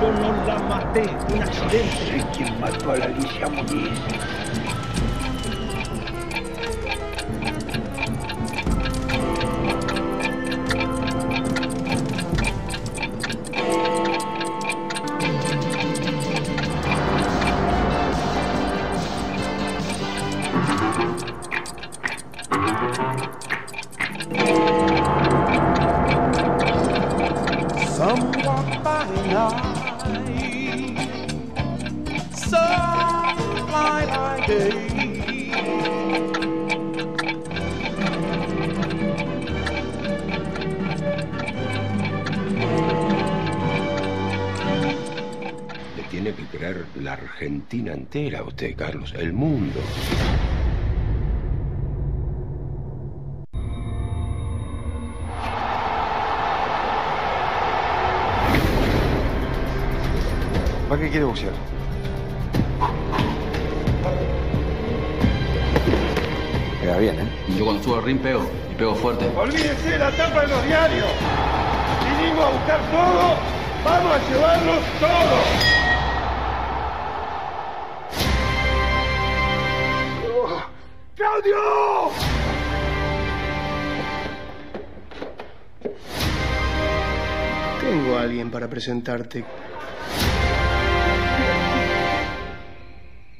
Yo no la maté, un accidente. Sé quién mató a la Alicia Muñiz. Entera usted, Carlos, el mundo. ¿Para qué quiere boxear? Pega bien, ¿eh? Yo cuando subo al ring pego, y pego fuerte. Olvídese la tapa de los diarios. Vinimos a buscar todo, vamos a llevarnos todo. Presentarte.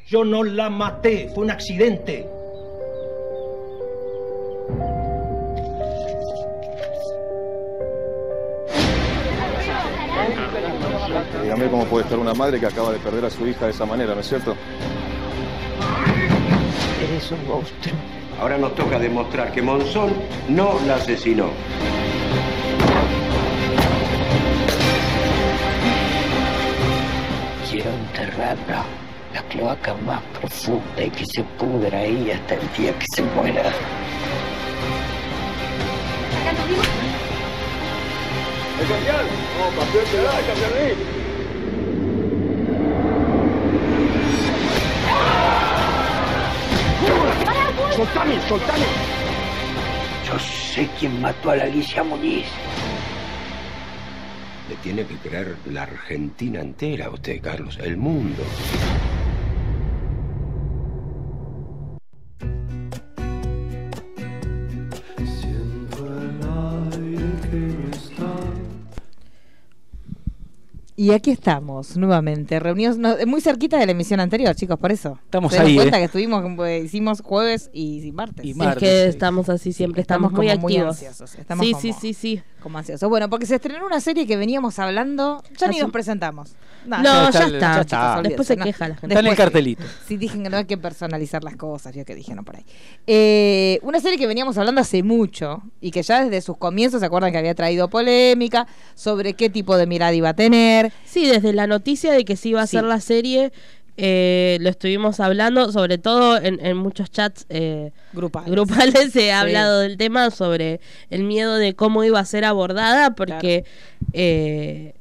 Yo no la maté, fue un accidente. Dígame cómo puede estar una madre que acaba de perder a su hija de esa manera, ¿no es cierto? Eres un monstruo. Ahora nos toca demostrar que Monzón no la asesinó. La cloaca más profunda y que se pudra ahí hasta el día que se muera. ¡Soltame, soltame! Yo sé quién mató a la Alicia Muñiz. Tiene que creer la Argentina entera usted, Carlos, el mundo. Y aquí estamos, nuevamente, reunidos no, muy cerquita de la emisión anterior, chicos, por eso. Estamos ¿Se ahí, cuenta eh? que estuvimos, hicimos jueves y martes? Y Es martes, que sí. estamos así siempre, Estamos estamos, muy como muy activos. ansiosos, estamos sí, como- sí, sí, sí. Como ansioso. Bueno, porque se estrenó una serie que veníamos hablando, ya ni nos presentamos. No, ya, ya está. ya está. Después se No. queja la gente. Está en el cartelito. Sí, dije que no hay que personalizar las cosas, yo que dijeron por ahí. Eh, una serie que veníamos hablando hace mucho y que ya desde sus comienzos se acuerdan que había traído polémica sobre qué tipo de mirada iba a tener. Sí, desde la noticia de que se iba a Sí. hacer la serie, eh, lo estuvimos hablando, sobre todo en, en muchos chats eh, Grupales. grupales se ha hablado del tema sobre el miedo de cómo iba a ser abordada, porque eh,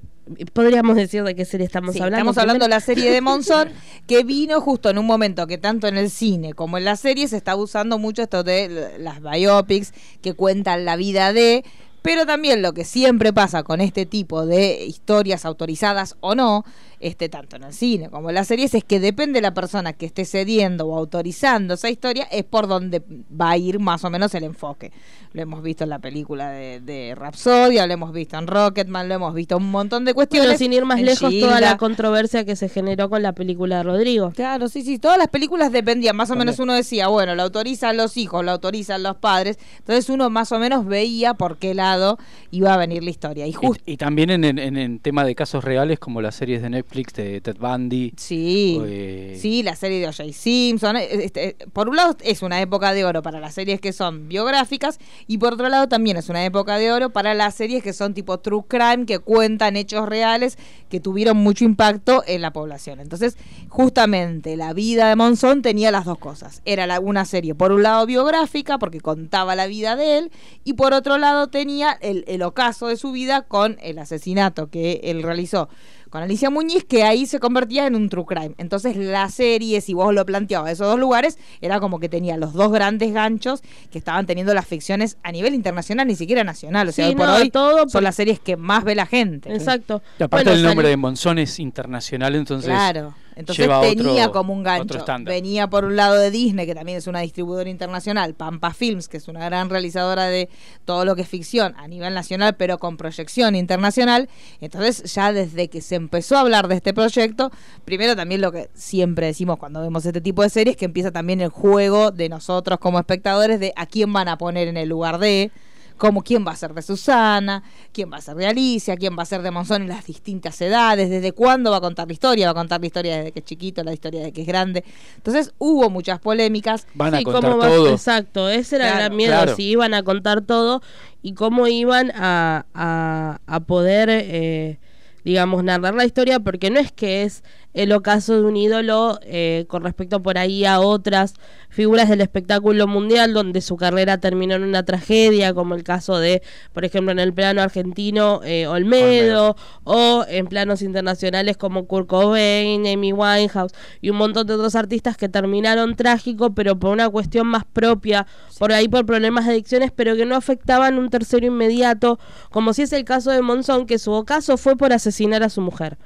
podríamos decir de qué serie estamos Sí, hablando. estamos hablando de la serie de Monzón, que vino justo en un momento que tanto en el cine como en la serie se está usando mucho esto de las biopics que cuentan la vida de, pero también lo que siempre pasa con este tipo de historias autorizadas o no, este tanto en el cine como en las series, es que depende de la persona que esté cediendo o autorizando esa historia, es por donde va a ir más o menos el enfoque. Lo hemos visto en la película de, de Rhapsodia, lo hemos visto en Rocketman, lo hemos visto en un montón de cuestiones. Bueno, sin ir más en lejos, toda la controversia que se generó con la película de Rodrigo. Claro, sí, sí, todas las películas dependían, más o menos uno decía, bueno, lo autorizan los hijos, lo autorizan los padres, entonces uno más o menos veía por qué lado iba a venir la historia. Y justo, Y, y también en, en, en tema de casos reales como las series de Netflix de Ted Bundy. sí, eh, sí, la serie de O.J. Simpson, eh, este, por un lado es una época de oro para las series que son biográficas y por otro lado también es una época de oro para las series que son tipo true crime, que cuentan hechos reales que tuvieron mucho impacto en la población. Entonces, justamente la vida de Monzón tenía las dos cosas. Era la- una serie, por un lado biográfica, porque contaba la vida de él, y por otro lado tenía el, el ocaso de su vida con el asesinato que él realizó con Alicia Muñiz, que ahí se convertía en un true crime. Entonces la serie, si vos lo planteabas esos dos lugares, era como que tenía los dos grandes ganchos que estaban teniendo las ficciones a nivel internacional, ni siquiera nacional. O sea, Sí, hoy por no, hoy todo son las series que más ve la gente. Exacto. Y aparte Bueno, el nombre salió- de Monzón es internacional, entonces Claro. Entonces lleva tenía otro- como un gancho. Venía por un lado de Disney, que también es una distribuidora internacional, Pampa Films, que es una gran realizadora de todo lo que es ficción a nivel nacional, pero con proyección internacional. Entonces, ya desde que se empezó a hablar de este proyecto, primero también lo que siempre decimos cuando vemos este tipo de series, que empieza también el juego de nosotros como espectadores de a quién van a poner en el lugar de como quién va a ser de Susana, quién va a ser de Alicia, quién va a ser de Monzón en las distintas edades, desde cuándo va a contar la historia, va a contar la historia desde que es chiquito, la historia de que es grande. Entonces hubo muchas polémicas. Van a Sí, contar cómo va- todo. Exacto, ese era el Claro. gran miedo, Claro. si iban a contar todo y cómo iban a, a, a poder, eh, digamos, narrar la historia, porque no es que es el ocaso de un ídolo eh, con respecto por ahí a otras figuras del espectáculo mundial donde su carrera terminó en una tragedia, como el caso de, por ejemplo, en el plano argentino, eh, Olmedo, o en planos internacionales como Kurt Cobain, Amy Winehouse y un montón de otros artistas que terminaron trágico, pero por una cuestión más propia, por ahí por problemas de adicciones, pero que no afectaban un tercero inmediato, como si es el caso de Monzón, que su caso fue por asesinar a su mujer.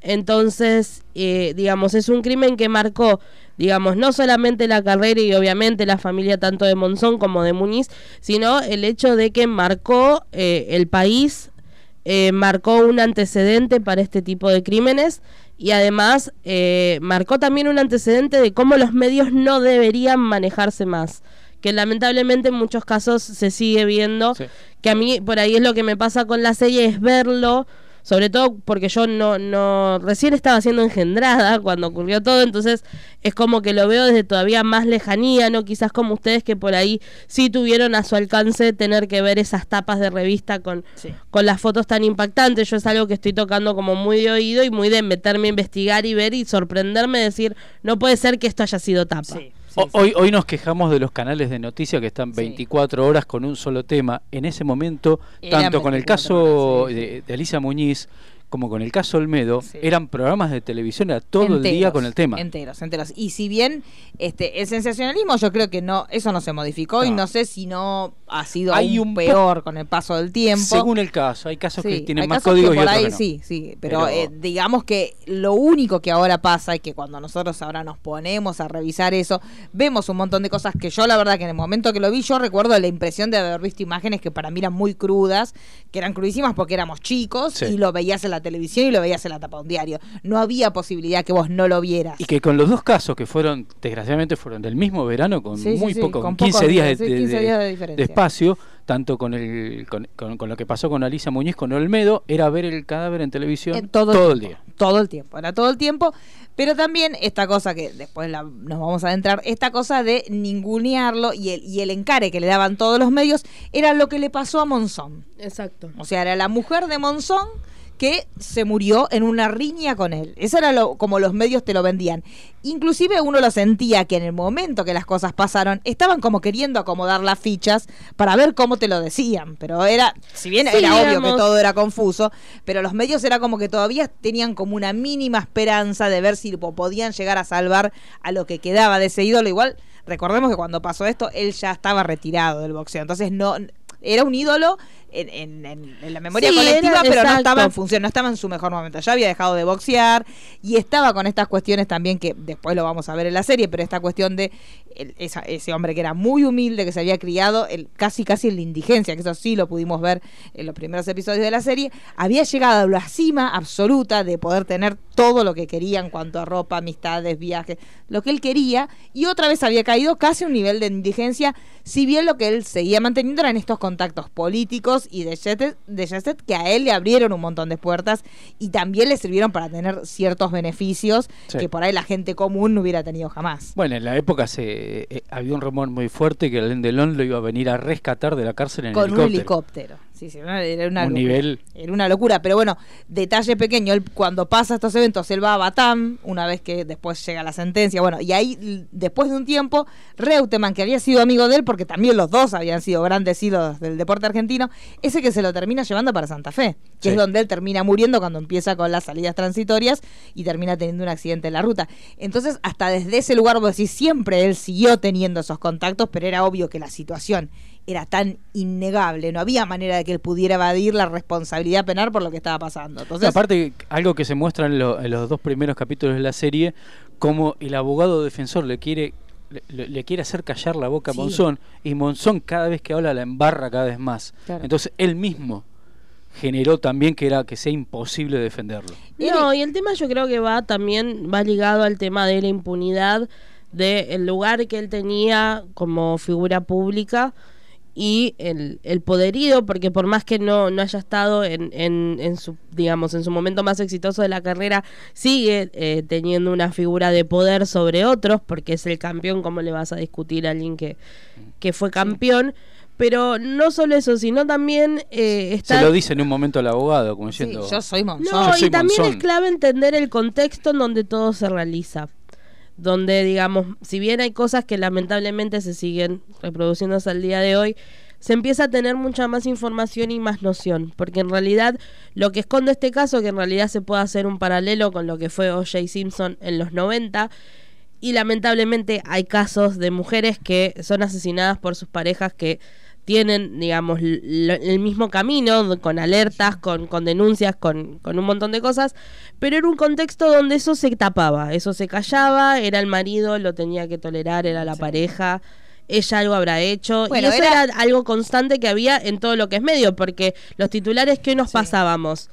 Entonces, eh, digamos, es un crimen que marcó, digamos, no solamente la carrera y obviamente la familia tanto de Monzón como de Muñiz, sino el hecho de que marcó eh, el país, eh, marcó un antecedente para este tipo de crímenes y además eh, marcó también un antecedente de cómo los medios no deberían manejarse más que lamentablemente en muchos casos se sigue viendo Sí. que a mí por ahí es lo que me pasa con la serie es verlo sobre todo porque yo no no recién estaba siendo engendrada cuando ocurrió todo entonces es como que lo veo desde todavía más lejanía no quizás como ustedes que por ahí sí tuvieron a su alcance tener que ver esas tapas de revista con Sí. con las fotos tan impactantes. Yo es algo que estoy tocando como muy de oído y muy de meterme a investigar y ver y sorprenderme decir no puede ser que esto haya sido tapa. Sí, sí, O- sí. Hoy, hoy nos quejamos de los canales de noticias que están Sí. 24 horas con un solo tema. En ese momento, tanto con el 24 caso horas, de Alicia Muñiz como con el caso Olmedo, Sí. eran programas de televisión a todo el día con el tema. Enteros, enteros. Y si bien este el sensacionalismo, yo creo que no, eso no se modificó y No. sé si no ha sido Hay aún un peor con el paso del tiempo. Según el caso, hay casos que tienen hay más casos que y otros ahí que no. sí, sí, pero, Pero- eh, digamos que lo único que ahora pasa es que cuando nosotros ahora nos ponemos a revisar eso, vemos un montón de cosas que yo la verdad que en el momento que lo vi yo recuerdo la impresión de haber visto imágenes que para mí eran muy crudas, que eran crudísimas porque éramos chicos Sí. y lo veías en la televisión y lo veías en la tapa de un diario. No había posibilidad que vos no lo vieras. Y que con los dos casos que fueron, desgraciadamente, fueron del mismo verano, con Sí, muy sí, poco, con con 15 pocos días de, días, sí, de- 15 de- días de diferencia. de espacio, tanto con, el, con, con- con lo que pasó con Alicia Muñiz, con Olmedo, era ver el cadáver en televisión Eh, todo, todo, el tiempo, día. Todo el tiempo, era todo el tiempo. Pero también esta cosa que después la- nos vamos a adentrar, esta cosa de ningunearlo y el, y el encare que le daban todos los medios, era lo que le pasó a Monzón. exacto O sea, era la mujer de Monzón que se murió en una riña con él. Eso era lo, como los medios te lo vendían. Inclusive uno lo sentía que en el momento que las cosas pasaron, estaban como queriendo acomodar las fichas para ver cómo te lo decían. Pero era, si bien Sí, era obvio que todo era confuso, pero los medios era como que todavía tenían como una mínima esperanza de ver si po- podían llegar a salvar a lo que quedaba de ese ídolo. Igual, recordemos que cuando pasó esto, él ya estaba retirado del boxeo. Entonces no era un ídolo en, en- en- en la memoria Sí, colectiva, era- pero no estaba en función, no estaba en su mejor momento. Ya había dejado de boxear y estaba con estas cuestiones también que después lo vamos a ver en la serie, pero esta cuestión de el- esa- ese hombre que era muy humilde, que se había criado el, casi casi en la indigencia, que eso sí lo pudimos ver en los primeros episodios de la serie, había llegado a la cima absoluta de poder tener todo lo que quería en cuanto a ropa, amistades, viajes, lo que él quería, y otra vez había caído casi a un nivel de indigencia, si bien lo que él seguía manteniendo eran estos contactos políticos y de jet, de que a él le abrieron un montón de puertas y también le sirvieron para tener ciertos beneficios Sí. que por ahí la gente común no hubiera tenido jamás. Bueno, en la época se eh, había un rumor muy fuerte que Alain Delon lo iba a venir a rescatar de la cárcel en Con un helicóptero. Sí, sí, era una Un locura. nivel. Era una locura, pero bueno, detalle pequeño, él cuando pasa estos eventos, él va a Batam, una vez que después llega la sentencia, bueno, y ahí, después de un tiempo, Reutemann, que había sido amigo de él, porque también los dos habían sido grandes ídolos del deporte argentino, ese que se lo termina llevando para Santa Fe, que Sí. es donde él termina muriendo cuando empieza con las salidas transitorias y termina teniendo un accidente en la ruta. Entonces, hasta desde ese lugar, vos decís, siempre él siguió teniendo esos contactos, pero era obvio que la situación era tan innegable, no había manera de que él pudiera evadir la responsabilidad penal por lo que estaba pasando. Entonces, Aparte, algo que se muestra en, lo- en los dos primeros capítulos de la serie, como el abogado defensor le quiere le, le quiere hacer callar la boca a. Monzón y Monzón cada vez que habla la embarra cada vez más. Claro. Entonces él mismo generó también que era que sea imposible defenderlo. No, y el tema yo creo que va también, va ligado al tema de la impunidad, del lugar que él tenía como figura pública y el, el poderío, porque por más que no, no haya estado en, en, en su, digamos, en su momento más exitoso de la carrera, sigue eh, teniendo una figura de poder sobre otros, porque es el campeón, ¿cómo le vas a discutir a alguien que, que fue campeón? Pero no solo eso, sino también eh, está... Se lo dice en un momento al abogado, como sí, diciendo... yo soy Monzón. No, Yo soy y también Monzón. es clave entender el contexto en donde todo se realiza. Donde, digamos, si bien hay cosas que lamentablemente se siguen reproduciendo hasta el día de hoy, se empieza a tener mucha más información y más noción. Porque en realidad, lo que esconde este caso, que en realidad se puede hacer un paralelo con lo que fue O.J. Simpson en los 90, y lamentablemente hay casos de mujeres que son asesinadas por sus parejas que tienen, digamos, el mismo camino, con alertas, con, con denuncias, con, con un montón de cosas, pero era un contexto donde eso se tapaba, eso se callaba, era el marido, lo tenía que tolerar, era la pareja, ella algo habrá hecho, Bueno, y eso era- era... algo constante que había en todo lo que es medio, porque los titulares que nos pasábamos,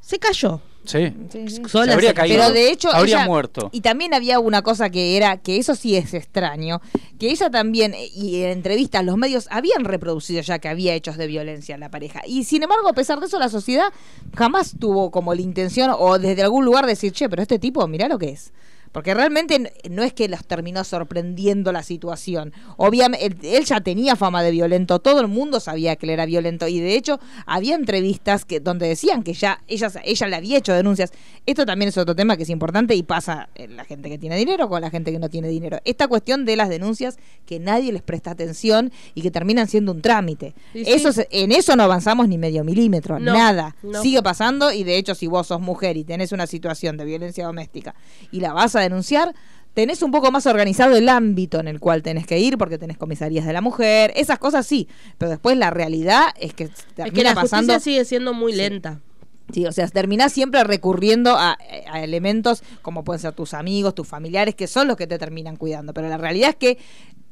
se cayó. Sí. Sí, sí. Sola Se habría caído. Pero de hecho, habría ella- muerto. Y también había una cosa que era, que eso sí es extraño, que ella también, y en entrevistas, los medios habían reproducido ya que había hechos de violencia en la pareja. Y sin embargo, a pesar de eso, la sociedad jamás tuvo como la intención o desde algún lugar decir, che, pero este tipo, mirá lo que es. Porque realmente no es que los terminó sorprendiendo la situación. Obviamente, él, él ya tenía fama de violento, todo el mundo sabía que él era violento. Y de hecho, había entrevistas que donde decían que ya ella, ella le había hecho denuncias. Esto también es otro tema que es importante y pasa en la gente que tiene dinero con la gente que no tiene dinero. Esta cuestión de las denuncias que nadie les presta atención y que terminan siendo un trámite. Sí, sí. Eso se- en eso no avanzamos ni medio milímetro, No, nada. no. Sigue pasando y de hecho si vos sos mujer y tenés una situación de violencia doméstica y la vas a denunciar, tenés un poco más organizado el ámbito en el cual tenés que ir porque tenés comisarías de la mujer, esas cosas sí, pero después la realidad es que Es que la pasando justicia sigue siendo muy lenta. Sí, o sea, terminás siempre recurriendo a, a elementos como pueden ser tus amigos, tus familiares, que son los que te terminan cuidando. Pero la realidad es que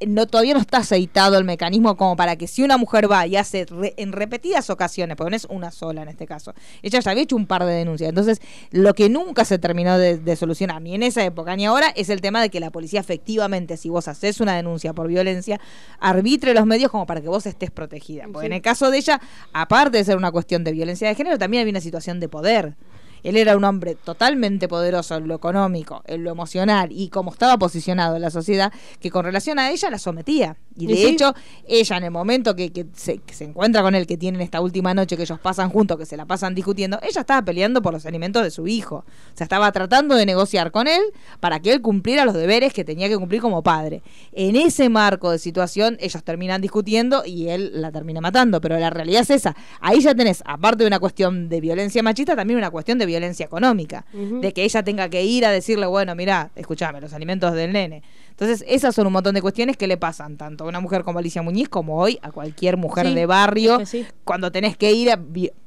no todavía no está aceitado el mecanismo como para que si una mujer va y hace re- en repetidas ocasiones, porque no es una sola en este caso, ella ya había hecho un par de denuncias. Entonces, lo que nunca se terminó de, de solucionar, ni en esa época ni ahora, es el tema de que la policía efectivamente, si vos haces una denuncia por violencia, arbitre los medios como para que vos estés protegida. Porque en el caso de ella, aparte de ser una cuestión de violencia de género, también había una situación de poder. Él era un hombre totalmente poderoso en lo económico, en lo emocional y como estaba posicionado en la sociedad, que con relación a ella la sometía. Y de sí. hecho, ella en el momento que, que se, que se encuentra con él, que tienen esta última noche que ellos pasan juntos, que se la pasan discutiendo, ella estaba peleando por los alimentos de su hijo. O sea, estaba tratando de negociar con él para que él cumpliera los deberes que tenía que cumplir como padre. En ese marco de situación, ellos terminan discutiendo y él la termina matando. Pero la realidad es esa. Ahí ya tenés, aparte de una cuestión de violencia machista, también una cuestión de violencia económica. De que ella tenga que ir a decirle, bueno, mira, escúchame, los alimentos del nene. Entonces, esas son un montón de cuestiones que le pasan tanto a una mujer como Alicia Muñiz como hoy a cualquier mujer Sí, de barrio. es que sí. Cuando tenés que ir, a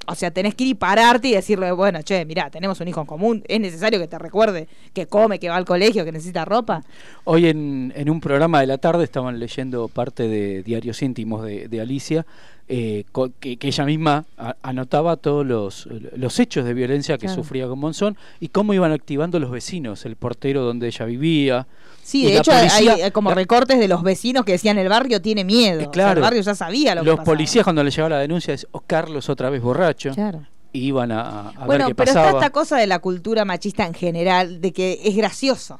o sea, tenés que ir y pararte y decirle, bueno, che, mira, tenemos un hijo en común, es necesario que te recuerde que come, que va al colegio, que necesita ropa. Hoy en, en un programa de la tarde estaban leyendo parte de diarios íntimos de, de Alicia, eh, co- que, que ella misma a- anotaba todos los, los hechos de violencia que Claro. sufría con Monzón y cómo iban activando los vecinos, el portero donde ella vivía. Sí, de hecho hay- policía- hay, como la- recortes de los vecinos que decían el barrio tiene miedo. Eh, O sea, claro. el barrio ya sabía lo que Los policías cuando le llegaba la denuncia es oh, Carlos otra vez borracho. Claro. Iban a, a bueno, ver qué pero pasaba. está esta cosa de la cultura machista en general, de que es gracioso.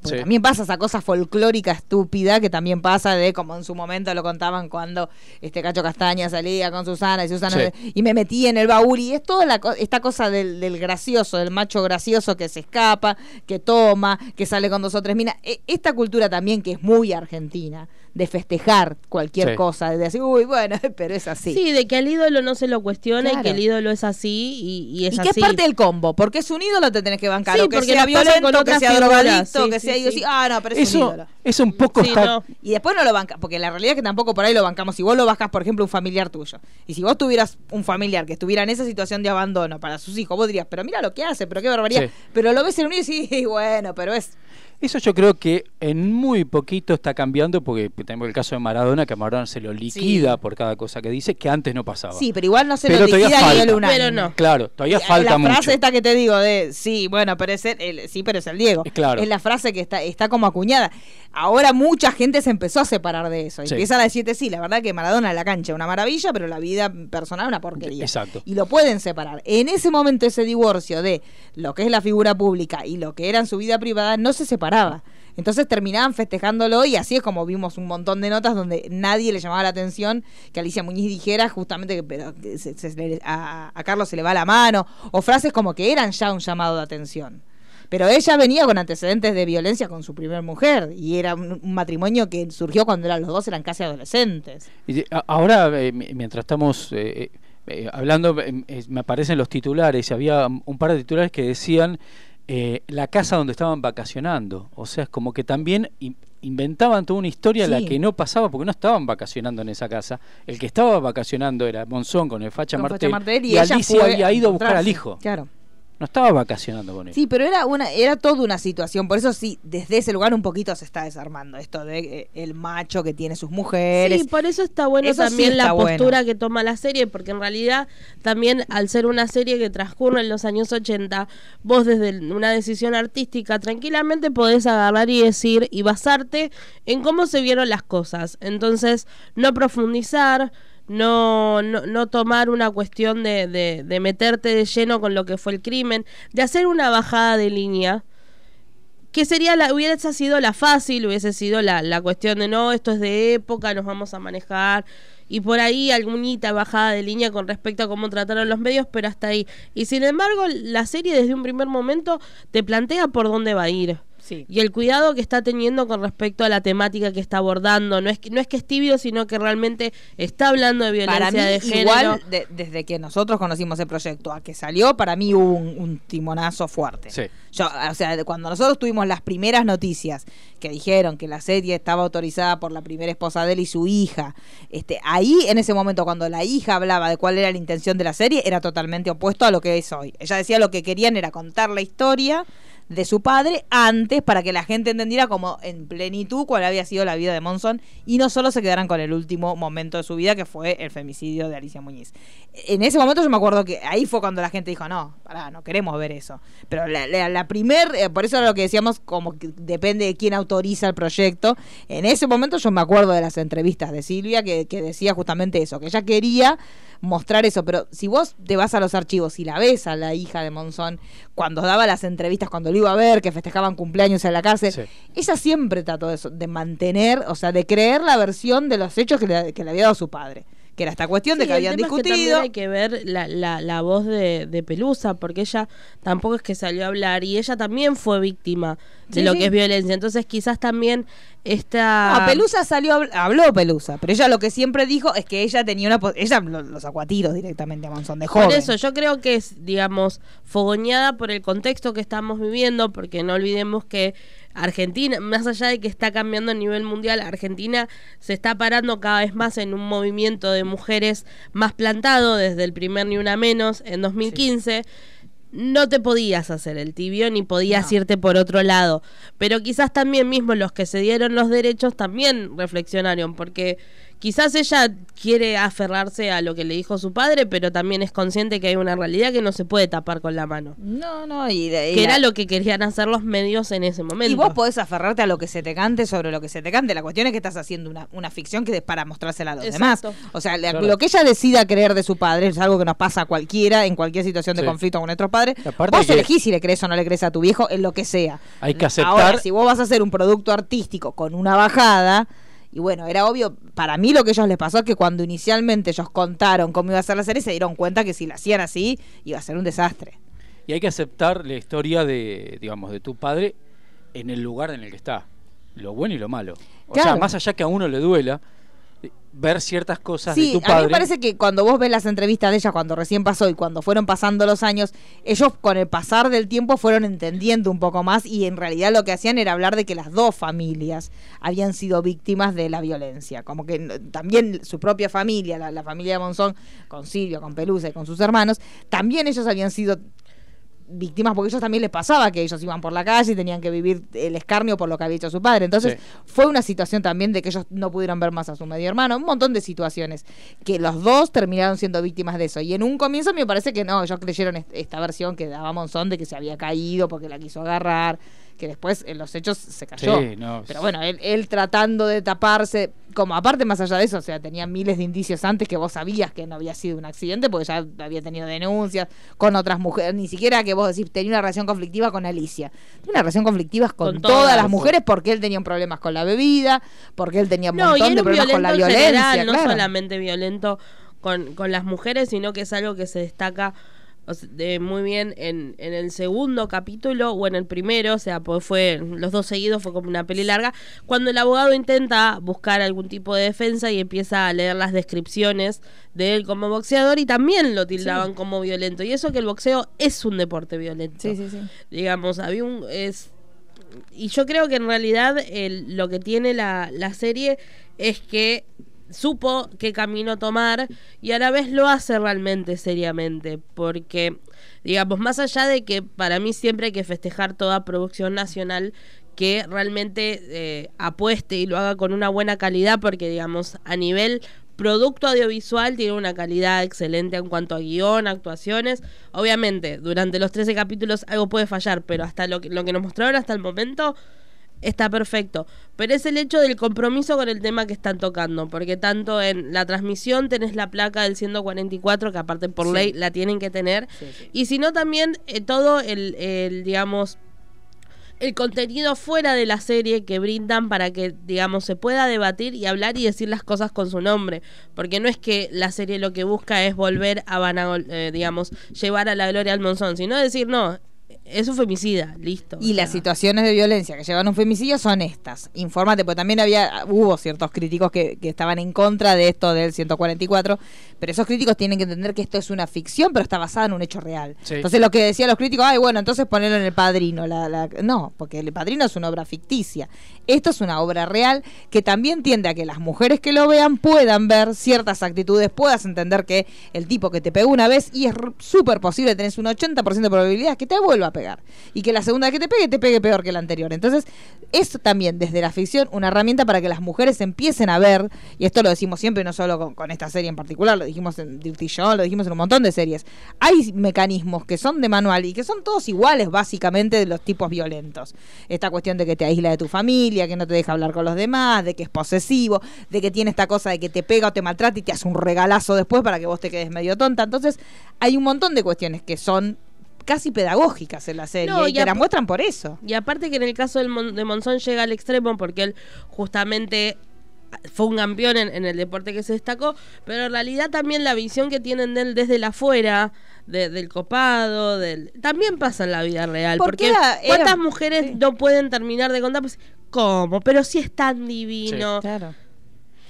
Porque Sí. también pasa esa cosa folclórica estúpida que también pasa de como en su momento lo contaban cuando este Cacho Castaña salía con Susana y Susana Sí. y me metí en el baúl y es toda la, esta cosa del, del gracioso, del macho gracioso que se escapa, que toma, que sale con dos o tres minas. E- Esta cultura también que es muy argentina, de festejar cualquier Sí. cosa, de decir, uy, bueno, pero es así. Sí, de que al ídolo no se lo cuestiona y Claro. que el ídolo es así y, y es y que así. es parte del combo, porque es un ídolo, te tenés que bancar. Sí, o que porque sea violento, con que sea drogadicto, sí, que sí, sea así. Ah, no, pero es un Eso, ídolo. eso un poco no. Y después no lo banca, porque la realidad es que tampoco por ahí lo bancamos. Si vos lo bajas, por ejemplo, un familiar tuyo, y si vos tuvieras un familiar que estuviera en esa situación de abandono para sus hijos, vos dirías, pero mira lo que hace, pero qué barbaridad. Sí. Pero lo ves en un y sí, bueno, pero es. Eso yo creo que en muy poquito está cambiando porque tenemos el caso de Maradona, que a Maradona se lo liquida por cada cosa que dice, que antes no pasaba. Sí, pero igual no se Pero lo liquida falta. unánime. Pero no. Claro, todavía Y, falta la mucho. frase esta que te digo de sí, bueno, pero es el, el- sí, pero es el Diego. claro. Es la frase que está, está como acuñada. Ahora mucha gente se empezó a separar de eso. Sí. Empiezan a decirte, sí, la verdad que Maradona en la cancha es una maravilla, pero la vida personal una porquería. Exacto. Y lo pueden separar. En ese momento ese divorcio de lo que es la figura pública y lo que era en su vida privada no se Entonces terminaban festejándolo y así es como vimos un montón de notas donde nadie le llamaba la atención que Alicia Muñiz dijera justamente que, pero, se- se a, Carlos se le va la mano o frases como que eran ya un llamado de atención. Pero ella venía con antecedentes de violencia con su primer mujer y era un, matrimonio que surgió cuando los dos eran casi adolescentes. Y ahora, eh, mi- mientras estamos eh, eh, hablando, eh, eh, me aparecen los titulares. y Había un par de titulares que decían eh, la casa donde estaban vacacionando. O sea, es como que también in- inventaban toda una historia Sí. la que no pasaba porque no estaban vacacionando en esa casa. El que estaba vacacionando era Monzón con el Facha Con Facha Martel, y y, Alicia había ido a buscar al hijo. Claro. No estaba vacacionando con él. Sí, pero era una era toda una situación, por eso sí, desde ese lugar un poquito se está desarmando esto de eh, el macho que tiene sus mujeres. Sí, por eso está bueno Eso sí también la bueno. postura que toma la serie, porque en realidad también al ser una serie que transcurre en los años 80, vos desde una decisión artística tranquilamente podés agarrar y decir y basarte en cómo se vieron las cosas. Entonces, no profundizar. No, no, no tomar una cuestión de, de, de meterte de lleno con lo que fue el crimen, de hacer una bajada de línea, que sería la, hubiese sido la fácil, hubiese sido la, la cuestión de no, esto es de época, nos vamos a manejar. Y por ahí alguna bajada de línea con respecto a cómo trataron los medios, pero hasta ahí. Y sin embargo, la serie desde un primer momento te plantea por dónde va a ir. Sí. Y el cuidado que está teniendo con respecto a la temática que está abordando. No es que, no es que es tibio, sino que realmente está hablando de violencia Para mí, de género. igual, de- desde que nosotros conocimos el proyecto a que salió, para mí hubo un, un timonazo fuerte. Sí. Yo, o sea, de cuando nosotros tuvimos las primeras noticias que dijeron que la serie estaba autorizada por la primera esposa de él y su hija, este, ahí en ese momento cuando la hija hablaba de cuál era la intención de la serie, era totalmente opuesto a lo que es hoy. Ella decía lo que querían era contar la historia de su padre antes para que la gente entendiera como en plenitud cuál había sido la vida de Monzón y no solo se quedaran con el último momento de su vida que fue el femicidio de Alicia Muñiz. En ese momento yo me acuerdo que ahí fue cuando la gente dijo, no, pará, no queremos ver eso. Pero la, la- eh, por eso era lo que decíamos, como que depende de quién autoriza el proyecto. En ese momento yo me acuerdo de las entrevistas de Silvia que, que decía justamente eso, que ella quería mostrar eso, pero si vos te vas a los archivos y la ves a la hija de Monzón cuando daba las entrevistas, cuando lo iba a ver, que festejaban cumpleaños en la cárcel, Sí. ella siempre trató de, eso, de mantener, o sea, de creer la versión de los hechos que le, que le había dado su padre. Que era esta cuestión de que habían tema es que discutido. también hay que ver la, la, la voz de, de Pelusa, porque ella tampoco es que salió a hablar y ella también fue víctima de Sí, lo sí. que es violencia. Entonces quizás también esta... No, Pelusa salió, habló Pelusa, pero ella lo que siempre dijo es que ella tenía una... Ella lo, lo sacó a tiros directamente a Monzón de joven. Por eso yo creo que es, digamos, fogoñada por el contexto que estamos viviendo, porque no olvidemos que Argentina, más allá de que está cambiando a nivel mundial, Argentina se está parando cada vez más en un movimiento de mujeres más plantado desde el primer Ni Una Menos en 2015. No te podías hacer el tibio ni podías No. irte por otro lado. Pero quizás también mismo los que se dieron los derechos también reflexionaron, porque quizás ella quiere aferrarse a lo que le dijo su padre, pero también es consciente que hay una realidad que no se puede tapar con la mano. No, no, y, de- y Que la- era lo que querían hacer los medios en ese momento. Y vos podés aferrarte a lo que se te cante sobre lo que se te cante. La cuestión es que estás haciendo una, una ficción que es para mostrársela a los Exacto. demás. O sea, Claro. lo que ella decida creer de su padre es algo que nos pasa a cualquiera en cualquier situación de Sí. conflicto con nuestros padres. Aparte vos que- elegís si le crees o no le crees a tu viejo en lo que sea. Hay que aceptar- Ahora, si vos vas a hacer un producto artístico con una bajada. Y bueno, era obvio, para mí lo que ellos les pasó es que cuando inicialmente ellos contaron cómo iba a ser la serie, se dieron cuenta que si la hacían así, iba a ser un desastre. Y hay que aceptar la historia de, digamos, de tu padre en el lugar en el que está. Lo bueno y lo malo. O sea, más allá que a uno le duela, ver ciertas cosas Sí, de tu a mí padre. me parece que cuando vos ves las entrevistas de ella cuando recién pasó y cuando fueron pasando los años, ellos con el pasar del tiempo fueron entendiendo un poco más y en realidad lo que hacían era hablar de que las dos familias habían sido víctimas de la violencia, como que también su propia familia, la, la familia de Monzón, con Silvio, con Pelusa y con sus hermanos, también ellos habían sido víctimas porque ellos también les pasaba que ellos iban por la calle y tenían que vivir el escarnio por lo que había hecho su padre. Entonces Sí. fue una situación también de que ellos no pudieron ver más a su medio hermano, un montón de situaciones que los dos terminaron siendo víctimas de eso. Y en un comienzo me parece que no, ellos creyeron est- esta versión que daba Monzón de que se había caído porque la quiso agarrar, que después en los hechos se cayó. Sí, no, Pero bueno, él, él tratando de taparse, como aparte más allá de eso, o sea, tenía miles de indicios antes que vos sabías que no había sido un accidente porque ya había tenido denuncias con otras mujeres, ni siquiera que vos decís tenía una relación conflictiva con Alicia. Tenía una relación conflictiva con, Con todas, todas. las mujeres porque él tenía problemas con la bebida, porque él tenía un No, y montón era de problemas con la violencia, general, no claro. solamente violento con, con las mujeres, sino que es algo que se destaca o sea, de muy bien en, en el segundo capítulo o en el primero, o sea, pues fue los dos seguidos, fue como una peli larga, cuando el abogado intenta buscar algún tipo de defensa y empieza a leer las descripciones de él como boxeador y también lo tildaban como violento. Y eso que el boxeo es un deporte violento. Sí, sí, sí. Digamos, había un... Es, y yo creo que en realidad el- lo que tiene la, la serie es que supo qué camino tomar y a la vez lo hace realmente seriamente porque digamos más allá de que para mí siempre hay que festejar toda producción nacional que realmente eh, apueste y lo haga con una buena calidad porque digamos a nivel producto audiovisual tiene una calidad excelente en cuanto a guion, actuaciones. Obviamente, durante los 13 capítulos algo puede fallar, pero hasta lo que, lo que nos mostraron hasta el momento está perfecto. Pero es el hecho del compromiso con el tema que están tocando, porque tanto en la transmisión tenés la placa del 144, que aparte por Sí. ley la tienen que tener, Sí, sí. y sino también eh, todo el, el, digamos, el contenido fuera de la serie que brindan para que, digamos, se pueda debatir y hablar y decir las cosas con su nombre. Porque no es que la serie lo que busca es volver a, vanagol- eh, digamos, llevar a la gloria al monzón, sino decir, no, es un femicida, listo. Y las sea, situaciones de violencia que llevan a un femicidio son estas. Infórmate, porque también había, hubo ciertos críticos que, que estaban en contra de esto del 144, pero esos críticos tienen que entender que esto es una ficción, pero está basada en un hecho real. Sí. Entonces lo que decían los críticos, ay, bueno, entonces ponerlo en el padrino. La, la- No, porque el padrino es una obra ficticia. Esto es una obra real que también tiende a que las mujeres que lo vean puedan ver ciertas actitudes, puedas entender que el tipo que te pegó una vez y es súper posible, tenés un 80% de probabilidades que te vuelva a pegar. Y que la segunda que te pegue, te pegue peor que la anterior. Entonces, esto también desde la ficción, una herramienta para que las mujeres empiecen a ver, y esto lo decimos siempre, no solo con, con esta serie en particular, lo dijimos en Dirty John, lo dijimos en un montón de series. Hay mecanismos que son de manual y que son todos iguales, básicamente, de los tipos violentos. Esta cuestión de que te aísla de tu familia, que no te deja hablar con los demás, de que es posesivo, de que tiene esta cosa de que te pega o te maltrata y te hace un regalazo después para que vos te quedes medio tonta. Entonces, hay un montón de cuestiones que son casi pedagógicas en la serie No, y y que la muestran por eso. Y aparte que en el caso del Mon- de Monzón llega al extremo porque él justamente fue un campeón en, en el deporte que se destacó, pero en realidad también la visión que tienen de él desde el afuera, de- del copado, del también pasa en la vida real. Porque Porque era- era- cuántas mujeres sí. no pueden terminar de contar, pues, ¿cómo? Pero si es tan divino. Claro.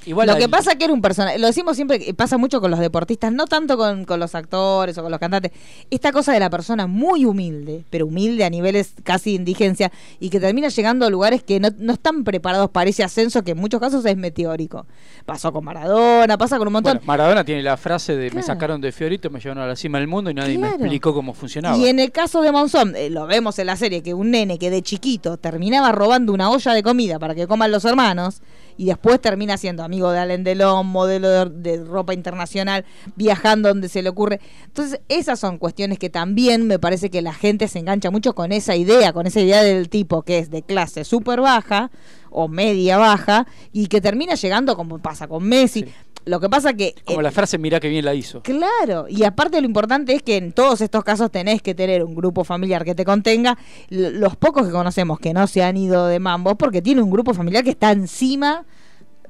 Igual lo que pasa que era un personaje, lo decimos siempre, que pasa mucho con los deportistas, no tanto con, con los actores o con los cantantes, esta cosa de la persona muy humilde, pero humilde a niveles casi de indigencia, y que termina llegando a lugares que no, no están preparados para ese ascenso que en muchos casos es meteórico. Pasó con Maradona, pasa con un montón. Bueno, Maradona tiene la frase de me sacaron de Fiorito, me llevaron a la cima del mundo y nadie Claro. me explicó cómo funcionaba. Y en el caso de Monzón, eh, lo vemos en la serie, que un nene que de chiquito terminaba robando una olla de comida para que coman los hermanos, y después termina siendo amigo de Alain Delon, modelo de, ropa internacional, viajando donde se le ocurre. Entonces, esas son cuestiones que también me parece que la gente se engancha mucho con esa idea, con esa idea del tipo que es de clase súper baja o media baja y que termina llegando como pasa con Messi. Lo que pasa que Como la frase, mira que bien la hizo. Claro, y aparte lo importante es que en todos estos casos tenés que tener un grupo familiar que te contenga. L- Los pocos que conocemos que no se han ido de mambo porque tiene un grupo familiar que está encima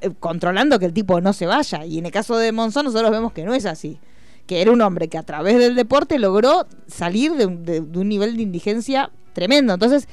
eh, controlando que el tipo no se vaya. Y en el caso de Monzón nosotros vemos que no es así. Que era un hombre que a través del deporte logró salir de, un- de- de un nivel de indigencia tremendo. Entonces,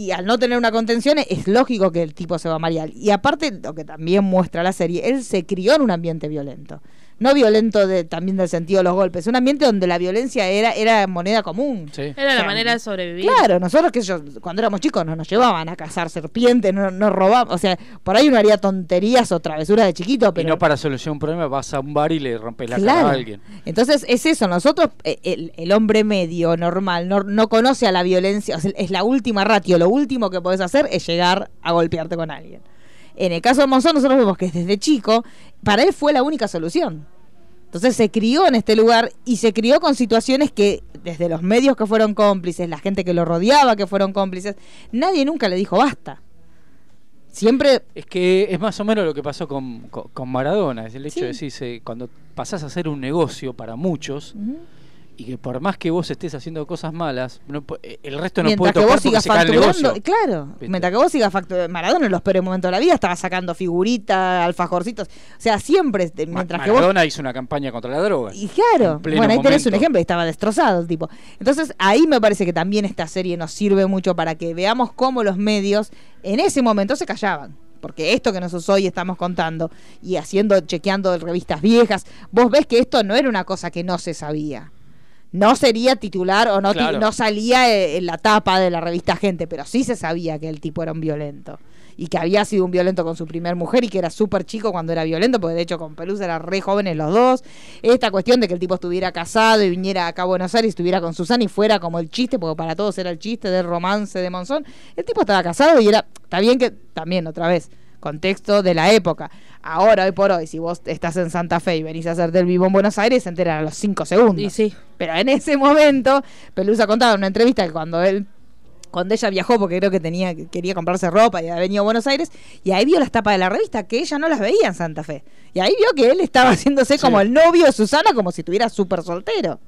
y al no tener una contención es lógico que el tipo se va a marear. Y aparte, lo que también muestra la serie, él se crió en un ambiente violento. No violento de, también del sentido de los golpes, un ambiente donde la violencia era, era moneda común. Era O sea, la manera de sobrevivir. Claro, nosotros que yo, cuando éramos chicos no nos llevaban a cazar serpientes, no, no robaban, o sea, por ahí uno haría tonterías o travesuras de chiquito, Y pero no para solucionar un problema vas a un bar y le rompes la Claro. cara a alguien. Entonces es eso, nosotros, eh, el, el hombre medio, normal, no, no conoce a la violencia, o sea, es la última ratio, lo último que podés hacer es llegar a golpearte con alguien. En el caso de Monzón nosotros vemos que desde chico, para él fue la única solución. Entonces se crió en este lugar y se crió con situaciones que desde los medios que fueron cómplices, la gente que lo rodeaba que fueron cómplices, nadie nunca le dijo basta. Siempre Es que es más o menos lo que pasó con, con, con Maradona. Es el hecho de decirse, cuando pasás a hacer un negocio para muchos, y que por más que vos estés haciendo cosas malas, no eh, el resto no mientras puede que vos sigas facturando, claro, mientras que vos sigas facturando, Maradona en los peores momentos de la vida estaba sacando figuritas, alfajorcitos, o sea, siempre, este, Ma- mientras que vos Maradona hizo una campaña contra la droga. Y claro, bueno, ahí tenés un ejemplo, estaba destrozado el tipo. Entonces, ahí me parece que también esta serie nos sirve mucho para que veamos cómo los medios en ese momento se callaban. Porque esto que nosotros hoy estamos contando y haciendo, chequeando revistas viejas, vos ves que esto no era una cosa que no se sabía. No sería titular o no, Claro. no salía eh, en la tapa de la revista Gente, pero sí se sabía que el tipo era un violento. Y que había sido un violento con su primer mujer y que era súper chico cuando era violento, porque de hecho con Pelusa eran re jóvenes los dos. Esta cuestión de que el tipo estuviera casado y viniera acá a Buenos Aires y estuviera con Susana y fuera como el chiste, porque para todos era el chiste del romance de Monzón. El tipo estaba casado y era, está bien que, también otra vez, contexto de la época. Ahora, hoy por hoy, si vos estás en Santa Fe y venís a hacer del vivo en Buenos Aires, se enteran a los cinco segundos. Y sí. Pero en ese momento, Pelusa contaba en una entrevista que cuando él cuando ella viajó porque creo que tenía quería comprarse ropa y había venido a Buenos Aires y ahí vio las tapas de la revista que ella no las veía en Santa Fe y ahí vio que él estaba haciéndose como el novio de Susana como si estuviera súper soltero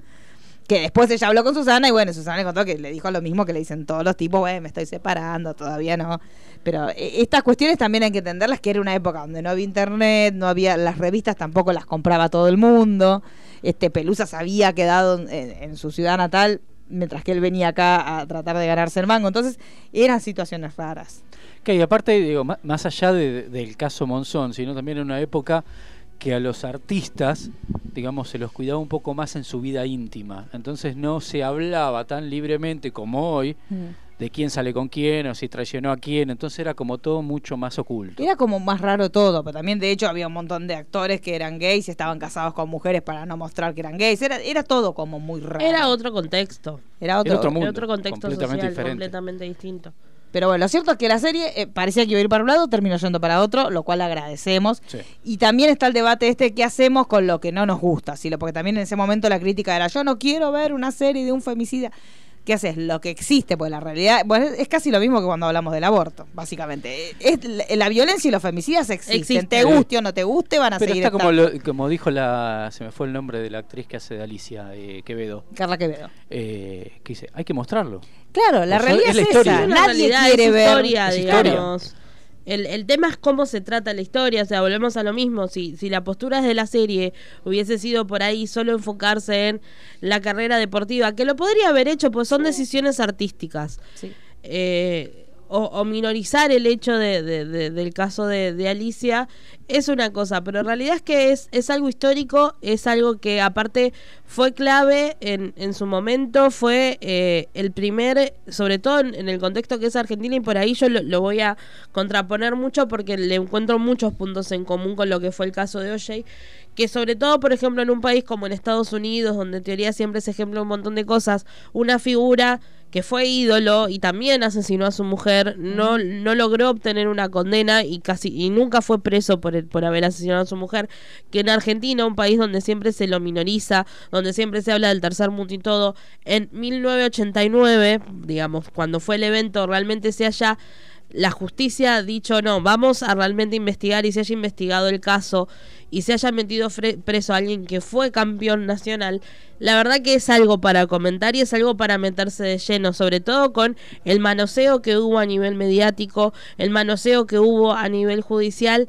que después ella habló con Susana y bueno Susana le contó que le dijo lo mismo que le dicen todos los tipos bueno me estoy separando todavía no pero eh, estas cuestiones también hay que entenderlas que era una época donde no había internet no había las revistas tampoco las compraba todo el mundo este Pelusa se había quedado en, en su ciudad natal mientras que él venía acá a tratar de ganarse el mango. Entonces, eran situaciones raras. Que y aparte, digo, más allá de- del caso Monzón, sino también en una época que a los artistas, digamos, se los cuidaba un poco más en su vida íntima. Entonces no se hablaba tan libremente como hoy de quién sale con quién o si traicionó a quién. Entonces era como todo mucho más oculto. Era como más raro todo, pero también de hecho había un montón de actores que eran gays y estaban casados con mujeres para no mostrar que eran gays. Era, era todo como muy raro. Era otro contexto. Era otro, Era otro mundo, Era otro contexto completamente social diferente. completamente distinto. Pero bueno, lo cierto es que la serie eh, parecía que iba a ir para un lado, terminó yendo para otro, lo cual agradecemos. Sí. Y también está el debate este, ¿qué hacemos con lo que no nos gusta? ¿Sí? Porque también en ese momento la crítica era, yo no quiero ver una serie de un femicida. ¿Qué haces? Lo que existe, pues la realidad, bueno, es casi lo mismo que cuando hablamos del aborto, básicamente. Es, la, la violencia y los femicidas existen. Te guste o no te guste, van a Pero seguir está como, lo- como dijo la. Se me fue el nombre de la actriz que hace de Alicia eh, Quevedo. Carla Quevedo. Eh, que dice: hay que mostrarlo. Claro, la realidad es la historia. esa. Es una Nadie realidad, quiere es ver. historia. digamos. El, el tema es cómo se trata la historia, o sea, volvemos a lo mismo. Si, si la postura de la serie hubiese sido por ahí solo enfocarse en la carrera deportiva, que lo podría haber hecho, pues son decisiones artísticas. Sí. Eh, o, minorizar el hecho de, de- de- del caso de, Alicia es una cosa, pero en realidad es que es, es algo histórico, es algo que aparte fue clave en, en su momento, fue eh, el primer, sobre todo en, el contexto que es Argentina, y por ahí yo lo, lo voy a contraponer mucho porque le encuentro muchos puntos en común con lo que fue el caso de OJ, que sobre todo, por ejemplo, en un país como en Estados Unidos, donde en teoría siempre se ejempla un montón de cosas, una figura que fue ídolo y también asesinó a su mujer, no, no logró obtener una condena y casi y nunca fue preso por, el- por haber asesinado a su mujer, que en Argentina, un país donde siempre se lo minoriza, donde siempre se habla del tercer mundo y todo, en 1989, digamos, cuando fue el evento, realmente se haya la justicia ha dicho no, vamos a realmente investigar y se haya investigado el caso y se haya metido preso a alguien que fue campeón nacional, la verdad que es algo para comentar y es algo para meterse de lleno, sobre todo con el manoseo que hubo a nivel mediático, el manoseo que hubo a nivel judicial.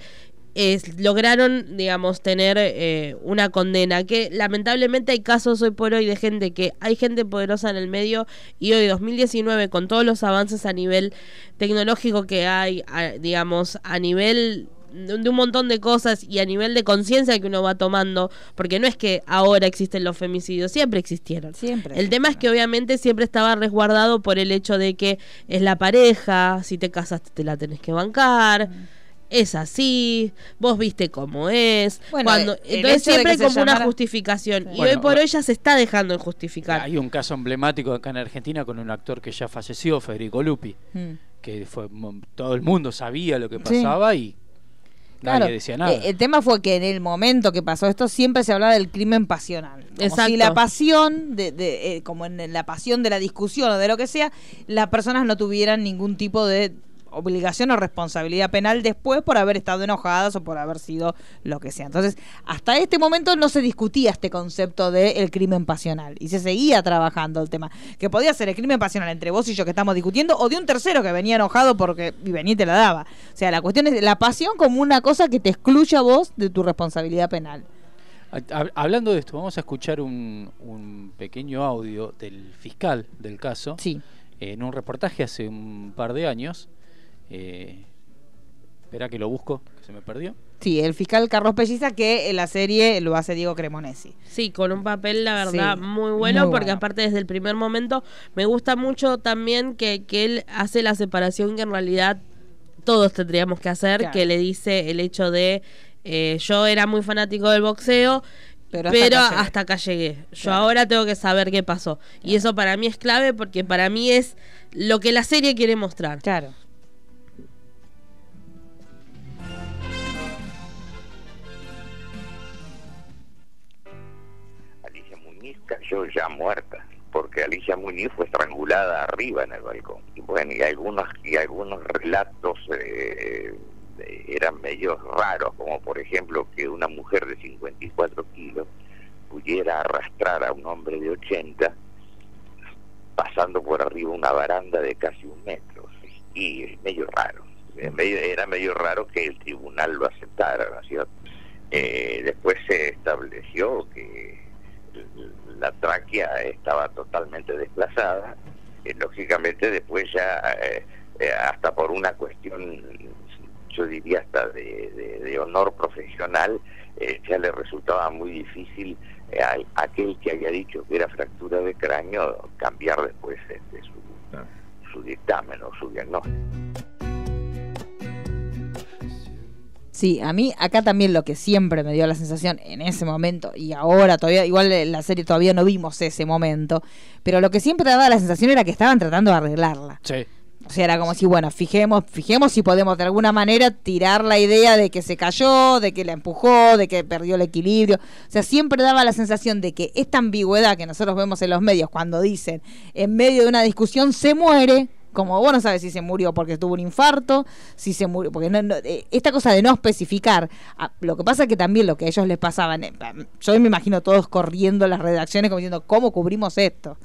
Es- lograron, digamos, tener eh, una condena. Que lamentablemente hay casos hoy por hoy de gente que hay gente poderosa en el medio y hoy 2019 con todos los avances a nivel tecnológico que hay, a- digamos, a nivel de un montón de cosas y a nivel de conciencia que uno va tomando, porque no es que ahora existen los femicidios, siempre existieron. Siempre. El tema es que obviamente siempre estaba resguardado por el hecho de que es la pareja, si te casaste te la tenés que bancar. Es así, vos viste cómo es. Bueno, cuando, entonces siempre como una justificación. Y Bueno, hoy por hoy ya se está dejando de justificar. Hay un caso emblemático acá en Argentina con un actor que ya falleció, Federico Lupi, Mm. que fue todo el mundo sabía lo que Sí. pasaba y Claro, nadie decía nada. eh, el tema fue que en el momento que pasó esto siempre se hablaba del crimen pasional. Como Exacto. si la pasión, de, de, eh, como en la pasión de la discusión o de lo que sea, las personas no tuvieran ningún tipo de obligación o responsabilidad penal después por haber estado enojadas o por haber sido lo que sea. Entonces, hasta este momento no se discutía este concepto del crimen pasional y se seguía trabajando el tema. Que podía ser el crimen pasional entre vos y yo que estamos discutiendo o de un tercero que venía enojado porque y venía y te la daba. O sea, la cuestión es la pasión como una cosa que te excluye a vos de tu responsabilidad penal. Hab- Hablando de esto, vamos a escuchar un, un pequeño audio del fiscal del caso. Sí. En un reportaje hace un par de años. Eh, espera que lo busco, que se me perdió. Sí, el fiscal Carlos Pelliza que en la serie lo hace Diego Cremonesi. Sí, con un papel, la verdad, Sí, muy bueno, muy porque bueno. aparte desde el primer momento me gusta mucho también que, que él hace la separación que en realidad todos tendríamos que hacer, Claro. que le dice el hecho de eh, yo era muy fanático del boxeo, Pero pero, hasta acá llegué. hasta acá llegué. Yo Claro. ahora tengo que saber qué pasó. Y eso para mí es clave porque para mí es lo que la serie quiere mostrar. Claro. Cayó ya muerta, porque Alicia Muñiz fue estrangulada arriba en el balcón. Bueno, y algunos, y algunos relatos eh, eran medios raros, como por ejemplo que una mujer de 54 kilos pudiera arrastrar a un hombre de 80 pasando por arriba una baranda de casi un metro. Y es medio raro. Era medio raro que el tribunal lo aceptara. Eh, después se estableció que la tráquea estaba totalmente desplazada. Eh, lógicamente después ya, eh, eh, hasta por una cuestión, yo diría hasta de, de- de honor profesional, eh, ya le resultaba muy difícil a aquel que había dicho que era fractura de cráneo cambiar después este, su, su dictamen o su diagnóstico. Sí, a mí acá también lo que siempre me dio la sensación en ese momento y ahora todavía, igual en la serie todavía no vimos ese momento, pero lo que siempre daba la sensación era que estaban tratando de arreglarla. Sí. O sea, era como si, bueno, fijemos, fijemos si podemos de alguna manera tirar la idea de que se cayó, de que la empujó, de que perdió el equilibrio. O sea, siempre daba la sensación de que esta ambigüedad que nosotros vemos en los medios cuando dicen en medio de una discusión se muere, como vos no sabes si se murió porque tuvo un infarto, si se murió, porque no, no- eh, esta cosa de no especificar, ah, lo que pasa es que también lo que a ellos les pasaban, eh, yo me imagino todos corriendo las redacciones como diciendo, ¿cómo cubrimos esto?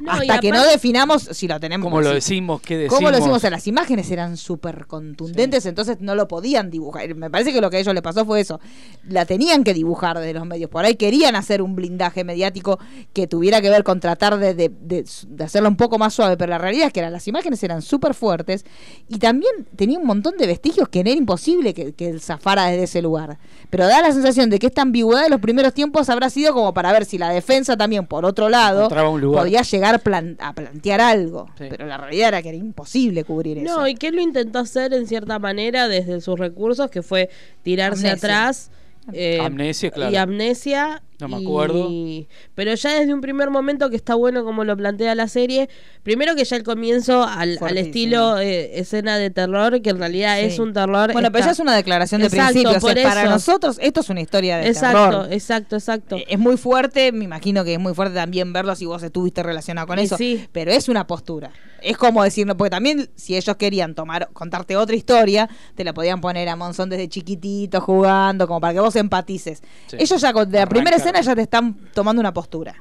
No, Hasta que no definamos si lo tenemos. ¿Cómo lo decimos? ¿Qué decimos? ¿Cómo lo decimos? O sea, las imágenes eran súper contundentes, entonces no lo podían dibujar. Me parece que lo que a ellos les pasó fue eso. La tenían que dibujar de los medios. Por ahí querían hacer un blindaje mediático que tuviera que ver con tratar de, de, de- de hacerlo un poco más suave, pero la realidad es que eran- las imágenes eran súper fuertes y también tenía un montón de vestigios que era imposible que, que él zafara desde ese lugar. Pero da la sensación de que esta ambigüedad de los primeros tiempos habrá sido como para ver si la defensa también, por otro lado, Encontraba un lugar. podía llegar plan- a plantear algo. Sí. Pero la realidad era que era imposible cubrir eso. No, y que él lo intentó hacer en cierta manera desde sus recursos, que fue tirarse Amnesia. atrás. eh, Amnesia, claro. Y amnesia. No me Y- acuerdo. Pero ya desde un primer momento que está bueno como lo plantea la serie, primero que ya el comienzo al, al estilo eh, escena de terror, que en realidad Sí. es un terror. Bueno, pero ya es una declaración de Exacto, principio. o sea, por para eso. nosotros esto es una historia de Exacto, terror. exacto, exacto. Eh, Es muy fuerte, me imagino que es muy fuerte también verlo si vos estuviste relacionado con Y eso. sí. Pero es una postura. Es como decirlo, porque también si ellos querían tomar, contarte otra historia, te la podían poner a Monzón desde chiquitito jugando, como para que vos empatices. Sí. Ellos ya con- de la primera escena ya te están tomando una postura.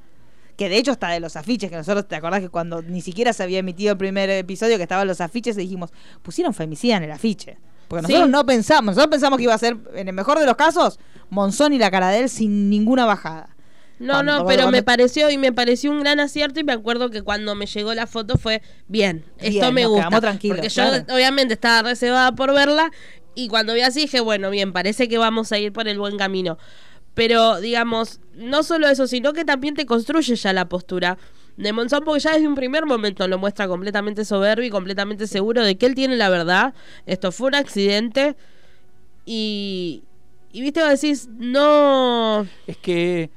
Que de hecho está de los afiches, que nosotros te acordás que cuando ni siquiera se había emitido el primer episodio que estaban los afiches, dijimos, pusieron femicida en el afiche. Porque Sí. nosotros no pensamos, nosotros pensamos que iba a ser, en el mejor de los casos, Monzón y la cara de él sin ninguna bajada. No, no, pero me pareció y me pareció un gran acierto y me acuerdo que cuando me llegó la foto fue bien, esto me gusta. porque claro. yo obviamente estaba reservada por verla y cuando vi así dije, bueno, bien, parece que vamos a ir por el buen camino. Pero digamos, no solo eso, sino que también te construye ya la postura de Monzón porque ya desde un primer momento lo muestra completamente soberbio y completamente seguro de que él tiene la verdad. Esto fue un accidente y y viste, vos decís, no. Es que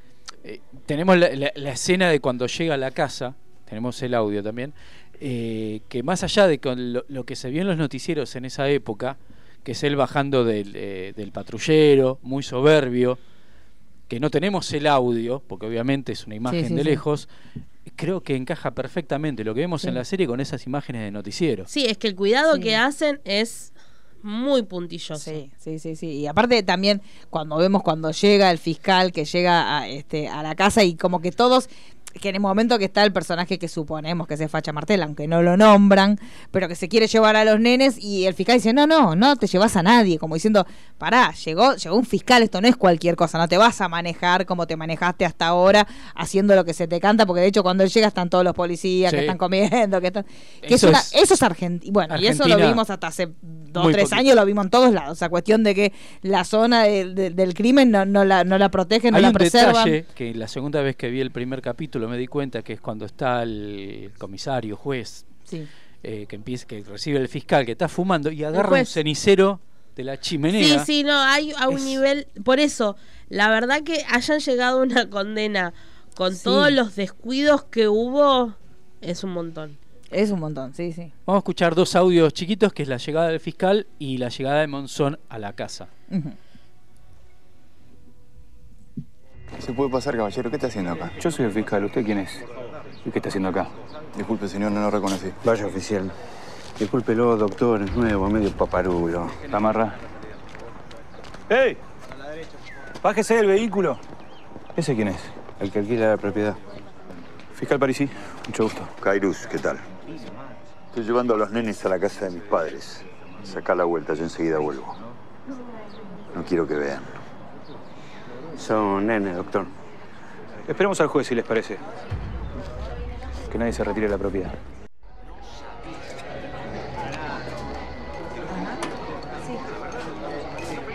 eh, tenemos la, la- la escena de cuando llega a la casa, tenemos el audio también, eh, que más allá de con lo, lo que se vio en los noticieros en esa época, que es él bajando del, eh, del patrullero, muy soberbio, que no tenemos el audio, porque obviamente es una imagen sí, de sí. lejos, creo que encaja perfectamente lo que vemos Sí. en la serie con esas imágenes de noticiero. Sí, es que el cuidado Sí. que hacen es muy puntilloso. Sí, sí, sí, sí. Y aparte también cuando vemos cuando llega el fiscal que llega a, este, a la casa y como que todos, que en el momento que está el personaje que suponemos que es Facha Martel, aunque no lo nombran, pero que se quiere llevar a los nenes y el fiscal dice, no, no, no te llevas a nadie, como diciendo, pará, llegó, llegó un fiscal, esto no es cualquier cosa, no te vas a manejar como te manejaste hasta ahora, haciendo lo que se te canta, porque de hecho cuando él llega están todos los policías que están comiendo, que están... Que Eso es- es, eso es Argentina. Bueno, y eso lo vimos hasta hace dos tres poquito. años, lo vimos en todos lados. O sea, cuestión de que la zona de- de- del crimen no, no la, no la protegen, no Hay la un preservan. detalle que la segunda vez que vi el primer capítulo me di cuenta que es cuando está el comisario, juez, Sí. eh, que empieza, que recibe el fiscal que está fumando y agarra un cenicero de la chimenea. Sí, sí, no, hay a un Es- nivel. Por eso, la verdad que hayan llegado a una condena con Sí. todos los descuidos que hubo, es un montón. Es un montón, sí, sí. Vamos a escuchar dos audios chiquitos, que es la llegada del fiscal y la llegada de Monzón a la casa. Ujú. ¿Se puede pasar, caballero? ¿Qué está haciendo acá? Yo soy el fiscal, ¿usted quién es? ¿Y qué está haciendo acá? Disculpe, señor, no lo reconocí. Vaya oficial. Discúlpelo, doctor, es nuevo, medio paparulo. ¿La amarra? ¡Ey! Bájese del vehículo. ¿Ese quién es? El que alquila la propiedad. Fiscal Parisi, mucho gusto. Cairus, ¿qué tal? Estoy llevando a los nenes a la casa de mis padres. Sacá la vuelta, yo enseguida vuelvo. No quiero que vean. Son nene, doctor. Esperemos al juez si les parece. Que nadie se retire de la propiedad.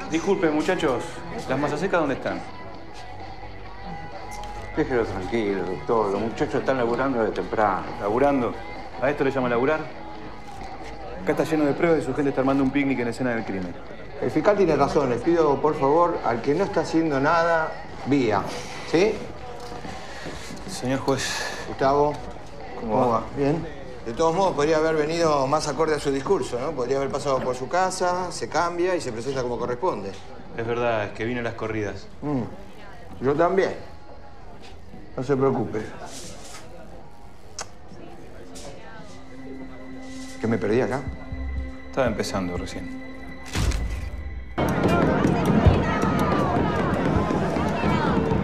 Disculpen, muchachos. ¿Las masas secas dónde están? Déjelo tranquilo, doctor. Los muchachos están laburando de temprano. ¿Laburando? ¿A esto le llama laburar? Acá está lleno de pruebas y su gente está armando un picnic en escena del crimen. El fiscal tiene razón. Les pido, por favor, al que no está haciendo nada, vía. ¿Sí? Señor juez. Gustavo, ¿cómo, va? Bien. De todos modos, podría haber venido más acorde a su discurso, ¿no? Podría haber pasado por su casa, se cambia y se presenta como corresponde. Es verdad, es que vino a las corridas. Mm. Yo también. No se preocupe. ¿Qué me perdí acá? Estaba empezando recién.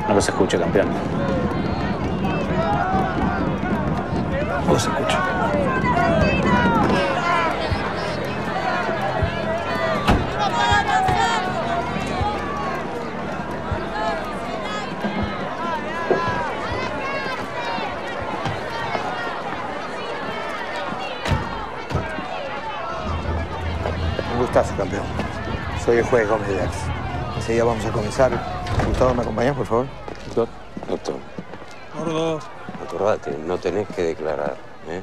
No los escucho, campeón. No los escucho. Un gustazo, campeón. Soy el juez Gómez de Ars. Enseguida vamos a comenzar. Gustavo, ¿me acompañas, por favor? Doctor, doctor, Gordo, acordate, no tenés que declarar, ¿eh?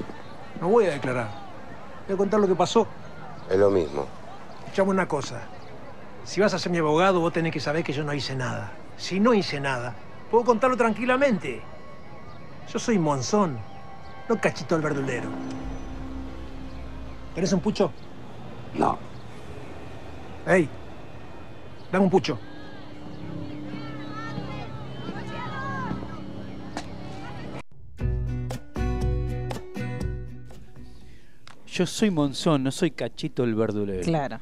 no voy a declarar. Voy a contar lo que pasó. Es lo mismo. Escuchame una cosa. Si vas a ser mi abogado, vos tenés que saber que yo no hice nada. Si no hice nada, Puedo contarlo tranquilamente. Yo soy Monzón, no cachito el verdulero. ¿Querés un pucho? No. Ey, dame un pucho. Yo soy Monzón, no soy Cachito el verdulero. Claro.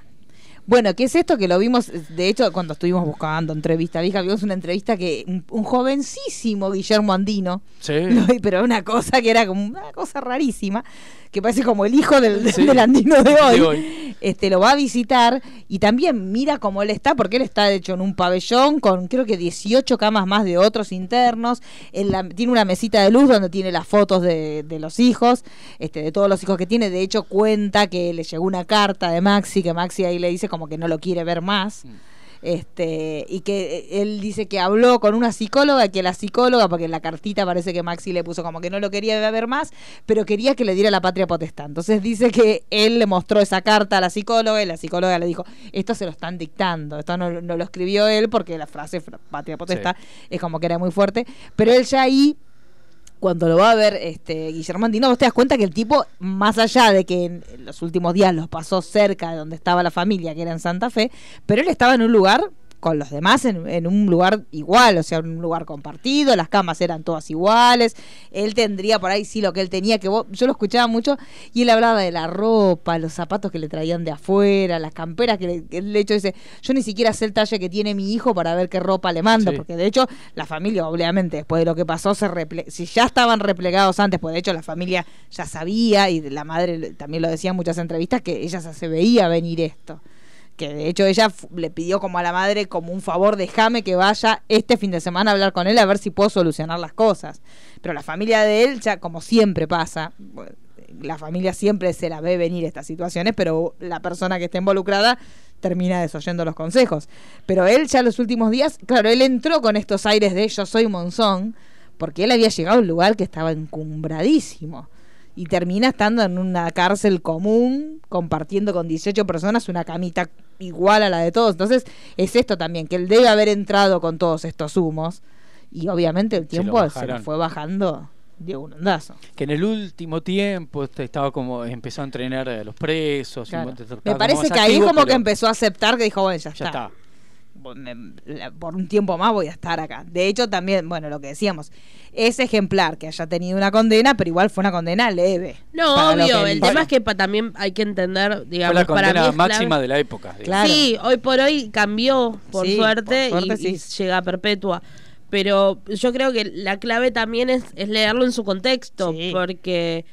Bueno, ¿qué es esto? Que lo vimos, de hecho, cuando estuvimos buscando entrevista, vieja, vimos una entrevista que un, un jovencísimo Guillermo Andino, Sí. pero una cosa que era como una cosa rarísima, que parece como el hijo del, Sí. del Andino de hoy, De hoy. Este, lo va a visitar y también mira cómo él está, porque él está de hecho en un pabellón con creo que 18 camas más de otros internos, en la- tiene una mesita de luz donde tiene las fotos de, de los hijos, este, de todos los hijos que tiene, de hecho cuenta que le llegó una carta de Maxi, que Maxi ahí le dice como que no lo quiere ver más. Este, y que eh, él dice que habló con una psicóloga, que la psicóloga, porque en la cartita parece que Maxi le puso como que no lo quería ver más, pero quería que le diera la patria potestad. Entonces dice que él le mostró esa carta a la psicóloga y la psicóloga le dijo, esto se lo están dictando, esto no, no lo escribió él porque la frase fra- patria potestad es como que era muy fuerte, pero él ya ahí cuando lo va a ver este Guillermo Andino, vos te das cuenta que el tipo, más allá de que en los últimos días los pasó cerca de donde estaba la familia, que era en Santa Fe, pero él estaba en un lugar con los demás en, en un lugar igual, o sea, un lugar compartido, las camas eran todas iguales, él tendría por ahí sí lo que él tenía, que vos- yo lo escuchaba mucho, y él hablaba de la ropa, los zapatos que le traían de afuera, las camperas que, le, que de hecho dice, yo ni siquiera sé el talle que tiene mi hijo para ver qué ropa le mando, Sí. porque de hecho la familia obviamente después de lo que pasó se reple si ya estaban replegados antes, pues de hecho la familia ya sabía y la madre también lo decía en muchas entrevistas que ella se veía venir esto que de hecho ella le pidió como a la madre como un favor, déjame que vaya este fin de semana a hablar con él a ver si puedo solucionar las cosas. Pero la familia de él, ya como siempre pasa, la familia siempre se la ve venir estas situaciones, pero la persona que está involucrada termina desoyendo los consejos. Pero él ya los últimos días, claro, él entró con estos aires de yo soy Monzón, porque él había llegado a un lugar que estaba encumbradísimo y termina estando en una cárcel común, compartiendo con 18 personas una camita igual a la de todos. Entonces, es esto también, que él debe haber entrado con todos estos humos y obviamente el tiempo se, lo fue bajando de un ondazo. Que en el último tiempo este, estaba como empezó a entrenar a los presos. Claro. Me parece que ahí activo, como que empezó a aceptar que dijo, bueno, ya, Ya está. está. Bo- me- la- Por un tiempo más voy a estar acá. De hecho, también, bueno, lo que decíamos, es ejemplar que haya tenido una condena, pero igual fue una condena leve. No, obvio. que El tema es que pa- también hay que entender, digamos, Fue la para mí condena clave- máxima de la época. Claro. Sí, hoy por hoy cambió, por Sí, suerte, por suerte y, llega a perpetua. Pero yo creo que la clave también es, es leerlo en su contexto, Sí. porque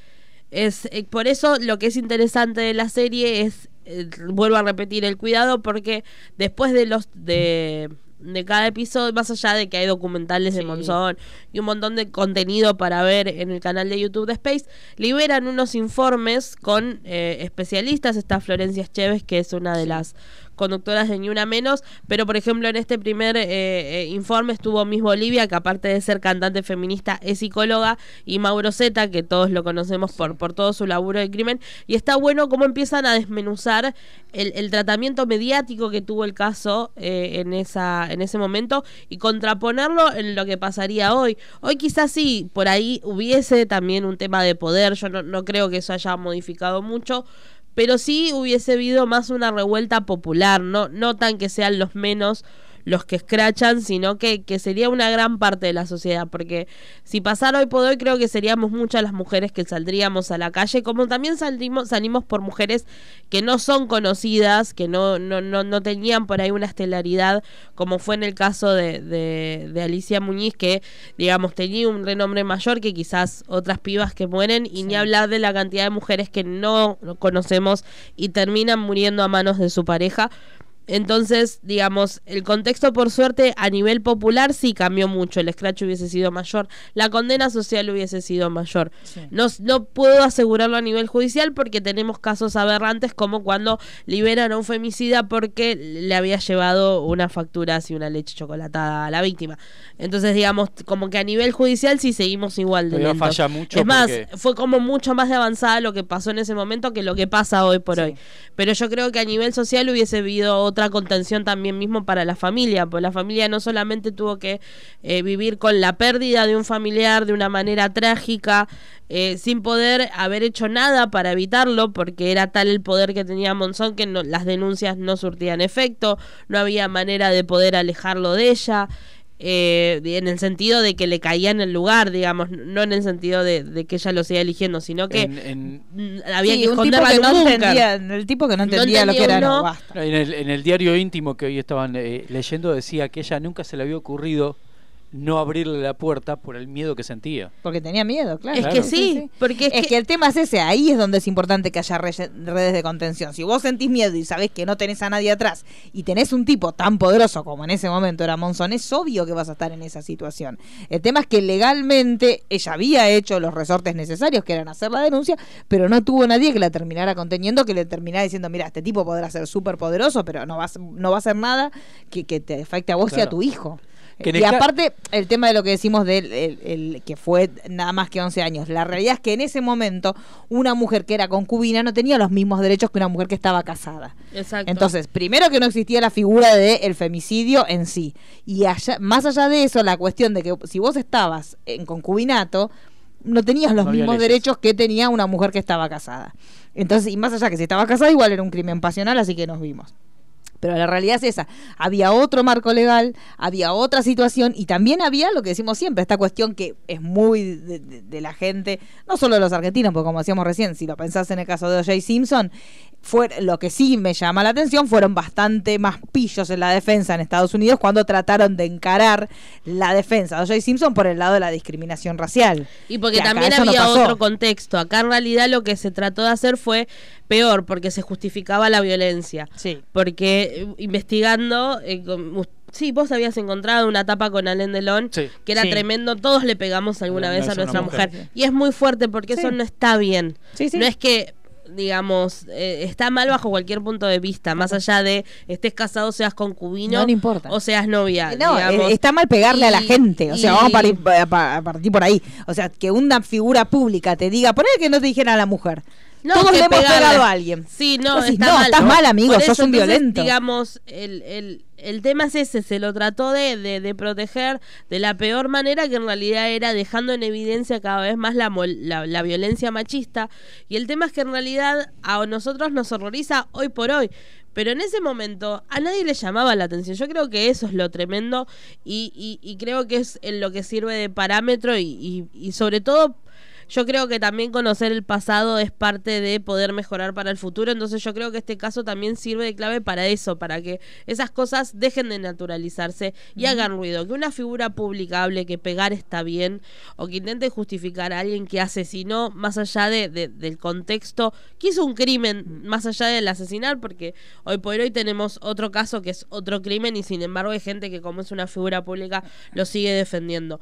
es eh, por eso lo que es interesante de la serie es, eh, vuelvo a repetir, el cuidado, porque después de los de de cada episodio, más allá de que hay documentales de Monzón y un montón de contenido para ver en el canal de YouTube de Space, liberan unos informes con eh, especialistas. Está Florencia Echeves, que es una de las conductoras de Ni Una Menos, pero por ejemplo en este primer eh, eh, informe estuvo Miss Bolivia, que aparte de ser cantante feminista es psicóloga, y Mauro Zeta, que todos lo conocemos por, por todo su laburo de crimen, y está bueno cómo empiezan a desmenuzar el, el tratamiento mediático que tuvo el caso eh, en, esa, en ese momento y contraponerlo en lo que pasaría hoy. Hoy quizás sí, por ahí hubiese también un tema de poder, yo no, no creo que eso haya modificado mucho, pero sí hubiese habido más una revuelta popular, no, no tan que sean los menos los que escrachan, sino que, que sería una gran parte de la sociedad, porque si pasara hoy por hoy creo que seríamos muchas las mujeres que saldríamos a la calle, como también salimos, salimos por mujeres que no son conocidas, que no, no, no, no tenían por ahí una estelaridad, como fue en el caso de, de, de Alicia Muñiz, que digamos tenía un renombre mayor que quizás otras pibas que mueren, y ni hablar de la cantidad de mujeres que no conocemos y terminan muriendo a manos de su pareja. Entonces, digamos, el contexto por suerte a nivel popular sí cambió mucho, el scratch hubiese sido mayor, la condena social hubiese sido mayor. No, no puedo asegurarlo a nivel judicial porque tenemos casos aberrantes como cuando liberan a un femicida porque le había llevado una factura y una leche chocolatada a la víctima. Entonces, digamos, como que a nivel judicial sí seguimos igual de lentos. falla mucho Es más, porque- fue como mucho más de avanzada lo que pasó en ese momento que lo que pasa hoy por hoy. Pero yo creo que a nivel social hubiese habido otra contención también mismo para la familia, pues la familia no solamente tuvo que eh, vivir con la pérdida de un familiar de una manera trágica, eh, sin poder haber hecho nada para evitarlo, porque era tal el poder que tenía Monzón que no- las denuncias no surtían efecto, no había manera de poder alejarlo de ella. Eh, en el sentido de que le caía en el lugar, digamos, no en el sentido de, de que ella lo siga eligiendo, sino que En- en- mm, había Sí, que un tipo esconderla que en no un entendía, el tipo que no entendía lo que era, no, uno. basta. En el, en el diario íntimo que hoy estaban eh, leyendo decía que ella nunca se le había ocurrido no abrirle la puerta por el miedo que sentía. Porque tenía miedo, claro. Es que sí, porque es, Es que, que el tema es ese, ahí es donde es importante que haya redes de contención. Si vos sentís miedo y sabés que no tenés a nadie atrás y tenés un tipo tan poderoso como en ese momento era Monzón, es obvio que vas a estar en esa situación. El tema es que legalmente ella había hecho los resortes necesarios, que eran hacer la denuncia, pero no tuvo nadie que la terminara conteniendo, que le terminara diciendo, mira, este tipo podrá ser súper poderoso, pero no va, a, ser- no va a hacer nada que, que te afecte a vos y a tu hijo. Que y aparte, el tema de lo que decimos del el- el- que fue nada más que 11 años, la realidad es que en ese momento una mujer que era concubina no tenía los mismos derechos que una mujer que estaba casada. Exacto. Entonces, primero que no existía la figura del femicidio en sí. Y allá, más allá de eso, la cuestión de que si vos estabas en concubinato, no tenías los No mismos leyes. derechos que tenía una mujer que estaba casada. Entonces, y más allá que si estaba casada, igual era un crimen pasional, así que nos vimos. Pero la realidad es esa. Había otro marco legal, había otra situación y también había lo que decimos siempre, esta cuestión que es muy de, de- la gente, no solo de los argentinos, porque como decíamos recién, si lo pensás en el caso de O.J. Simpson, fue, lo que sí me llama la atención fueron bastante más pillos en la defensa en Estados Unidos cuando trataron de encarar la defensa de O.J. Simpson por el lado de la discriminación racial. Y porque Que también no había otro contexto. Acá en realidad lo que se trató de hacer fue peor, porque se justificaba la violencia. Sí. Porque eh, investigando, eh, sí, vos habías encontrado una tapa con Alain Delon, Sí. que era Sí. tremendo, todos le pegamos alguna vez a nuestra mujer. mujer. Y es muy fuerte porque Sí. eso no está bien. Sí, sí. No es que digamos, eh, está mal bajo cualquier punto de vista, más allá de estés casado, seas concubino No, no importa. o seas novia. No, digamos. eh, está mal pegarle a la gente. O sea, y- vamos a partir, a pa- a partir por ahí. O sea, que una figura pública te diga, poner que no te dijera a la mujer. No, Todos le hemos pegarle. pegado a alguien. Sí, no, está no, mal. estás mal, amigo, sos un entonces, violento. Digamos, el, el, el tema es ese, se lo trató de, de, de proteger de la peor manera que en realidad era dejando en evidencia cada vez más la, la, la violencia machista. Y el tema es que en realidad a nosotros nos horroriza hoy por hoy. Pero en ese momento a nadie le llamaba la atención. Yo creo que eso es lo tremendo y, y, y creo que es en lo que sirve de parámetro y, y sobre todo yo creo que también conocer el pasado es parte de poder mejorar para el futuro, entonces yo creo que este caso también sirve de clave para eso, para que esas cosas dejen de naturalizarse y hagan ruido, que una figura pública hable que pegar está bien o que intente justificar a alguien que asesinó más allá de, de- del contexto, que hizo un crimen más allá del asesinar, porque hoy por hoy tenemos otro caso que es otro crimen y sin embargo hay gente que como es una figura pública lo sigue defendiendo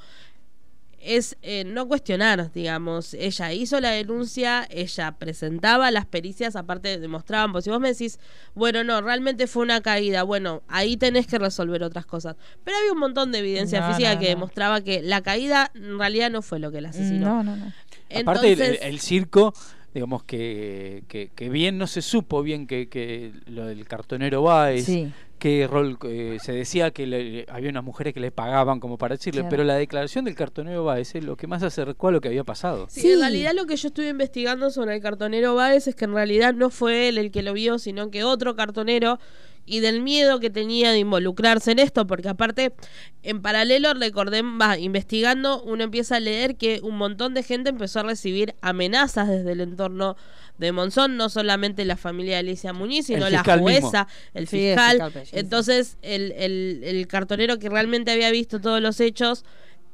es eh, no cuestionar, digamos, ella hizo la denuncia, ella presentaba las pericias, aparte demostraban, pues si vos me decís, bueno, no, realmente fue una caída, bueno, ahí tenés que resolver otras cosas. Pero había un montón de evidencia No, física no, que no. demostraba que la caída en realidad no fue lo que la asesinó. No, no, no. Aparte, el, circo, digamos que, que, que bien no se supo bien que, que lo del cartonero Báez, Sí. Qué rol eh, se decía que le- había unas mujeres que le pagaban como para decirle, Claro. pero la declaración del cartonero Báez es lo que más acercó a lo que había pasado. Sí, en realidad lo que yo estuve investigando sobre el cartonero Báez es que en realidad no fue él el que lo vio, sino que otro cartonero y del miedo que tenía de involucrarse en esto, porque aparte, en paralelo, recordé, va, investigando, uno empieza a leer que un montón de gente empezó a recibir amenazas desde el entorno de Monzón, no solamente la familia de Alicia Muñiz, sino la mismo. jueza, el Sí, el fiscal. Entonces, el, el, el cartonero que realmente había visto todos los hechos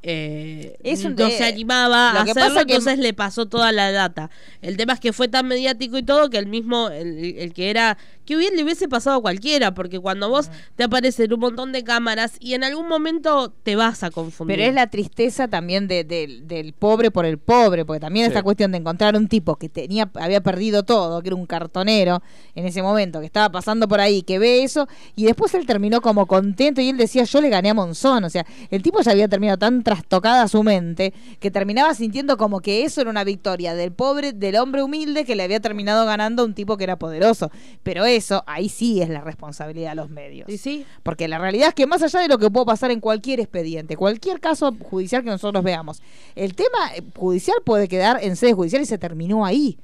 eh, Es un- no se animaba lo a que hacerlo, pasa que- entonces le pasó toda la data. El tema es que fue tan mediático y todo que el mismo, el, el que era, que hubiera, le hubiese pasado a cualquiera, porque cuando vos te aparecen un montón de cámaras y en algún momento te vas a confundir. Pero es la tristeza también de- del- del pobre por el pobre, porque también Sí. esta cuestión de encontrar un tipo que tenía había perdido todo, que era un cartonero en ese momento, que estaba pasando por ahí, que ve eso, y después él terminó como contento y él decía, yo le gané a Monzón, o sea, el tipo ya había terminado tan trastocada su mente, que terminaba sintiendo como que eso era una victoria del pobre, del hombre humilde que le había terminado ganando a un tipo que era poderoso. Pero eso, ahí sí es la responsabilidad de los medios. Sí, sí. Porque la realidad es que más allá de lo que puede pasar en cualquier expediente, cualquier caso judicial que nosotros veamos, el tema eh, judicial puede quedar en sede judicial y se terminó ahí.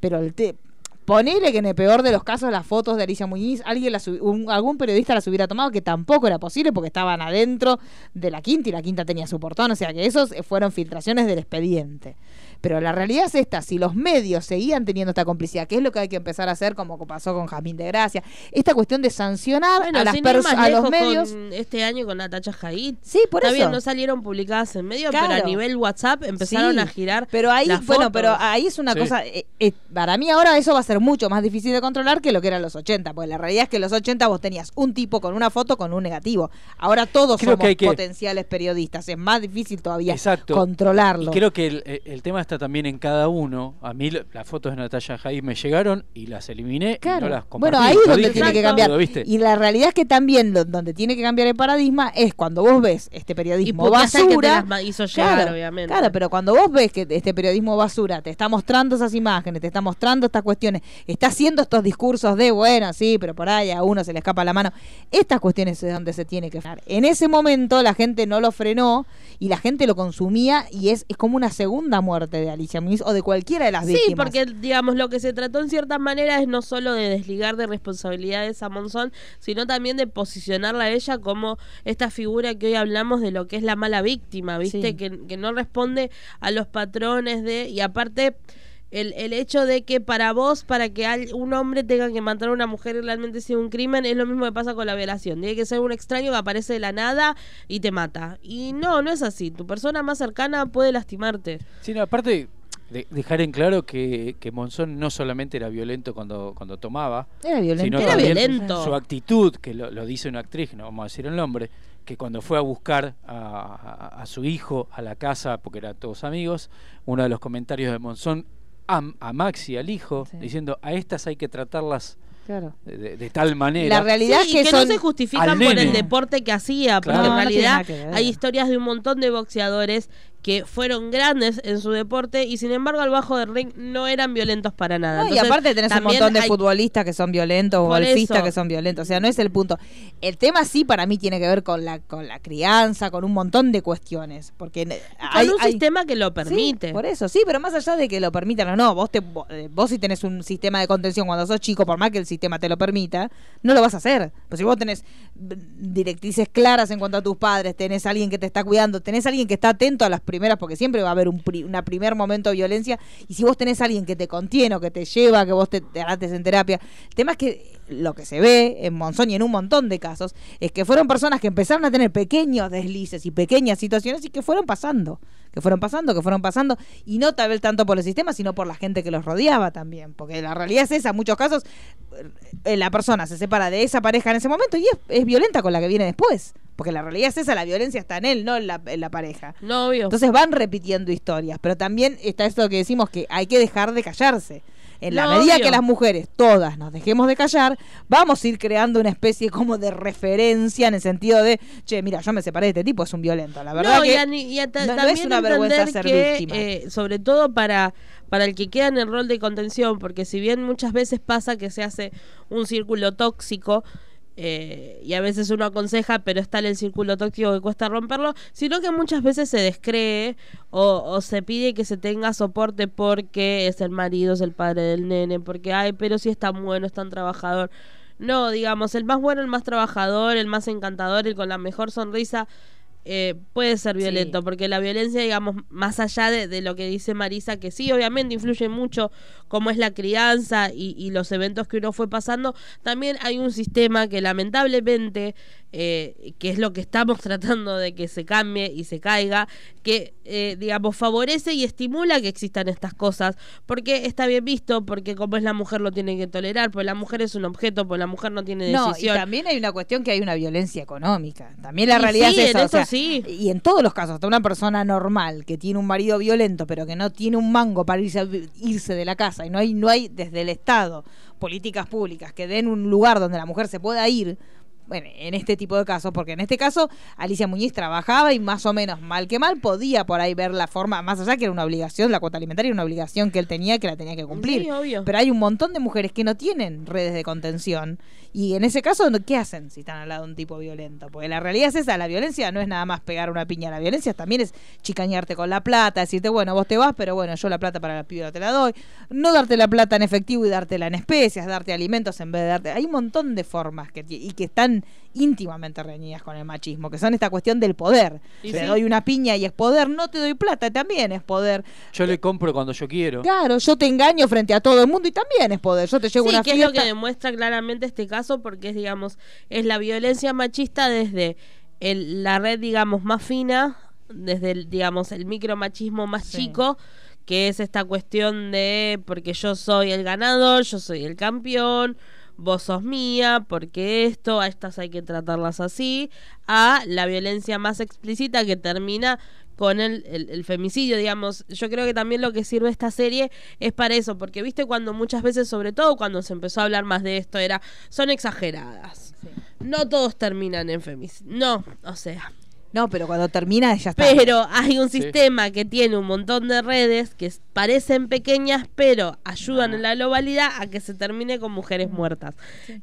Pero el te Ponele que en el peor de los casos las fotos de Alicia Muñiz, alguien la un- algún periodista las hubiera tomado, que tampoco era posible porque estaban adentro de la quinta y la quinta tenía su portón, o sea que esos fueron filtraciones del expediente. Pero la realidad es esta, si los medios seguían teniendo esta complicidad, que es lo que hay que empezar a hacer como pasó con Jamín de Gracia, esta cuestión de sancionar Bueno, a, las sin ir pers- más a los medios... con este año con Natacha Jaid. Sí, por Está eso. bien, no salieron publicadas en medio, pero a nivel WhatsApp empezaron Sí, a girar. Pero ahí, las bueno, fotos. pero ahí es una Sí. cosa. eh, eh, para mí ahora eso va a ser mucho más difícil de controlar que lo que eran los 80, porque la realidad es que en los 80 vos tenías un tipo con una foto con un negativo. Ahora todos Creo somos que hay que- potenciales periodistas, es más difícil todavía Exacto. controlarlo. Y creo que el, el tema está también en cada uno. A mí las fotos de Natalia Jaid me llegaron y las eliminé y no las compartí. Bueno, ahí es donde. Y la realidad es que también lo- donde tiene que cambiar el paradigma es cuando vos ves este periodismo puteás al que te basura. hizo llegar, claro, obviamente. Claro, pero cuando vos ves que este periodismo basura te está mostrando esas imágenes, te está mostrando estas cuestiones, está haciendo estos discursos de, bueno, sí, pero por ahí a uno se le escapa la mano. Estas cuestiones es donde se tiene que frenar. En ese momento la gente no lo frenó y la gente lo consumía y es, es como una segunda muerte de Alicia Muñiz o de cualquiera de las Sí, víctimas. porque digamos lo que se trató en cierta manera es no solo de desligar de responsabilidades a Monzón, sino también de posicionarla a ella como esta figura que hoy hablamos de lo que es la mala víctima, ¿viste? Sí. Que, que no responde a los patrones de y aparte el, el hecho de que para vos, para que al- un hombre tenga que matar a una mujer realmente sea un crimen, es lo mismo que pasa con la violación. Tiene que ser un extraño que aparece de la nada y te mata. Y no, no es así. Tu persona más cercana puede lastimarte. Sí, no, aparte de dejar en claro que, que Monzón no solamente era violento cuando, cuando tomaba, Era violento. sino Era también violento. su actitud, que lo, lo dice una actriz, no vamos a decir el nombre, que cuando fue a buscar a, a- a su hijo a la casa, porque eran todos amigos, uno de los comentarios de Monzón a, a Maxi, al hijo, diciendo, a estas hay que tratarlas Claro. de, de- tal manera. La realidad Sí, es que, y que son no se justifican por el deporte que hacía, porque Claro. en No, no tiene realidad hay historias de un montón de boxeadores que fueron grandes en su deporte y sin embargo al bajo del ring no eran violentos para nada. No, y aparte tenés un montón de hay- futbolistas que son violentos golfistas eso. que son violentos. O sea, no es el punto. El tema sí para mí tiene que ver con la, con la crianza, con un montón de cuestiones. Porque con hay, un hay- sistema que lo Sí, permite. por eso, sí, pero más allá de que lo permitan o no, vos, te, vos, eh, vos si tenés un sistema de contención cuando sos chico, por más que el sistema te lo permita, no lo vas a hacer. Pues si vos tenés directrices claras en cuanto a tus padres, tenés alguien que te está cuidando, tenés alguien que está atento a las primeras, porque siempre va a haber un pri- una primer momento de violencia, y si vos tenés alguien que te contiene o que te lleva, que vos te, te en terapia, el tema es que lo que se ve en Monzón y en un montón de casos es que fueron personas que empezaron a tener pequeños deslices y pequeñas situaciones y que fueron pasando, que fueron pasando, que fueron pasando, y no tal vez tanto por el sistema, sino por la gente que los rodeaba también, porque la realidad es esa, en muchos casos eh, la persona se separa de esa pareja en ese momento y es, es violenta con la que viene después, porque la realidad es esa, la violencia está en él, no en la, en la pareja. No, obvio. Entonces van repitiendo historias, pero también está esto que decimos que hay que dejar de callarse. En la No, medida obvio. que las mujeres todas nos dejemos de callar, vamos a ir creando una especie como de referencia en el sentido de, che, mira, yo me separé de este tipo, es un violento. La verdad no, que y a ni- y a no- no es una vergüenza ser que, víctima. eh, sobre todo para, para el que queda en el rol de contención, porque si bien muchas veces pasa que se hace un círculo tóxico, eh, y a veces uno aconseja, pero está en el círculo tóxico que cuesta romperlo, sino que muchas veces se descree o, se pide que se tenga soporte porque es el marido, es el padre del nene, porque, ay, pero si es tan bueno, es tan trabajador. No, digamos, el más bueno, el más trabajador, el más encantador, el con la mejor sonrisa, eh, puede ser violento, porque la violencia, digamos, más allá de, de lo que dice Marisa, que sí, obviamente influye mucho cómo es la crianza y, y los eventos que uno fue pasando, también hay un sistema que lamentablemente, eh, que es lo que estamos tratando de que se cambie y se caiga, que, eh, digamos, favorece y estimula que existan estas cosas, porque está bien visto, porque como es la mujer lo tiene que tolerar, porque la mujer es un objeto, porque la mujer no tiene No, y decisión. también hay una cuestión que hay una violencia económica. También la Y realidad sí, es en esa. o sea, sí. Y en todos los casos, hasta una persona normal que tiene un marido violento, pero que no tiene un mango para irse, a irse de la casa, y no hay, no hay desde el Estado políticas públicas que den un lugar donde la mujer se pueda ir bueno, en este tipo de casos, porque en este caso Alicia Muñiz trabajaba y más o menos mal que mal podía por ahí ver la forma, más allá que era una obligación, la cuota alimentaria era una obligación que él tenía que la tenía que cumplir. Sí, obvio. Pero hay un montón de mujeres que no tienen redes de contención y en ese caso, ¿qué hacen si están al lado de un tipo violento? Porque la realidad es esa, la violencia no es nada más pegar una piña, la violencia también es chicañarte con la plata, decirte, bueno, vos te vas, pero bueno, yo la plata para la piba te la doy, no darte la plata en efectivo y dártela en especias, darte alimentos en vez de darte... Hay un montón de formas que, y que están íntimamente reñidas con el machismo, que son esta cuestión del poder. Te doy una piña y es poder, no te doy plata, también es poder. Yo le compro cuando yo quiero. Claro, yo te engaño frente a todo el mundo y también es poder. Yo te llevo Sí, una que es lo que demuestra claramente este caso, porque es, digamos, es la violencia machista desde el- la red, digamos, más fina, desde, el, digamos, el micromachismo más chico, que es esta cuestión de porque yo soy el ganador, yo soy el campeón, vos sos mía, porque esto, a estas hay que tratarlas así, a la violencia más explícita que termina con el, el, el femicidio, digamos. Yo creo que también lo que sirve esta serie es para eso, porque viste cuando muchas veces, sobre todo cuando se empezó a hablar más de esto, era, son exageradas. No todos terminan en femicidio. No, o sea. No, pero cuando termina ya está. Pero hay un Sí. sistema que tiene un montón de redes que parecen pequeñas, pero ayudan en la globalidad a que se termine con mujeres muertas.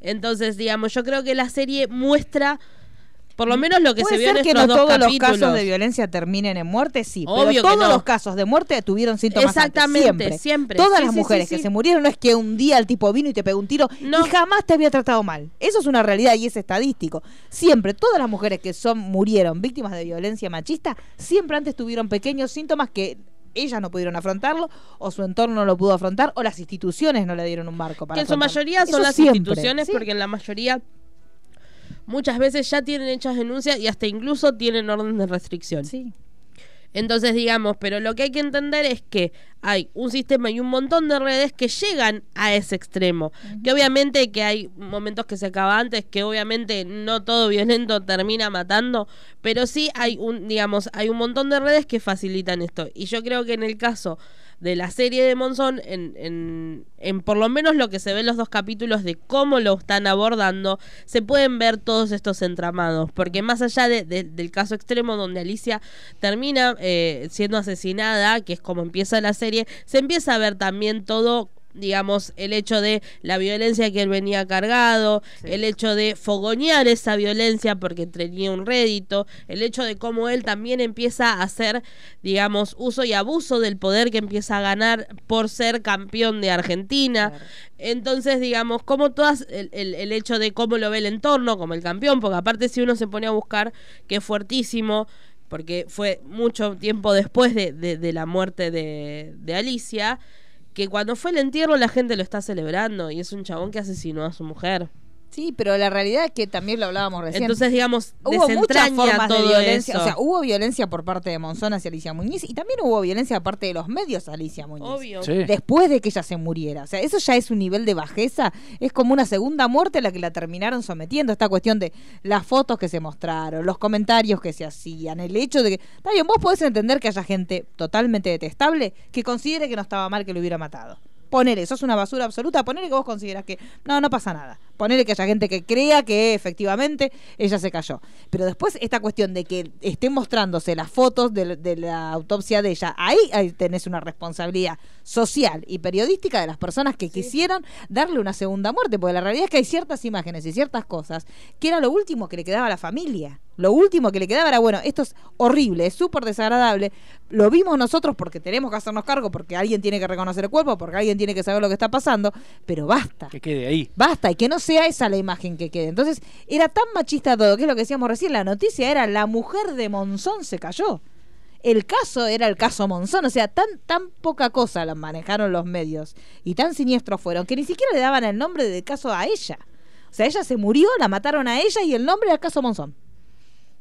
Entonces, digamos, yo creo que la serie muestra por lo menos lo que Puede se vio ser en que estos no dos todos capítulos. los casos de violencia terminen en muerte, sí. Obvio pero que todos no. los casos de muerte tuvieron síntomas antes, Exactamente, siempre. siempre. Todas Sí, las mujeres sí, que se murieron no es que un día el tipo vino y te pegó un tiro y jamás te había tratado mal. Eso es una realidad y es estadístico. Siempre, todas las mujeres que son murieron víctimas de violencia machista, siempre antes tuvieron pequeños síntomas que ellas no pudieron afrontarlo, o su entorno no lo pudo afrontar, o las instituciones no le dieron un barco para que en su mayoría son Eso las siempre, instituciones sí. porque en la mayoría muchas veces ya tienen hechas denuncias y hasta incluso tienen orden de restricción. Entonces, digamos, pero lo que hay que entender es que hay un sistema y un montón de redes que llegan a ese extremo. Que obviamente que hay momentos que se acaba antes, que obviamente no todo violento termina matando, pero sí hay un, digamos, hay un montón de redes que facilitan esto. Y yo creo que en el caso de la serie de Monzón, en, en, en por lo menos lo que se ve en los dos capítulos de cómo lo están abordando, se pueden ver todos estos entramados. Porque más allá de- de- del caso extremo donde Alicia termina eh, siendo asesinada, que es como empieza la serie, se empieza a ver también todo digamos, el hecho de la violencia que él venía cargado, el hecho de fogonear esa violencia porque tenía un rédito, el hecho de cómo él también empieza a hacer, digamos, uso y abuso del poder que empieza a ganar por ser campeón de Argentina. Entonces, digamos, como todas, el, el- el hecho de cómo lo ve el entorno, como el campeón, porque aparte si uno se pone a buscar, que es fuertísimo, porque fue mucho tiempo después de, la muerte de Alicia, que cuando fue el entierro la gente lo está celebrando y es un chabón que asesinó a su mujer. Sí, pero la realidad es que también lo hablábamos recién. Entonces, digamos, hubo muchas formas de violencia. eso. O sea, hubo violencia por parte de Monzón hacia Alicia Muñiz y también hubo violencia por parte de los medios a Alicia Muñiz. Obvio. Sí. Después de que ella se muriera. O sea, eso ya es un nivel de bajeza. Es como una segunda muerte a la que la terminaron sometiendo. Esta cuestión de las fotos que se mostraron, los comentarios que se hacían, el hecho de que. Está bien, vos podés entender que haya gente totalmente detestable que considere que no estaba mal que lo hubiera matado. Ponele, sos una basura absoluta, ponele que vos consideras que no, no pasa nada. Ponele que haya gente que crea que efectivamente ella se cayó. Pero después esta cuestión de que estén mostrándose las fotos de, de la autopsia de ella, ahí, ahí tenés una responsabilidad social y periodística de las personas que quisieran darle una segunda muerte, porque la realidad es que hay ciertas imágenes y ciertas cosas que era lo último que le quedaba a la familia. Lo último que le quedaba era, bueno, esto es horrible, es súper desagradable, lo vimos nosotros porque tenemos que hacernos cargo, porque alguien tiene que reconocer el cuerpo, porque alguien tiene que saber lo que está pasando, pero basta. Que quede ahí. Basta, y que no sea esa la imagen que quede. Entonces, era tan machista todo, que es lo que decíamos recién, la noticia era la mujer de Monzón se cayó. El caso era el caso Monzón, o sea, tan, tan poca cosa la manejaron los medios y tan siniestros fueron que ni siquiera le daban el nombre del caso a ella. O sea, ella se murió, la mataron a ella y el nombre era el caso Monzón.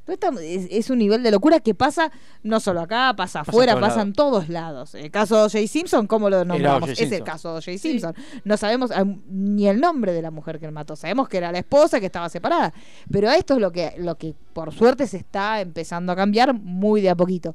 Es, es un nivel de locura que pasa no solo acá, pasa Pasa afuera, pasa en todos lados. El caso de O.J. Simpson, ¿cómo lo nombramos? Es el caso de O.J. Simpson. No sabemos ni el nombre de la mujer que él mató. Sabemos que era la esposa que estaba separada. Pero esto es lo que, lo que por suerte se está empezando a cambiar muy de a poquito.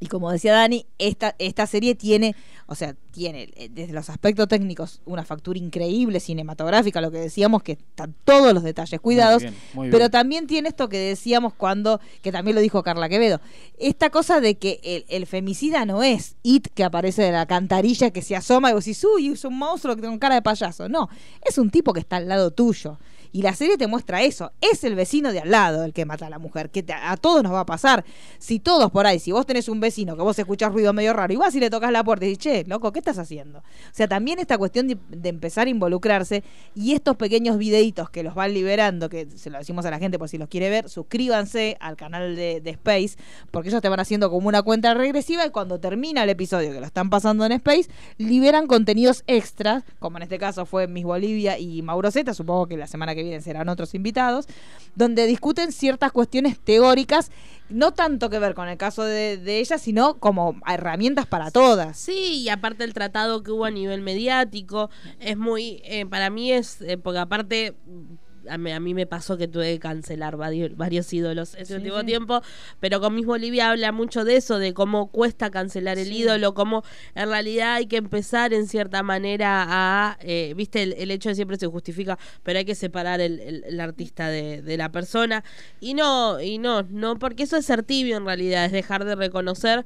Y como decía Dani, esta, esta serie tiene, o sea, tiene eh, desde los aspectos técnicos una factura increíble, cinematográfica, lo que decíamos que están todos los detalles cuidados, bien, muy pero bien. también tiene esto que decíamos cuando, que también lo dijo Carla Quevedo, esta cosa de que el, el femicida no es It que aparece de la cantarilla que se asoma y vos decís, uy, es un monstruo que con cara de payaso. No, es un tipo que está al lado tuyo. Y la serie te muestra eso. Es el vecino de al lado el que mata a la mujer. Que te- a todos nos va a pasar. Si todos por ahí, si vos tenés un vecino que vos escuchás ruido medio raro y vas y le tocas la puerta y dices, che, loco, ¿qué estás haciendo? O sea, también esta cuestión de, empezar a involucrarse y estos pequeños videitos que los van liberando, que se lo decimos a la gente por si los quiere ver, suscríbanse al canal de, Space, porque ellos te van haciendo como una cuenta regresiva y cuando termina el episodio que lo están pasando en Space, liberan contenidos extras, como en este caso fue Miss Bolivia y Mauro Zeta, supongo que la semana que viene serán otros invitados, donde discuten ciertas cuestiones teóricas, no tanto que ver con el caso de, de ella, sino como herramientas para todas. Sí, y aparte el tratado que hubo a nivel mediático, es muy, eh, para mí es, eh, porque aparte a mí, a mí me pasó que tuve que cancelar varios, varios ídolos ese Sí, último sí. tiempo, pero con Miss Bolivia habla mucho de eso, de cómo cuesta cancelar el Sí. ídolo, cómo en realidad hay que empezar en cierta manera a, eh, viste, el, el hecho de siempre se justifica, pero hay que separar el, el- el artista de, de la persona. Y no, y no, no, porque eso es ser tibio en realidad, es dejar de reconocer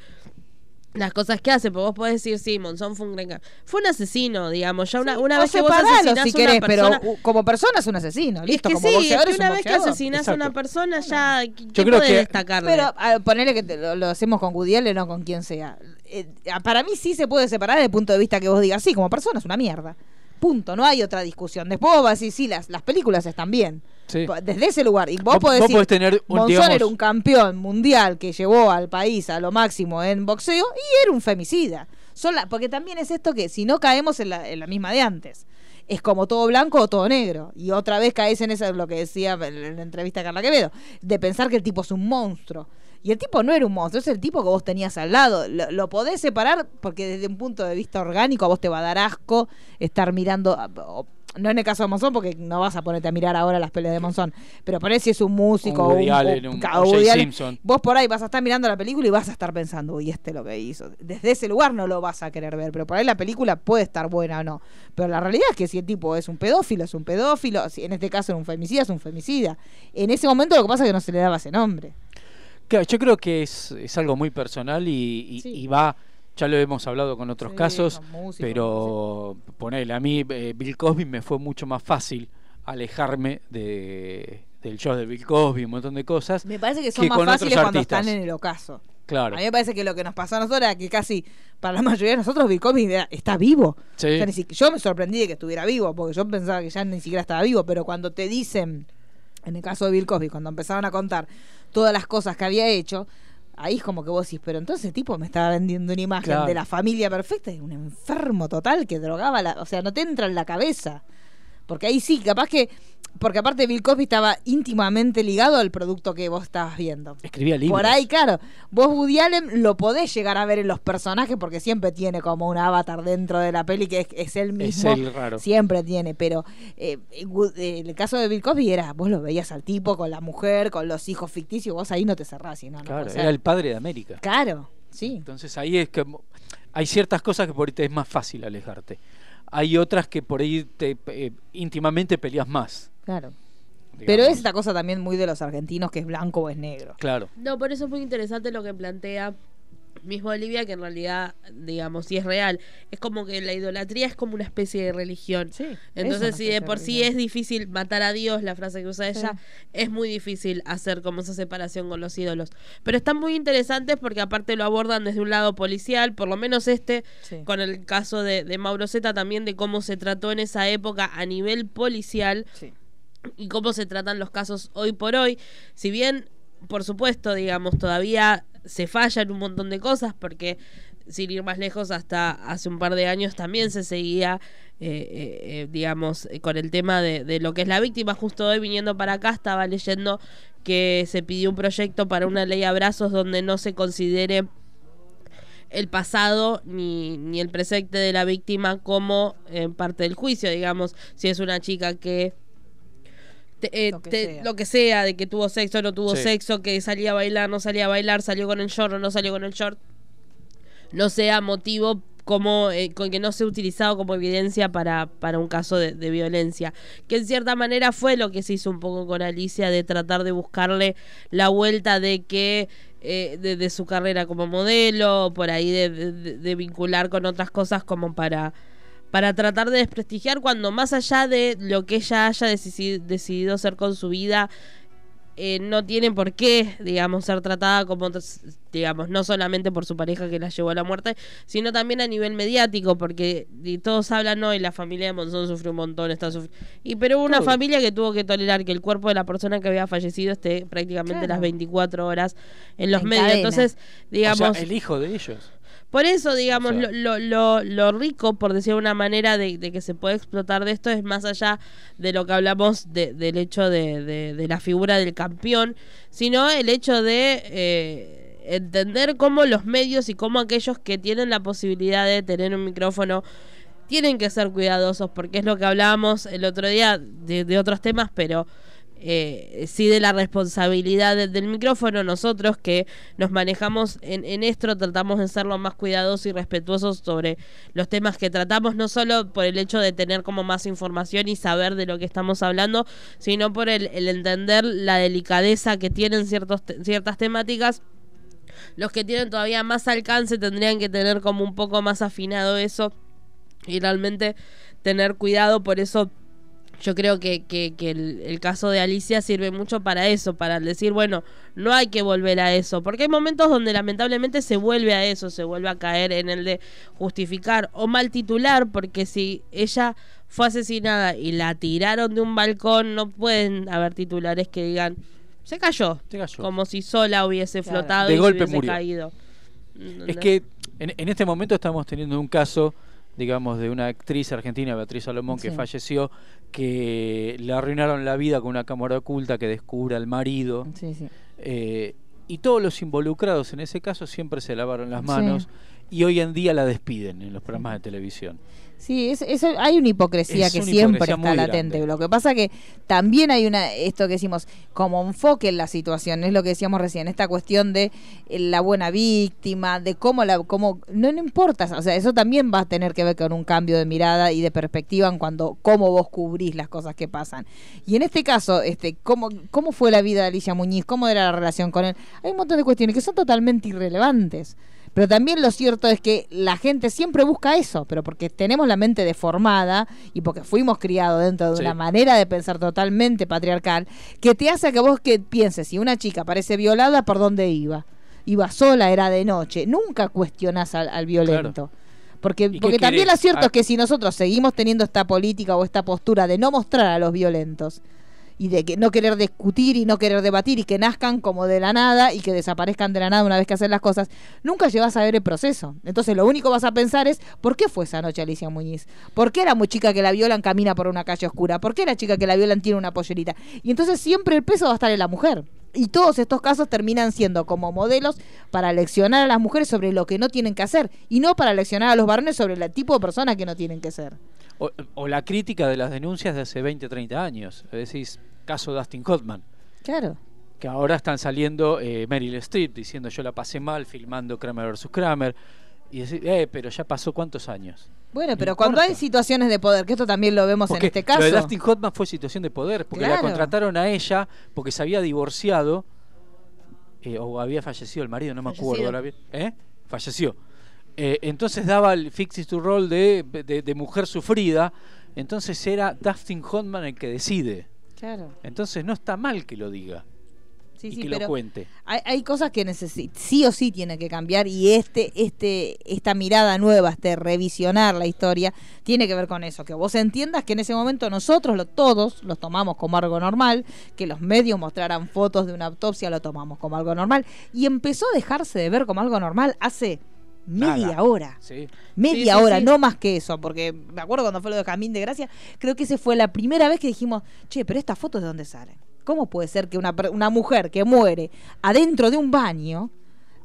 las cosas que hace, porque vos podés decir, sí, Monzón fue un gran... Fue un asesino, digamos, ya una, una vez que vos asesinás si una querés, persona... pero como persona es un asesino, listo, es que como sí, es que un una vez que asesinás a una persona ya... Yo creo que- destacarle? Pero a, ponele que te- lo, lo hacemos con Woody Allen o con quien sea. Eh, para mí sí se puede separar desde el punto de vista que vos digas, sí, como persona es una mierda. Punto, no hay otra discusión. Después vos vas a decir, sí, las, las películas están bien. Sí. Desde ese lugar. Y vos, Vos- podés vos decir, podés tener un, Monzón digamos- era un campeón mundial que llevó al país a lo máximo en boxeo y era un femicida. Son la- porque también es esto que si no caemos en la, en la misma de antes. Es como todo blanco o todo negro. Y otra vez caes en eso, lo que decía en en la entrevista a Carla Quevedo, de pensar que el tipo es un monstruo. Y el tipo no era un monstruo, es el tipo que vos tenías al lado. Lo, lo podés separar porque desde un punto de vista orgánico a vos te va a dar asco estar mirando. no en el caso de Monzón, porque no vas a ponerte a mirar ahora las peleas de Monzón. Pero ponés si es un músico Un Allen. Woody Allen. Simpson. Vos por ahí vas a estar mirando la película y vas a estar pensando, uy, este lo que hizo. Desde ese lugar no lo vas a querer ver, pero por ahí la película puede estar buena o no. Pero la realidad es que si el tipo es un pedófilo, es un pedófilo. Si en este caso es un femicida, es un femicida. En ese momento lo que pasa es que no se le daba ese nombre. Claro, yo creo que es, es algo muy personal y, y- Sí. y va, ya lo hemos hablado con otros Sí, casos, pero ponele, a mí eh, Bill Cosby me fue mucho más fácil alejarme de, del show de Bill Cosby, un montón de cosas. Me parece que son más con otros fáciles cuando están en el ocaso. Claro. A mí me parece que lo que nos pasó a nosotros era que casi para la mayoría de nosotros Bill Cosby está vivo. Sí. O sea, ni siquiera- yo me sorprendí de que estuviera vivo, porque yo pensaba que ya ni siquiera estaba vivo, pero cuando te dicen, en el caso de Bill Cosby, cuando empezaron a contar todas las cosas que había hecho, ahí es como que vos decís, pero entonces tipo me estaba vendiendo una imagen Claro. de la familia perfecta y un enfermo total que drogaba, la, o sea, no te entra en la cabeza. Porque ahí sí, capaz que. Porque aparte Bill Cosby estaba íntimamente ligado al producto que vos estabas viendo. Escribía libros. Por ahí, claro. Vos Woody Allen lo podés llegar a ver en los personajes porque siempre tiene como un avatar dentro de la peli que es, es él Es mismo. él raro. Siempre tiene, pero eh, el caso de Bill Cosby era, vos lo veías al tipo con la mujer, con los hijos ficticios, vos ahí no te cerrás. y no, no Claro, ser. era el padre de América. Claro, sí. Entonces ahí es que hay ciertas cosas que por ahí te es más fácil alejarte. Hay otras que por ahí te eh, íntimamente peleas más. Claro. digamos. Pero es esta cosa también muy de los argentinos que es blanco o es negro. Claro. No, por eso es muy interesante lo que plantea mismo Olivia, que en realidad, digamos, sí es real. Es como que la idolatría es como una especie de religión. es Entonces, si de por sí religión. es difícil matar a Dios, la frase que usa Sí. ella, es muy difícil hacer como esa separación con los ídolos. Pero están muy interesantes porque aparte lo abordan desde un lado policial, por lo menos este, Sí. con el caso de, de Mauro Zeta también, de cómo se trató en esa época a nivel policial y cómo se tratan los casos hoy por hoy. Si bien, por supuesto, digamos, todavía se fallan un montón de cosas, porque sin ir más lejos, hasta hace un par de años también se seguía, eh, eh, eh, digamos, con el tema de, de lo que es la víctima. Justo hoy viniendo para acá estaba leyendo que se pidió un proyecto para una ley a brazos donde no se considere el pasado ni, ni el presente de la víctima como eh, parte del juicio, digamos, si es una chica que te- eh, Lo que te- sea. lo que sea, de que tuvo sexo, no tuvo Sí. sexo, que salía a bailar, no salía a bailar, salió con el short o no salió con el short. no sea motivo como eh, con que no sea utilizado como evidencia para, para un caso de, de violencia. Que en cierta manera fue lo que se hizo un poco con Alicia de tratar de buscarle la vuelta de que eh, de, de su carrera como modelo, por ahí de, de- de vincular con otras cosas como para para tratar de desprestigiar cuando más allá de lo que ella haya decidido hacer con su vida, eh, no tiene por qué, digamos, ser tratada como, digamos, no solamente por su pareja que la llevó a la muerte, sino también a nivel mediático, porque y todos hablan, no, y la familia de Monzón sufrió un montón, está Y pero hubo una familia que tuvo que tolerar que el cuerpo de la persona que había fallecido esté prácticamente Claro. las 24 horas en los En medios. cadena. Entonces, digamos... O sea, el hijo de ellos. Por eso, digamos, O sea- lo, lo, lo, rico, por decir de una manera, de, de que se puede explotar de esto es más allá de lo que hablamos de- del hecho de, la figura del campeón, sino el hecho de eh, entender cómo los medios y cómo aquellos que tienen la posibilidad de tener un micrófono tienen que ser cuidadosos, porque es lo que hablábamos el otro día de, de otros temas, pero eh, sí de la responsabilidad de- del micrófono, nosotros que nos manejamos en, en esto, tratamos de ser lo más cuidadosos y respetuosos sobre los temas que tratamos, no solo por el hecho de tener como más información y saber de lo que estamos hablando, sino por el, el entender la delicadeza que tienen ciertos ciertas temáticas los que tienen todavía más alcance tendrían que tener como un poco más afinado eso y realmente tener cuidado. Por eso yo creo que, que, que el, el caso de Alicia sirve mucho para eso, para decir, bueno, no hay que volver a eso, porque hay momentos donde lamentablemente se vuelve a eso, se vuelve a caer en el de justificar o mal titular, porque si ella fue asesinada y la tiraron de un balcón, no pueden haber titulares que digan, se cayó, como si sola hubiese Claro. flotado De y se golpe hubiese murió. caído. Es que en, en este momento estamos teniendo un caso, digamos, de una actriz argentina, Beatriz Salomón, que Sí. falleció, que le arruinaron la vida con una cámara oculta que descubra al marido. Sí, sí. Eh, y todos los involucrados en ese caso siempre se lavaron las manos y hoy en día la despiden en los programas de televisión. Sí, es, eso- hay una hipocresía Es que una siempre hipocresía está latente. grande. Lo que pasa que también hay una, esto que decimos, como enfoque en la situación, es lo que decíamos recién, esta cuestión de eh, la buena víctima, de cómo la, cómo, no, no importa, o sea, eso también va a tener que ver con un cambio de mirada y de perspectiva en cuanto cómo vos cubrís las cosas que pasan. Y en este caso, este, cómo, cómo fue la vida de Alicia Muñiz, cómo era la relación con él, hay un montón de cuestiones que son totalmente irrelevantes. Pero también lo cierto es que la gente siempre busca eso, pero porque tenemos la mente deformada y porque fuimos criados dentro de Sí. una manera de pensar totalmente patriarcal, que te hace que vos que pienses, si una chica parece violada, ¿por dónde iba? Iba sola, era de noche. Nunca cuestionás al, al violento. Porque, porque también lo cierto Ah. es que si nosotros seguimos teniendo esta política o esta postura de no mostrar a los violentos y de que no querer discutir y no querer debatir y que nazcan como de la nada y que desaparezcan de la nada una vez que hacen las cosas, nunca llevas a ver el proceso. Entonces lo único que vas a pensar es, ¿por qué fue esa noche Alicia Muñiz? ¿Por qué la chica que la violan camina por una calle oscura? ¿Por qué la chica que la violan tiene una pollerita? Y entonces siempre el peso va a estar en la mujer. Y todos estos casos terminan siendo como modelos para leccionar a las mujeres sobre lo que no tienen que hacer y no para leccionar a los varones sobre el tipo de persona que no tienen que ser. O, o la crítica de las denuncias de hace 20, 30 años. Decís, caso Dustin Hoffman. Claro. que ahora están saliendo eh, Meryl Streep diciendo yo la pasé mal filmando Kramer vs. Kramer y decir, eh, pero ya pasó cuántos años. Bueno, No pero cuando hay situaciones de poder, que esto también lo vemos Porque en este caso. lo de Dustin Hoffman fue situación de poder, porque la contrataron a ella porque se había divorciado eh, o había fallecido el marido, no me acuerdo. Fallecido. ahora bien. ¿Eh? Falleció. Eh, entonces daba el fixes to roll de, de, de mujer sufrida, entonces era Dustin Hoffman el que decide. Claro. Entonces no está mal que lo diga Sí, y sí, que pero lo cuente. Hay, hay cosas que sí o sí tienen que cambiar y este, este, esta mirada nueva, este revisionar la historia, tiene que ver con eso, que vos entiendas que en ese momento nosotros lo, todos los tomamos como algo normal, que los medios mostraran fotos de una autopsia, lo tomamos como algo normal, y empezó a dejarse de ver como algo normal hace media Nada. hora. Sí. Media Sí, sí, hora, sí. no más que eso, porque me acuerdo cuando fue lo de Camín de Gracia, creo que esa fue la primera vez que dijimos, che, pero estas fotos de dónde salen. ¿Cómo puede ser que una, una mujer que muere adentro de un baño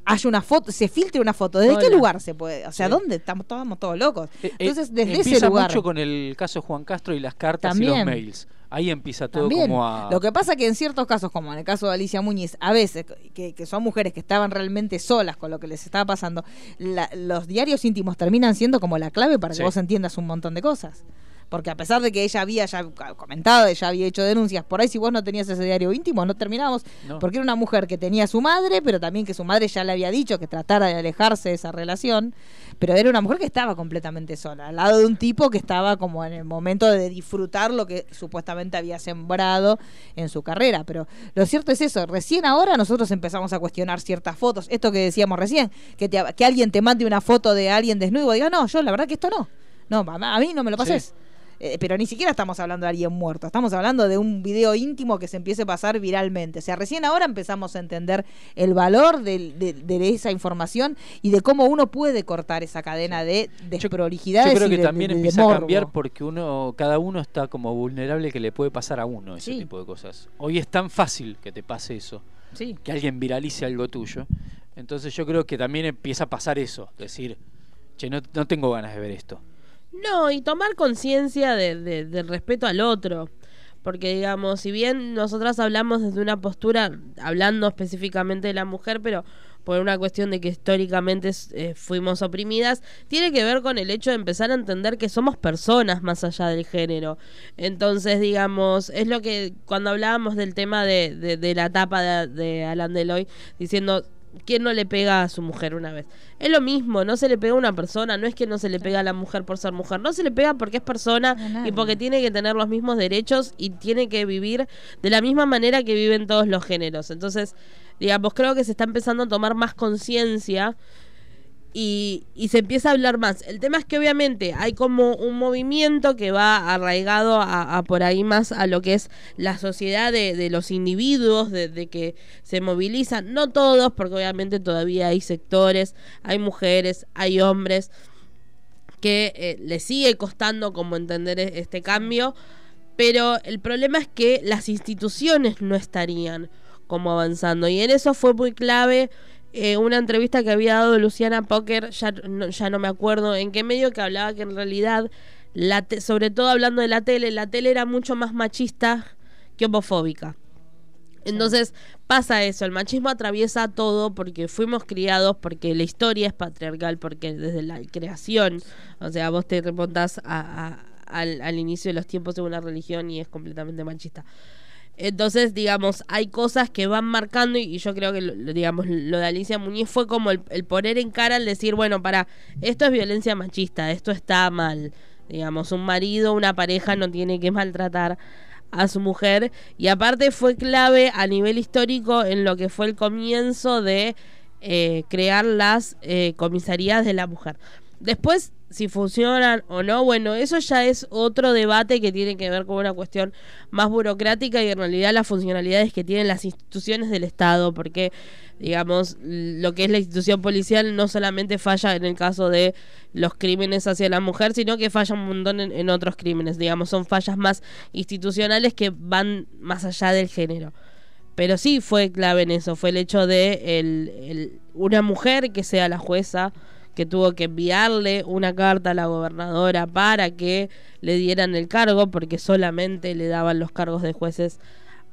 haya una foto, se filtre una foto. ¿Desde qué lugar se puede? O sea, ¿dónde estamos, estamos todos locos? Eh, Entonces, eh, desde ese empieza lugar. mucho con el caso Juan Castro y las cartas y los mails. Ahí empieza todo También. como a... Lo que pasa que en ciertos casos, como en el caso de Alicia Muñiz, a veces, que, que son mujeres que estaban realmente solas con lo que les estaba pasando, la- los diarios íntimos terminan siendo como la clave para que Sí. vos entiendas un montón de cosas. Porque a pesar de que ella había ya comentado, ella había hecho denuncias, por ahí si vos no tenías ese diario íntimo, no terminábamos. No. Porque era una mujer que tenía a su madre, pero también que su madre ya le había dicho que tratara de alejarse de esa relación. Pero era una mujer que estaba completamente sola, al lado de un tipo que estaba como en el momento de disfrutar lo que supuestamente había sembrado en su carrera. Pero lo cierto es eso, recién ahora nosotros empezamos a cuestionar ciertas fotos. Esto que decíamos recién, que, te- que alguien te mande una foto de alguien desnudo y diga, no, yo la verdad que esto no. No, a a mí no me lo pases. Eh, pero ni siquiera estamos hablando de alguien muerto, estamos hablando de un video íntimo que se empiece a pasar viralmente. O sea, recién ahora empezamos a entender el valor del- de, de esa información y de cómo uno puede cortar esa cadena de desprolijidades. Yo creo y que de- también de- de empieza a cambiar porque uno, cada uno está como vulnerable que le puede pasar a uno ese Sí. tipo de cosas. Hoy es tan fácil que te pase eso, Sí. que alguien viralice algo tuyo. Entonces yo creo que también empieza a pasar eso, decir, che, no, no tengo ganas de ver esto. No, y tomar conciencia de, de- del respeto al otro. Porque, digamos, si bien nosotras hablamos desde una postura, hablando específicamente de la mujer, pero por una cuestión de que históricamente eh, fuimos oprimidas, tiene que ver con el hecho de empezar a entender que somos personas más allá del género. Entonces, digamos, es lo que cuando hablábamos del tema de, de- de la tapa de, de Alan Deloy, diciendo, ¿quién no le pega a su mujer una vez? Es lo mismo, no se le pega a una persona, no es que no se le pega a la mujer por ser mujer, no se le pega porque es persona y porque tiene que tener los mismos derechos y tiene que vivir de la misma manera que viven todos los géneros. Entonces, digamos, creo que se está empezando a tomar más conciencia y, y se empieza a hablar más. El tema es que obviamente hay como un movimiento que va arraigado a, por ahí más a lo que es la sociedad de, de los individuos, de que se movilizan, no todos, porque obviamente todavía hay sectores, hay mujeres, hay hombres que eh, le sigue costando como entender e- este cambio, pero el problema es que las instituciones no estarían como avanzando y en eso fue muy clave eh, una entrevista que había dado Luciana Poker, ya no, ya no me acuerdo en qué medio, que hablaba que en realidad, la te- sobre todo hablando de la tele, la tele era mucho más machista que homofóbica. Entonces pasa eso, el machismo atraviesa todo porque fuimos criados, porque la historia es patriarcal, porque desde la creación, o sea, vos te remontás a- a- al, al inicio de los tiempos de una religión y es completamente machista. Entonces, digamos, hay cosas que van marcando y, yo creo que, lo, digamos, lo de Alicia Muñiz fue como el, el poner en cara, el decir, bueno, para, esto es violencia machista, esto está mal. Digamos, un marido, una pareja no tiene que maltratar a su mujer. Y aparte fue clave a nivel histórico en lo que fue el comienzo de eh, crear las eh, comisarías de la mujer. Después, si funcionan o no, bueno, eso ya es otro debate que tiene que ver con una cuestión más burocrática y en realidad las funcionalidades que tienen las instituciones del Estado, porque, digamos, lo que es la institución policial no solamente falla en el caso de los crímenes hacia la mujer, sino que falla un montón en, en otros crímenes, digamos, son fallas más institucionales que van más allá del género. Pero sí fue clave en eso, fue el hecho de el, el- una mujer que sea la jueza, que tuvo que enviarle una carta a la gobernadora para que le dieran el cargo, porque solamente le daban los cargos de jueces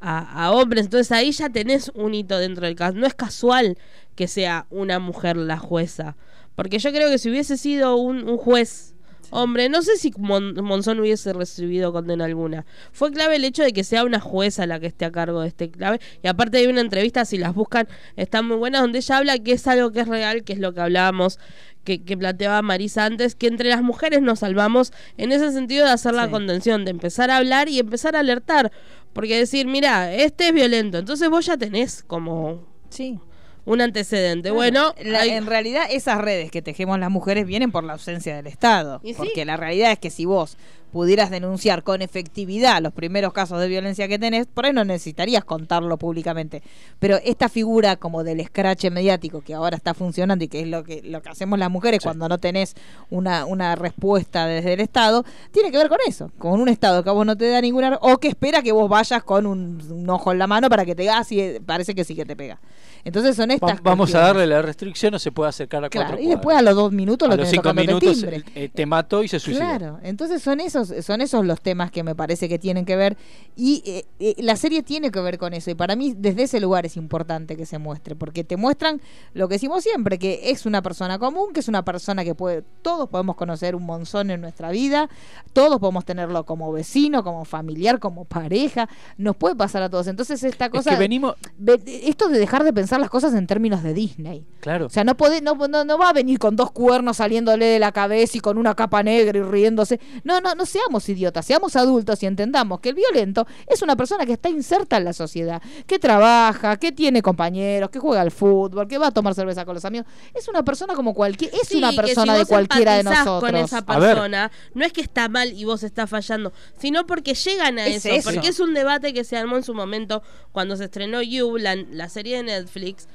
a, hombres. Entonces ahí ya tenés un hito dentro del caso. No es casual que sea una mujer la jueza. Porque yo creo que si hubiese sido un, juez hombre, no sé si Mon- Monzón hubiese recibido condena alguna. Fue clave el hecho de que sea una jueza la que esté a cargo de este clave. Y aparte hay una entrevista, si las buscan, están muy buenas, donde ella habla que es algo que es real, que es lo que hablábamos, que, que planteaba Marisa antes, que entre las mujeres nos salvamos en ese sentido de hacer la contención, de empezar a hablar y empezar a alertar. Porque decir, mira, este es violento, entonces vos ya tenés como... Sí. Un antecedente. Bueno, La- hay- en realidad esas redes que tejemos las mujeres vienen por la ausencia del Estado. Sí. Porque la realidad es que si vos pudieras denunciar con efectividad los primeros casos de violencia que tenés, por ahí no necesitarías contarlo públicamente. Pero esta figura como del escrache mediático que ahora está funcionando y que es lo que, lo que hacemos las mujeres cuando no tenés una, una respuesta desde el Estado, tiene que ver con eso, con un Estado que a vos no te da ninguna... o que espera que vos vayas con un, un ojo en la mano para que te diga, ah, sí, parece que sí que te pega. Entonces son estas Va- vamos a darle la restricción, no se puede acercar a Claro, cuatro y después a los dos minutos a lo los cinco minutos timbre. eh, te mató y se suicidó. Claro, entonces son esos, son esos los temas que me parece que tienen que ver y eh, eh, la serie tiene que ver con eso y para mí desde ese lugar es importante que se muestre porque te muestran lo que decimos siempre que es una persona común, que es una persona que puede, todos podemos conocer un monzón en nuestra vida, todos podemos tenerlo como vecino, como familiar, como pareja, nos puede pasar a todos. Entonces esta cosa, que venimos- ve- esto de dejar de pensar las cosas en términos de Disney. Claro. O sea, no, puede, no, no, no va a venir con dos cuernos saliéndole de la cabeza y con una capa negra y riéndose. No, no, no seamos idiotas, seamos adultos y entendamos que el violento es una persona que está inserta en la sociedad, que trabaja, que tiene compañeros, que juega al fútbol, que va a tomar cerveza con los amigos. Es una persona como cualquier, es Sí, una persona si de cualquiera de nosotros. con esa A ver. persona, no es que está mal y vos estás fallando, sino porque llegan a Es eso, eso. porque es un debate que se armó en su momento cuando se estrenó You, la, la serie de Netflix,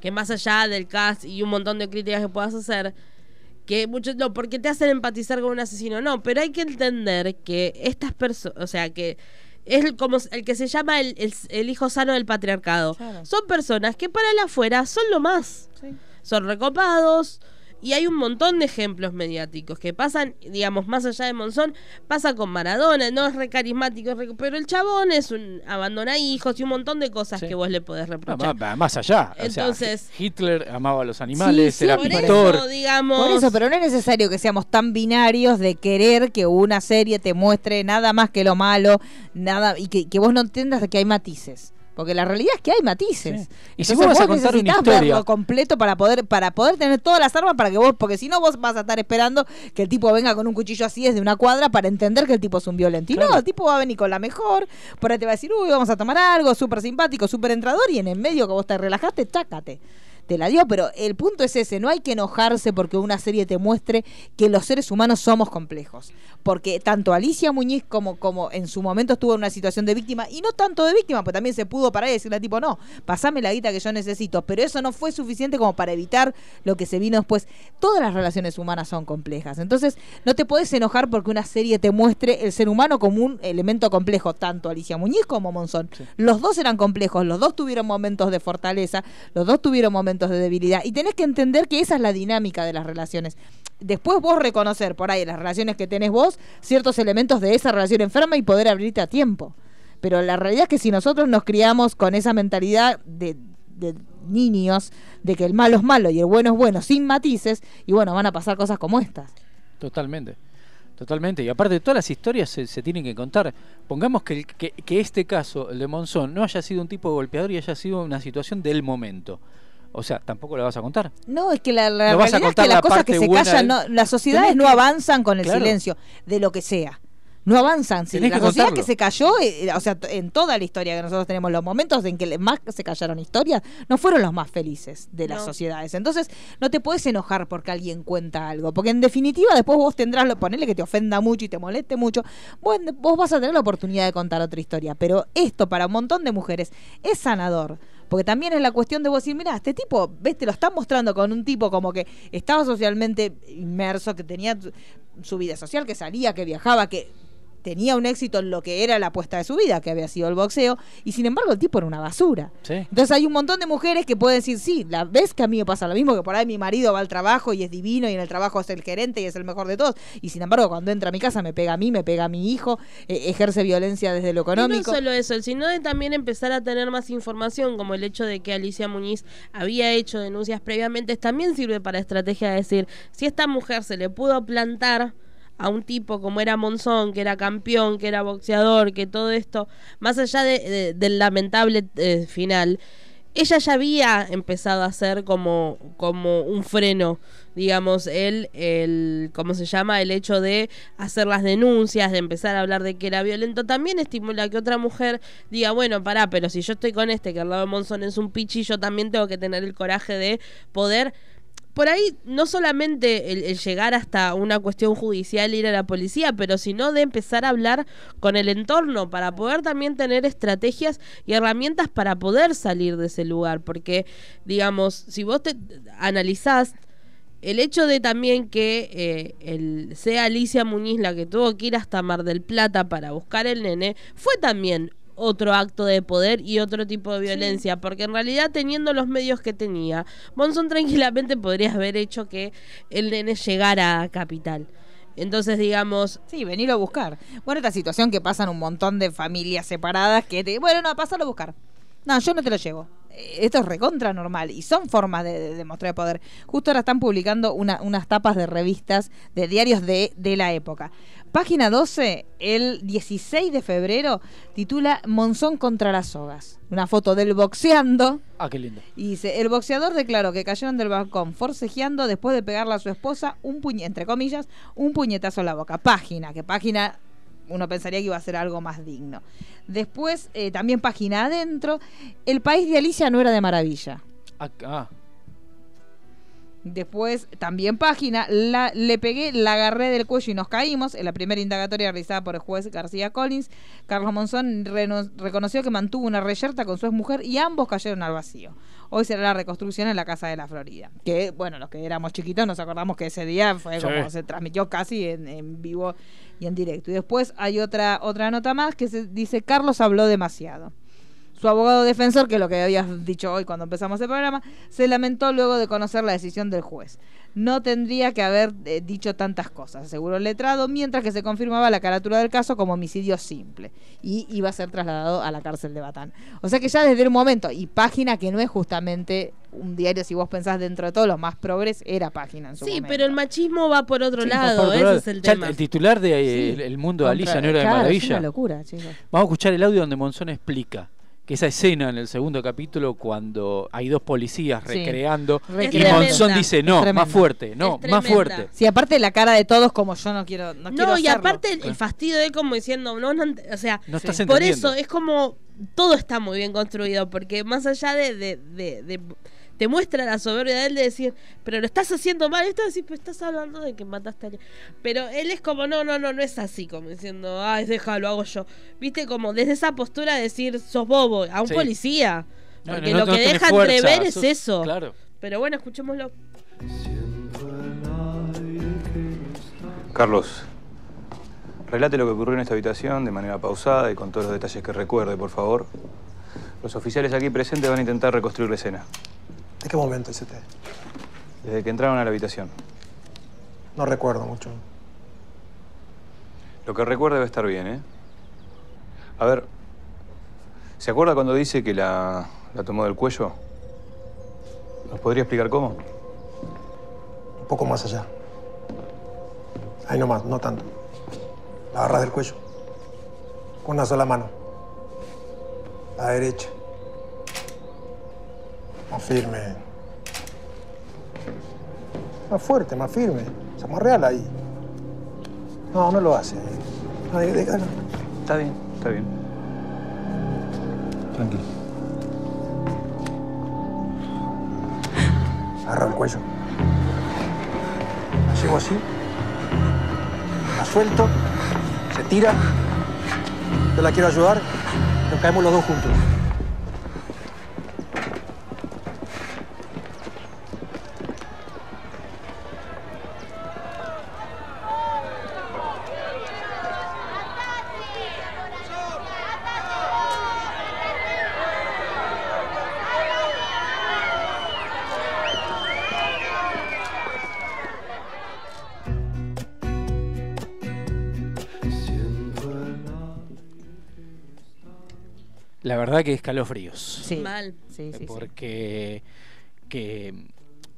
que más allá del cast y un montón de críticas que puedas hacer, que muchos no, porque te hacen empatizar con un asesino, no, pero hay que entender que estas personas, o sea, que es el- como el que se llama el, el- el hijo sano del patriarcado. Son personas que para el afuera son lo más. Son recopados. Y hay un montón de ejemplos mediáticos que pasan, digamos, más allá de Monzón, pasa con Maradona, no es re carismático, es re- pero el chabón es un abandona hijos y un montón de cosas que vos le podés No, reprochar. más, más allá. o sea, Entonces- Hitler amaba a los animales, Sí, era sí, por pintor. eso, digamos. Por eso, pero no es necesario que seamos tan binarios de querer que una serie te muestre nada más que lo malo, nada y que, que vos no entiendas que hay matices. Porque la realidad es que hay matices. Y si Entonces vos vas a contar una historia- verlo completo para poder para poder tener todas las armas para que vos, porque si no vos vas a estar esperando que el tipo venga con un cuchillo así desde una cuadra para entender que el tipo es un violento. Y no, el tipo va a venir con la mejor, por ahí te va a decir, uy, vamos a tomar algo, súper simpático, súper entrador, y en el medio que vos te relajaste, chácate te la dio, pero el punto es ese, no hay que enojarse porque una serie te muestre que los seres humanos somos complejos, porque tanto Alicia Muñiz como, como en su momento estuvo en una situación de víctima, y no tanto de víctima, pues también se pudo parar y decirle tipo, no, pasame la guita que yo necesito, pero eso no fue suficiente como para evitar lo que se vino después. Todas las relaciones humanas son complejas, entonces no te puedes enojar porque una serie te muestre el ser humano como un elemento complejo, tanto Alicia Muñiz como Monzón. Los dos eran complejos, los dos tuvieron momentos de fortaleza, los dos tuvieron momentos de debilidad. Y tenés que entender que esa es la dinámica de las relaciones. Después vos reconocer por ahí las relaciones que tenés vos ciertos elementos de esa relación enferma y poder abrirte a tiempo. Pero la realidad es que si nosotros nos criamos con esa mentalidad de, de niños, de que el malo es malo y el bueno es bueno, sin matices, y bueno, van a pasar cosas como estas. Totalmente. Totalmente. Y aparte, todas las historias se, tienen que contar. Pongamos que, que, que este caso, el de Monzón, no haya sido un tipo golpeador y haya sido una situación del momento. O sea, tampoco la vas a contar. No, es que la, la No vas a realidad es que las la cosas que se callan, de- no, las sociedades no que- avanzan con el Claro. silencio, de lo que sea. No avanzan. Si Tenés la que sociedad contarlo. que se cayó, eh, o sea, en toda la historia que nosotros tenemos, los momentos en que más se callaron historias, no fueron los más felices de las No. sociedades. Entonces, no te puedes enojar porque alguien cuenta algo. Porque en definitiva, después vos tendrás, lo ponerle que te ofenda mucho y te moleste mucho. Bueno, vos vas a tener la oportunidad de contar otra historia. Pero esto, para un montón de mujeres, es sanador. Porque también es la cuestión de vos decir, mira, este tipo, ves, te lo están mostrando con un tipo como que estaba socialmente inmerso, que tenía su vida social, que salía, que viajaba, que tenía un éxito en lo que era la apuesta de su vida, que había sido el boxeo, y sin embargo el tipo era una basura. Sí. Entonces hay un montón de mujeres que pueden decir, sí, la vez que a mí me pasa lo mismo, que por ahí mi marido va al trabajo y es divino y en el trabajo es el gerente y es el mejor de todos, y sin embargo cuando entra a mi casa me pega a mí, me pega a mi hijo, eh, ejerce violencia desde lo Y no económico. solo eso, sino de también empezar a tener más información, como el hecho de que Alicia Muñiz había hecho denuncias previamente, también sirve para estrategia de decir, si esta mujer se le pudo plantar a un tipo como era Monzón, que era campeón, que era boxeador, que todo esto, más allá de- de- del lamentable eh, final, ella ya había empezado a hacer como, como un freno, digamos, el, el, ¿cómo se llama? El hecho de hacer las denuncias, de empezar a hablar de que era violento, también estimula que otra mujer diga, bueno, pará, pero si yo estoy con este que al lado de Monzón es un pichi, yo también tengo que tener el coraje de poder por ahí no solamente el, llegar hasta una cuestión judicial, ir a la policía, pero sino de empezar a hablar con el entorno para poder también tener estrategias y herramientas para poder salir de ese lugar. Porque, digamos, si vos te analizás el hecho de también que eh, el, sea Alicia Muñiz la que tuvo que ir hasta Mar del Plata para buscar el nene, fue también otro acto de poder y otro tipo de violencia, porque en realidad teniendo los medios que tenía, Monson tranquilamente podría haber hecho que el nene llegara a Capital. Entonces, digamos... Sí, venirlo a buscar. Bueno, esta situación que pasan un montón de familias separadas que te... Bueno, no, pasarlo a buscar. No, yo no te lo llevo. Eh, Esto es recontra normal y son formas de, de demostrar poder. Justo ahora están publicando una- unas tapas de revistas, de diarios de, de la época. Página 12, el 16 de febrero, titula Monzón contra las sogas. Una foto del boxeando. Ah, qué lindo. Y dice, el boxeador declaró que cayeron del balcón forcejeando después de pegarle a su esposa un puñe, entre comillas, un puñetazo en la boca. Página, que página uno pensaría que iba a ser algo más digno. Después, eh, también página adentro, el país de Alicia no era de maravilla. Ah, ah. Después, también página, la, le pegué, la agarré del cuello y nos caímos. En la primera indagatoria realizada por el juez García Collins, Carlos Monzón reno- reconoció que mantuvo una reyerta con su exmujer y ambos cayeron al vacío. Hoy será la reconstrucción en la Casa de la Florida. Que, bueno, los que éramos chiquitos nos acordamos que ese día fue Sí. como se transmitió casi en, en vivo y en directo. Y después hay otra, otra nota más que se dice, Carlos habló demasiado. Su abogado defensor, que es lo que habías dicho hoy cuando empezamos el programa, se lamentó luego de conocer la decisión del juez. No tendría que haber eh, dicho tantas cosas, aseguró el letrado, mientras que se confirmaba la carátula del caso como homicidio simple y iba a ser trasladado a la cárcel de Batán. O sea que ya desde el momento, y página que no es justamente un diario, si vos pensás dentro de todos los más progres, era página en su Sí, momento. pero el machismo va por otro Sí, lado, por otro ese lado. es el Ya tema. El titular de eh, Sí. el, el mundo de Alicia no era de claro, Es maravilla. una locura, chicos. Vamos a escuchar el audio donde Monzón explica que esa escena en el segundo capítulo cuando hay dos policías Sí. recreando Es y tremenda. Monzón dice no, más fuerte, no, más fuerte. Sí, aparte la cara de todos como yo no quiero no, quiero No, y hacerlo. aparte el, el fastidio de él como diciendo, no, no o sea, No estás por eso es como todo está muy bien construido, porque más allá de, de, de- de- te muestra la soberbia de él de decir, pero lo estás haciendo mal, esto decir, pero estás hablando de que mataste a alguien. Pero él es como, no, no, no, no es así, como diciendo, ay, déjalo, hago yo. Viste, como desde esa postura de decir, sos bobo, a un Sí. policía. Porque no, lo no que deja entrever es sos- eso. claro. Pero bueno, escuchémoslo. Carlos, relate lo que ocurrió en esta habitación de manera pausada y con todos los detalles que recuerde, por favor. Los oficiales aquí presentes van a intentar reconstruir la escena. ¿De qué momento es este? Desde que entraron a la habitación. No recuerdo mucho. Lo que recuerda debe estar bien, ¿eh? A ver, ¿se acuerda cuando dice que la, la tomó del cuello? ¿Nos podría explicar cómo? Un poco más allá. Ahí nomás, no tanto. La agarras del cuello. Con una sola mano. La derecha. Más firme. Más fuerte, más firme. Se real ahí. No, no lo hace. No, de- déjalo. Está bien, está bien. Tranquilo. Agarra el cuello. La llevo así. La suelto. Se tira. Yo la quiero ayudar. Nos caemos los dos juntos. Verdad que escalofríos. Sí. Mal. Sí, sí, sí. porque que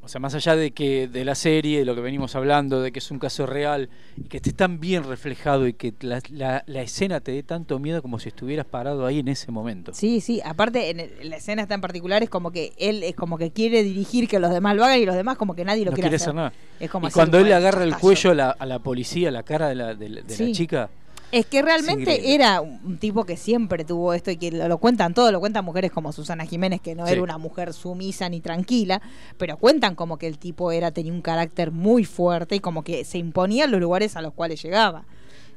o sea más allá de que de la serie de lo que venimos hablando de que es un caso real y que esté tan bien reflejado y que la, la- la escena te dé tanto miedo como si estuvieras parado ahí en ese momento Sí, sí, aparte en, el- en la escena está en particular es como que él es como que quiere dirigir que los demás lo hagan y los demás como que nadie lo no quiere quiere hacer. hacer nada Es como y así, cuando él le agarra el cuello a la, a la policía la cara de la, de la- chica Es que realmente era un tipo que siempre tuvo esto y que lo, lo cuentan todo, lo cuentan mujeres como Susana Jiménez, que no Sí. era una mujer sumisa ni tranquila, pero cuentan como que el tipo era tenía un carácter muy fuerte y como que se imponía en los lugares a los cuales llegaba.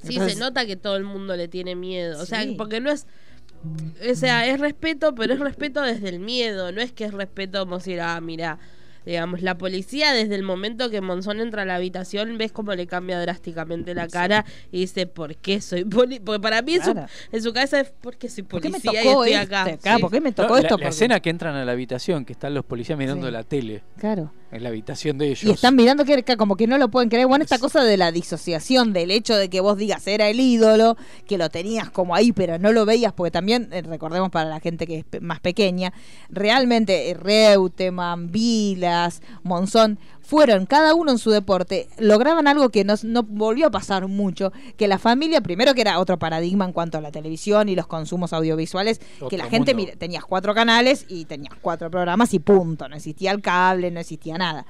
Sí, Entonces- se nota que todo el mundo le tiene miedo. O sea, Sí. porque no es. O sea, es respeto, pero es respeto desde el miedo. No es que es respeto como decir, ah, mira. Digamos, la policía, desde el momento que Monzón entra a la habitación, ves cómo le cambia drásticamente la cara y dice, ¿por qué soy policía? Porque para mí en, su, en su cabeza es, ¿por qué soy ¿Por qué me policía tocó y estoy este? acá? Sí. ¿por qué me tocó No, esto? La, la Porque- escena que entran a la habitación, que están los policías mirando Sí. la tele, Claro. En la habitación de ellos. Y están mirando que como que no lo pueden creer. Bueno, esta cosa de la disociación, del hecho de que vos digas era el ídolo, que lo tenías como ahí, pero no lo veías, porque también, eh, recordemos para la gente que es más pequeña, realmente eh, Reutemann, Vilas, Monzón, fueron cada uno en su deporte, lograban algo que nos, no volvió a pasar mucho, que la familia, primero que era otro paradigma en cuanto a la televisión y los consumos audiovisuales, que la gente mira, tenías cuatro canales y tenías cuatro programas y punto, no existía el cable, no existía nada.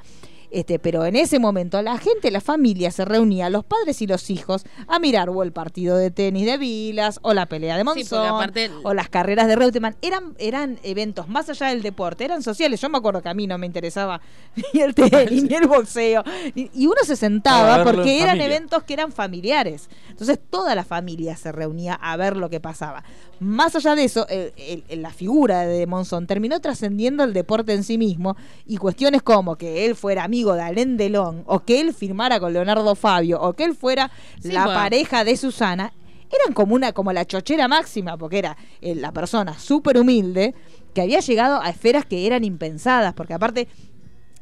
Este, pero en ese momento la gente, la familia se reunía, los padres y los hijos, a mirar o el partido de tenis de Vilas, o la pelea de Sí, Monzón, o las carreras de Reutemann. Eran, eran eventos más allá del deporte, eran sociales. Yo me acuerdo que a mí no me interesaba ni el tenis, ni el boxeo. Y uno se sentaba porque eran familia. eventos que eran familiares. Entonces toda la familia se reunía a ver lo que pasaba. Más allá de eso, el- el- el- la figura de Monzón terminó trascendiendo el deporte en sí mismo y cuestiones como que él fuera amigo de Alain Delon o que él firmara con Leonardo Fabio o que él fuera Sí, la pareja de Susana eran como una como la chochera máxima porque era eh, la persona súper humilde que había llegado a esferas que eran impensadas porque aparte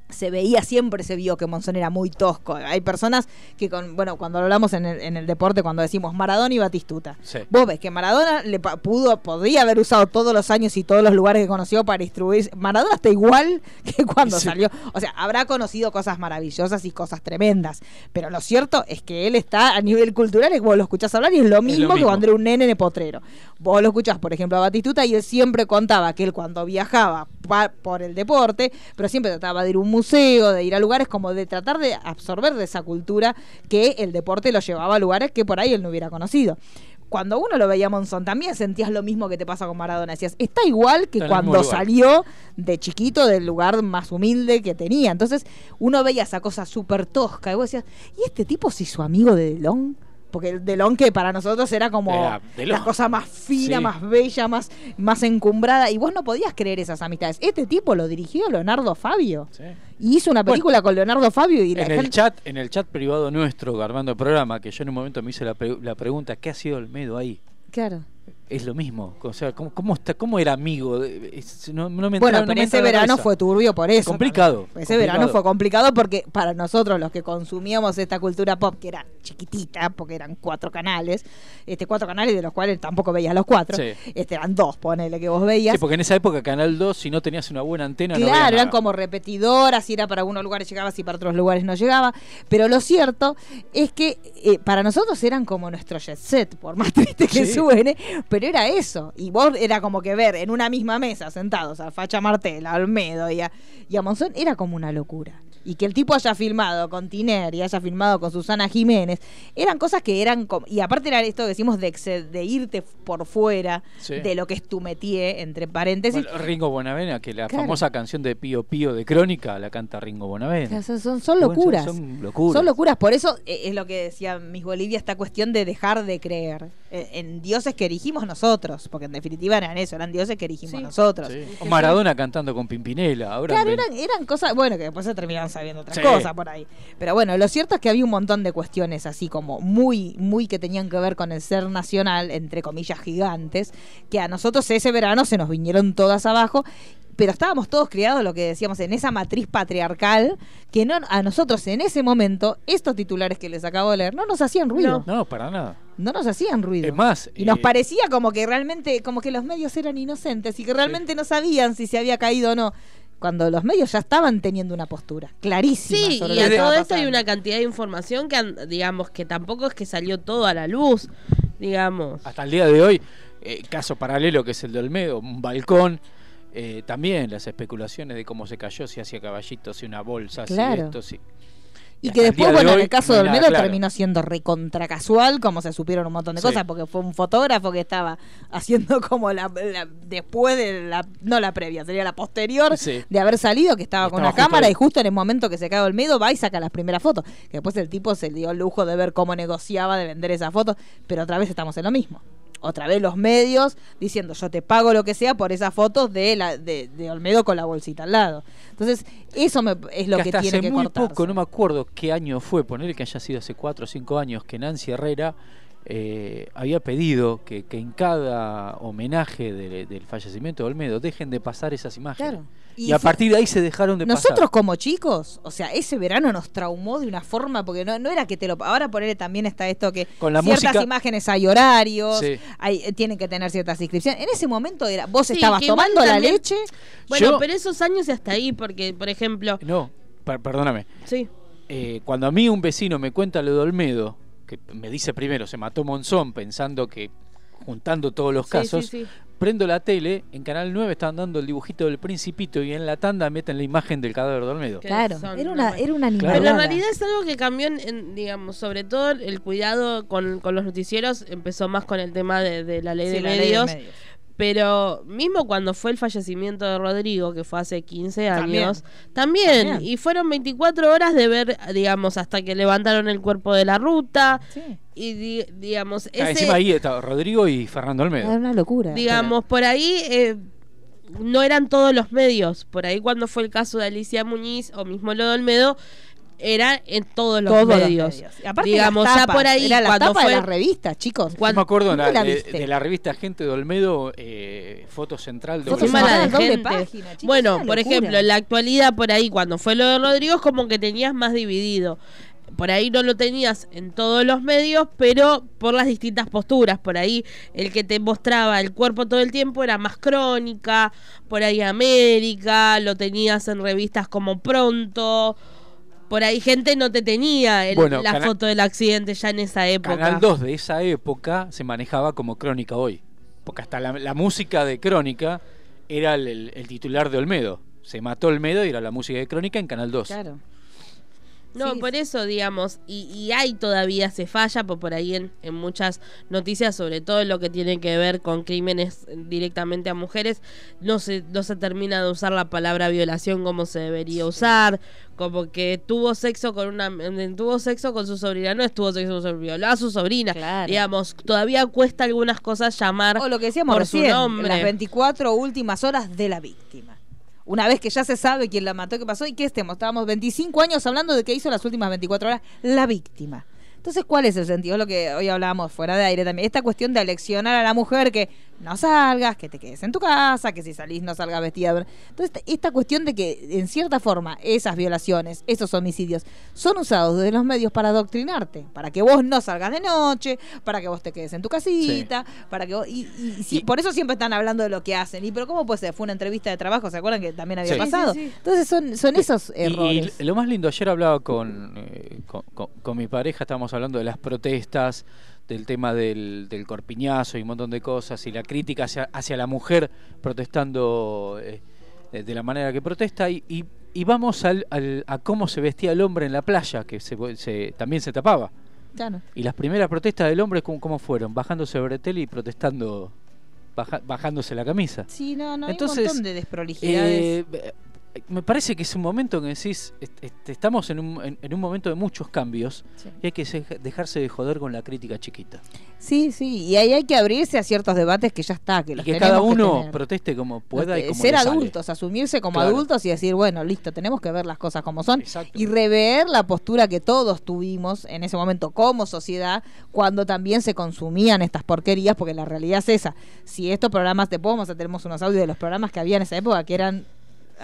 se veía siempre se vio que Monzón era muy tosco. Hay personas que con, bueno, cuando hablamos en el, en el deporte, cuando decimos Maradona y Batistuta, Sí. vos ves que Maradona le pudo, podría haber usado todos los años y todos los lugares que conoció para distribuir. Maradona está igual que cuando Sí. salió. O sea, habrá conocido cosas maravillosas y cosas tremendas. Pero lo cierto es que él está a nivel cultural, y vos lo escuchás hablar y es lo mismo, que mismo. cuando era un nene en el potrero. Vos lo escuchás, por ejemplo, a Batistuta y él siempre contaba que él cuando viajaba por el deporte, pero siempre trataba de ir un museo, de ir a lugares como de tratar de absorber de esa cultura que el deporte lo llevaba a lugares que por ahí él no hubiera conocido. Cuando uno lo veía a Monzón, también sentías lo mismo que te pasa con Maradona. Decías, está igual que Está cuando salió de chiquito del lugar más humilde que tenía. Entonces, uno veía esa cosa súper tosca y vos decías, ¿y este tipo se hizo amigo de Delón? Porque el Delón que para nosotros era como Era Delon. la cosa más fina, Sí. más bella, más, más encumbrada. Y vos no podías creer esas amistades. Este tipo lo dirigió Leonardo Fabio. Y hizo una película con Leonardo Fabio y la En el chat, en el chat privado nuestro, armando el programa, que yo en un momento me hice la, pre- la pregunta, ¿qué ha sido Olmedo ahí? Claro. Es lo mismo. O sea, ¿cómo, cómo, está, cómo era amigo? es- no, no me Bueno, entra- no pero ese verano fue turbio por eso. Complicado. Ese complicado. verano fue complicado porque para nosotros los que consumíamos esta cultura pop, que era chiquitita, porque eran cuatro canales, este cuatro canales de los cuales tampoco veías los cuatro, Sí. este eran dos, ponele que vos veías. Sí, porque en esa época Canal 2, si no tenías una buena antena, no Claro, eran nada. como repetidoras, y era para algunos lugares llegaba, y para otros lugares no llegaba. Pero lo cierto es que eh, para nosotros eran como nuestro jet set, por más triste que Sí. suene, pero era eso. Y vos era como que ver en una misma mesa sentados a Facha Martel, a Olmedo y a, y a Monzón era como una locura. Y que el tipo haya filmado con Tiner y haya filmado con Susana Jiménez, eran cosas que eran como. Y aparte era esto que decimos de, irte por fuera Sí. de lo que es tu métier, entre paréntesis. Bueno, Ringo Bonavena, que la Claro. famosa canción de Pío Pío de Crónica la canta Ringo O Bonavena. sea, son, son, Bueno, locuras. Son, son locuras. Son locuras, por eso eh, es lo que decía Miss Bolivia, esta cuestión de dejar de creer en dioses que erigimos nosotros, porque en definitiva eran eso, eran dioses que erigimos nosotros. Sí. O Maradona cantando con Pimpinela. Ahora Claro, eran, eran cosas, bueno, que después se terminaron sabiendo otras Sí. cosas por ahí. Pero bueno, lo cierto es que había un montón de cuestiones así como muy, muy que tenían que ver con el ser nacional, entre comillas gigantes, que a nosotros ese verano se nos vinieron todas abajo. Pero estábamos todos criados, lo que decíamos, en esa matriz patriarcal, que no a nosotros en ese momento, estos titulares que les acabo de leer, no nos hacían ruido. No, para nada. No nos hacían ruido. Es más, Y nos eh, parecía como que realmente, como que los medios eran inocentes y que realmente no sabían si se había caído o no. Cuando los medios ya estaban teniendo una postura clarísima. Sí, sobre y lo a que todo esto hay una cantidad de información que, digamos, que tampoco es que salió todo a la luz, digamos. Hasta el día de hoy, eh, caso paralelo que es el de Olmedo, un balcón. eh, también las especulaciones de cómo se cayó, si hacía caballito, si una bolsa, Claro. si esto, si. Y, que después, de bueno, en el caso de Olmedo claro. terminó siendo recontra casual, como se supieron un montón de Sí. cosas, porque fue un fotógrafo que estaba haciendo como la, la- después de la, no la previa, sería la posterior Sí. de haber salido, que estaba con una cámara ahí. y justo en el momento que se cae Olmedo va y saca las primeras fotos. Que después el tipo se dio el lujo de ver cómo negociaba de vender esas fotos, pero otra vez estamos en lo mismo. Otra vez los medios diciendo yo te pago lo que sea por esas fotos de la de, de Olmedo con la bolsita al lado. Entonces, eso me- es lo que, hasta tiene hace que muy cortarse. poco, no me acuerdo qué año fue, ponerle que haya sido hace 4 o 5 años, que Nancy Herrera eh, había pedido que, que en cada homenaje de- del fallecimiento de Olmedo dejen de pasar esas imágenes. Claro. Y, Y a partir de ahí se dejaron de Nosotros pasar. como chicos, o sea, ese verano nos traumó de una forma, porque no, no era que te lo... Ahora por él también está esto que Con la ciertas música- imágenes hay horarios, Sí. hay, eh, tienen que tener ciertas inscripciones. En ese momento era vos Sí, estabas tomando la también- leche. Bueno, Yo- pero esos años y hasta ahí, porque, por ejemplo. No, per- perdóname. Sí. Eh, cuando a mí un vecino me cuenta lo de Olmedo, que me dice primero, se mató Monzón pensando que juntando todos los Sí, casos, sí, sí. Prendo la tele, en Canal 9 estaban dando el dibujito del principito y en la tanda meten la imagen del cadáver de Olmedo. Claro, era una, era una. Pero en realidad es algo que cambió, en, en, digamos, sobre todo el cuidado con, con los noticieros, empezó más con el tema de, de la ley Sí, de la ley de medios. Pero mismo cuando fue el fallecimiento de Rodrigo, que fue hace 15 También. años, también, También. y fueron 24 horas de ver, digamos, hasta que levantaron el cuerpo de la ruta, Sí. y di- digamos, Ah, ese, encima ahí está Rodrigo y Fernando Olmedo. Era una locura. digamos, por ahí eh, no eran todos los medios, por ahí cuando fue el caso de Alicia Muñiz o mismo lo de Olmedo, era en todos los Todos los medios. Y aparte digamos, las ya por ahí, era la cuando tapa fue... de las revistas, chicos. Yo me acuerdo ¿Dónde la- la de, la revista Gente de Olmedo, eh, foto central de Olmedo. la de doble gente. página, chicos, bueno, por locura. ejemplo, en la actualidad por ahí, cuando fue lo de Rodrigo, es como que tenías más dividido. Por ahí no lo tenías en todos los medios, pero por las distintas posturas. Por ahí el que te mostraba el cuerpo todo el tiempo era más crónica, por ahí América, lo tenías en revistas como Pronto. Por ahí gente no te tenía el- Bueno, la foto del accidente ya en esa época. Canal 2 de esa época se manejaba como Crónica hoy. Porque hasta la, la música de Crónica era el, el- el titular de Olmedo. Se mató Olmedo y era la música de Crónica en Canal 2. Claro. No, Sí, por eso, digamos, y, y hay todavía, se falla por, por ahí en, en muchas noticias, sobre todo en lo que tiene que ver con crímenes directamente a mujeres, no se, no se termina de usar la palabra violación como se debería usar, como que tuvo sexo con una, eh, tuvo sexo con su sobrina, no estuvo sexo con su sobrina, violó a su sobrina, Claro. digamos, todavía cuesta algunas cosas llamar O lo que decíamos por su nombre. las 24 últimas horas de la víctima. Una vez que ya se sabe quién la mató, qué pasó y qué estemos. Estábamos 25 años hablando de qué hizo las últimas 24 horas la víctima. Entonces, ¿cuál es el sentido? Lo que hoy hablábamos fuera de aire también. Esta cuestión de aleccionar a la mujer que no salgas, que te quedes en tu casa, que si salís no salgas vestida. Entonces, esta cuestión de que, en cierta forma, esas violaciones, esos homicidios, son usados desde los medios para adoctrinarte, para que vos no salgas de noche, para que vos te quedes en tu casita, para que vos- y, y- por eso siempre están hablando de lo que hacen. Y pero cómo puede ser, fue una entrevista de trabajo, ¿se acuerdan que también había Sí. pasado? Sí, sí, sí. Entonces son, son esos Y- errores. Y, lo más lindo, ayer hablaba con, eh, con, con- con mi pareja, estábamos hablando de las protestas, del tema del, del corpiñazo y un montón de cosas, y la crítica hacia, hacia la mujer protestando eh, de la manera que protesta, y, y, y vamos al, al- a cómo se vestía el hombre en la playa, que se, se- también se tapaba. Claro. Y las primeras protestas del hombre, ¿cómo, cómo fueron? Bajándose bretel y protestando, baja- bajándose la camisa. Sí, no, no, hay Entonces, un montón de desprolijidades. Eh, me parece que es un momento en que decís, est- est- estamos en un, en, en un momento de muchos cambios Sí. y hay que se- dejarse de joder con la crítica chiquita. Sí, sí, y ahí hay que abrirse a ciertos debates que ya está, que Y los que tenemos cada uno proteste como pueda y Este, como ser sale. adultos, asumirse como Claro. adultos y decir, bueno, listo, tenemos que ver las cosas como son Exacto. y rever la postura que todos tuvimos en ese momento como sociedad cuando también se consumían estas porquerías, porque la realidad es esa. Si estos programas, te podemos tenemos unos audios de los programas que había en esa época que eran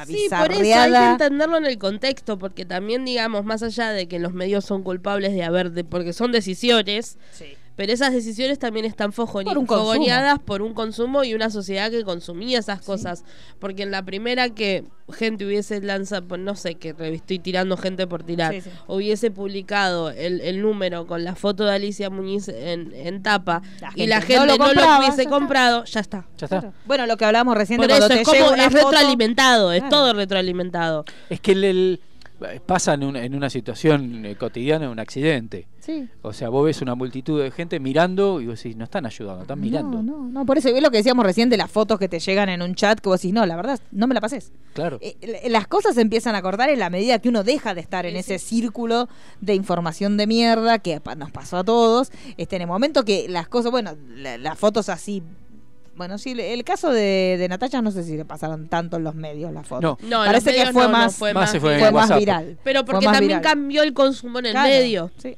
Sí, por eso hay que entenderlo en el contexto, porque también, digamos, más allá de que los medios son culpables de haber, de, porque son decisiones, pero esas decisiones también están fogoni- Por un consumo. fogoneadas por un consumo y una sociedad que consumía esas cosas. Porque en la primera que gente hubiese lanzado, pues, no sé, que estoy tirando gente por tirar, Sí, sí. hubiese publicado el, el número con la foto de Alicia Muñiz en, en tapa y la gente no lo no lo, compraba, hubiese ya comprado, ya está. Ya está. Bueno, lo que hablábamos recién Por de eso es como es foto- retroalimentado, es Claro. todo retroalimentado. Es que el, el- eh, pasa en, un- en una situación eh, cotidiana, un accidente. Sí. O sea, vos ves una multitud de gente mirando y vos decís, no están ayudando, están mirando. No, no, no, por eso es lo que decíamos recién de las fotos que te llegan en un chat que vos decís, no, la verdad, no me la pases. Claro. Eh, las cosas se empiezan a cortar en la medida que uno deja de estar en ese círculo de información de mierda que pa- nos pasó a todos. Este, en el momento que las cosas, bueno, la- las fotos así. Bueno, sí, le- el caso de, de Natalia no sé si le pasaron tanto en los medios las fotos. No. No, en Parece que fue no, no, más, fue Más más se fue en fue más WhatsApp. viral. Pero porque más también viral. cambió el consumo en el Claro, medio. Sí.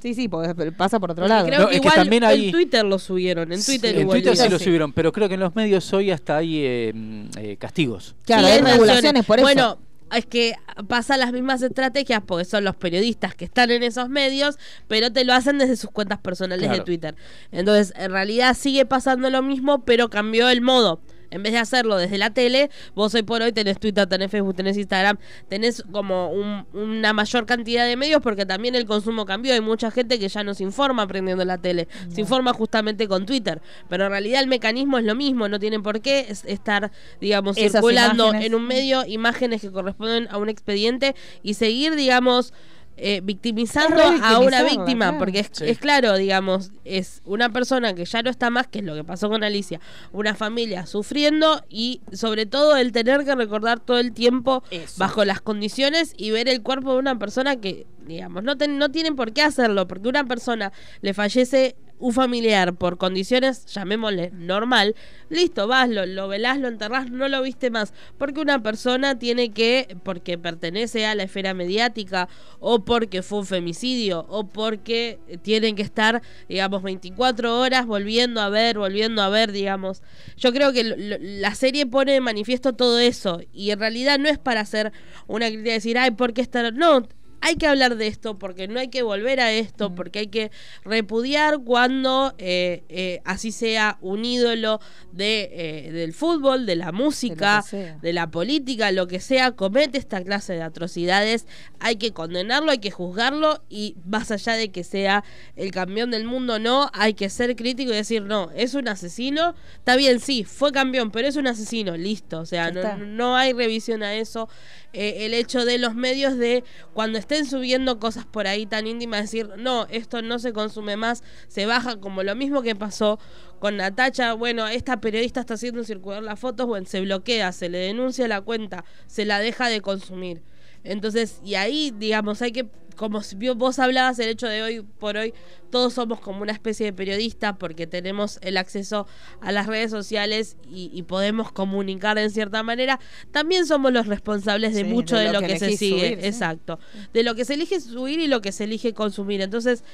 Sí, sí, porque pasa por otro Porque lado. Creo No, que es que igual también hay- en Twitter lo subieron. En Twitter en Twitter sí lo subieron, pero creo que en los medios hoy hasta hay eh, mm, eh, castigos. Claro, Sí, hay hay regulaciones por eso. Bueno, es que pasan las mismas estrategias porque son los periodistas que están en esos medios, pero te lo hacen desde sus cuentas personales de. Twitter. Entonces, en realidad sigue pasando lo mismo, pero cambió el modo. En vez de hacerlo desde la tele, vos hoy por hoy tenés Twitter, tenés Facebook, tenés Instagram, tenés como un- una mayor cantidad de medios porque también el consumo cambió. Hay mucha gente que ya no se informa aprendiendo la tele, se informa justamente con Twitter. Pero en realidad el mecanismo es lo mismo, no tienen por qué es- estar, digamos, Esas circulando imágenes. en un medio imágenes que corresponden a un expediente y seguir, digamos, eh, victimizando a una víctima, claro. porque es, Sí. es claro, digamos, es una persona que ya no está más, que es lo que pasó con Alicia, una familia sufriendo y sobre todo el tener que recordar todo el tiempo bajo las condiciones y ver el cuerpo de una persona que, digamos, no, ten- no tienen por qué hacerlo, porque una persona le fallece un familiar por condiciones, llamémosle normal, listo, vas, lo, lo velás, lo enterrás, no lo viste más. Porque una persona tiene que, porque pertenece a la esfera mediática, o porque fue un femicidio, o porque tienen que estar, digamos, 24 horas volviendo a ver, volviendo a ver, digamos. Yo creo que lo- la serie pone de manifiesto todo eso, y en realidad no es para hacer una crítica y decir, ay, ¿por qué estar? No, hay que hablar de esto porque no hay que volver a esto, porque hay que repudiar cuando eh, eh, así sea un ídolo de, eh, del fútbol, de la música, de la política, lo que sea, comete esta clase de atrocidades, hay que condenarlo, hay que juzgarlo y más allá de que sea el campeón del mundo no, hay que ser crítico y decir, no, es un asesino, está bien, sí, fue campeón, pero es un asesino, listo, o sea, no, no hay revisión a eso. Eh, el hecho de los medios de cuando estén subiendo cosas por ahí tan íntimas, decir, no, esto no se consume más, se baja como lo mismo que pasó con Natacha, bueno, esta periodista está haciendo circular las fotos, bueno, se bloquea, se le denuncia la cuenta, se la deja de consumir. Entonces, y ahí, digamos, hay que, como vos hablabas, el hecho de hoy por hoy, todos somos como una especie de periodistas porque tenemos el acceso a las redes sociales y, y podemos comunicar en cierta manera. También somos los responsables de Sí, mucho de de, lo lo, que que, se sigue. subir, sí. Exacto. De lo que se elige subir y lo que se elige consumir. Entonces,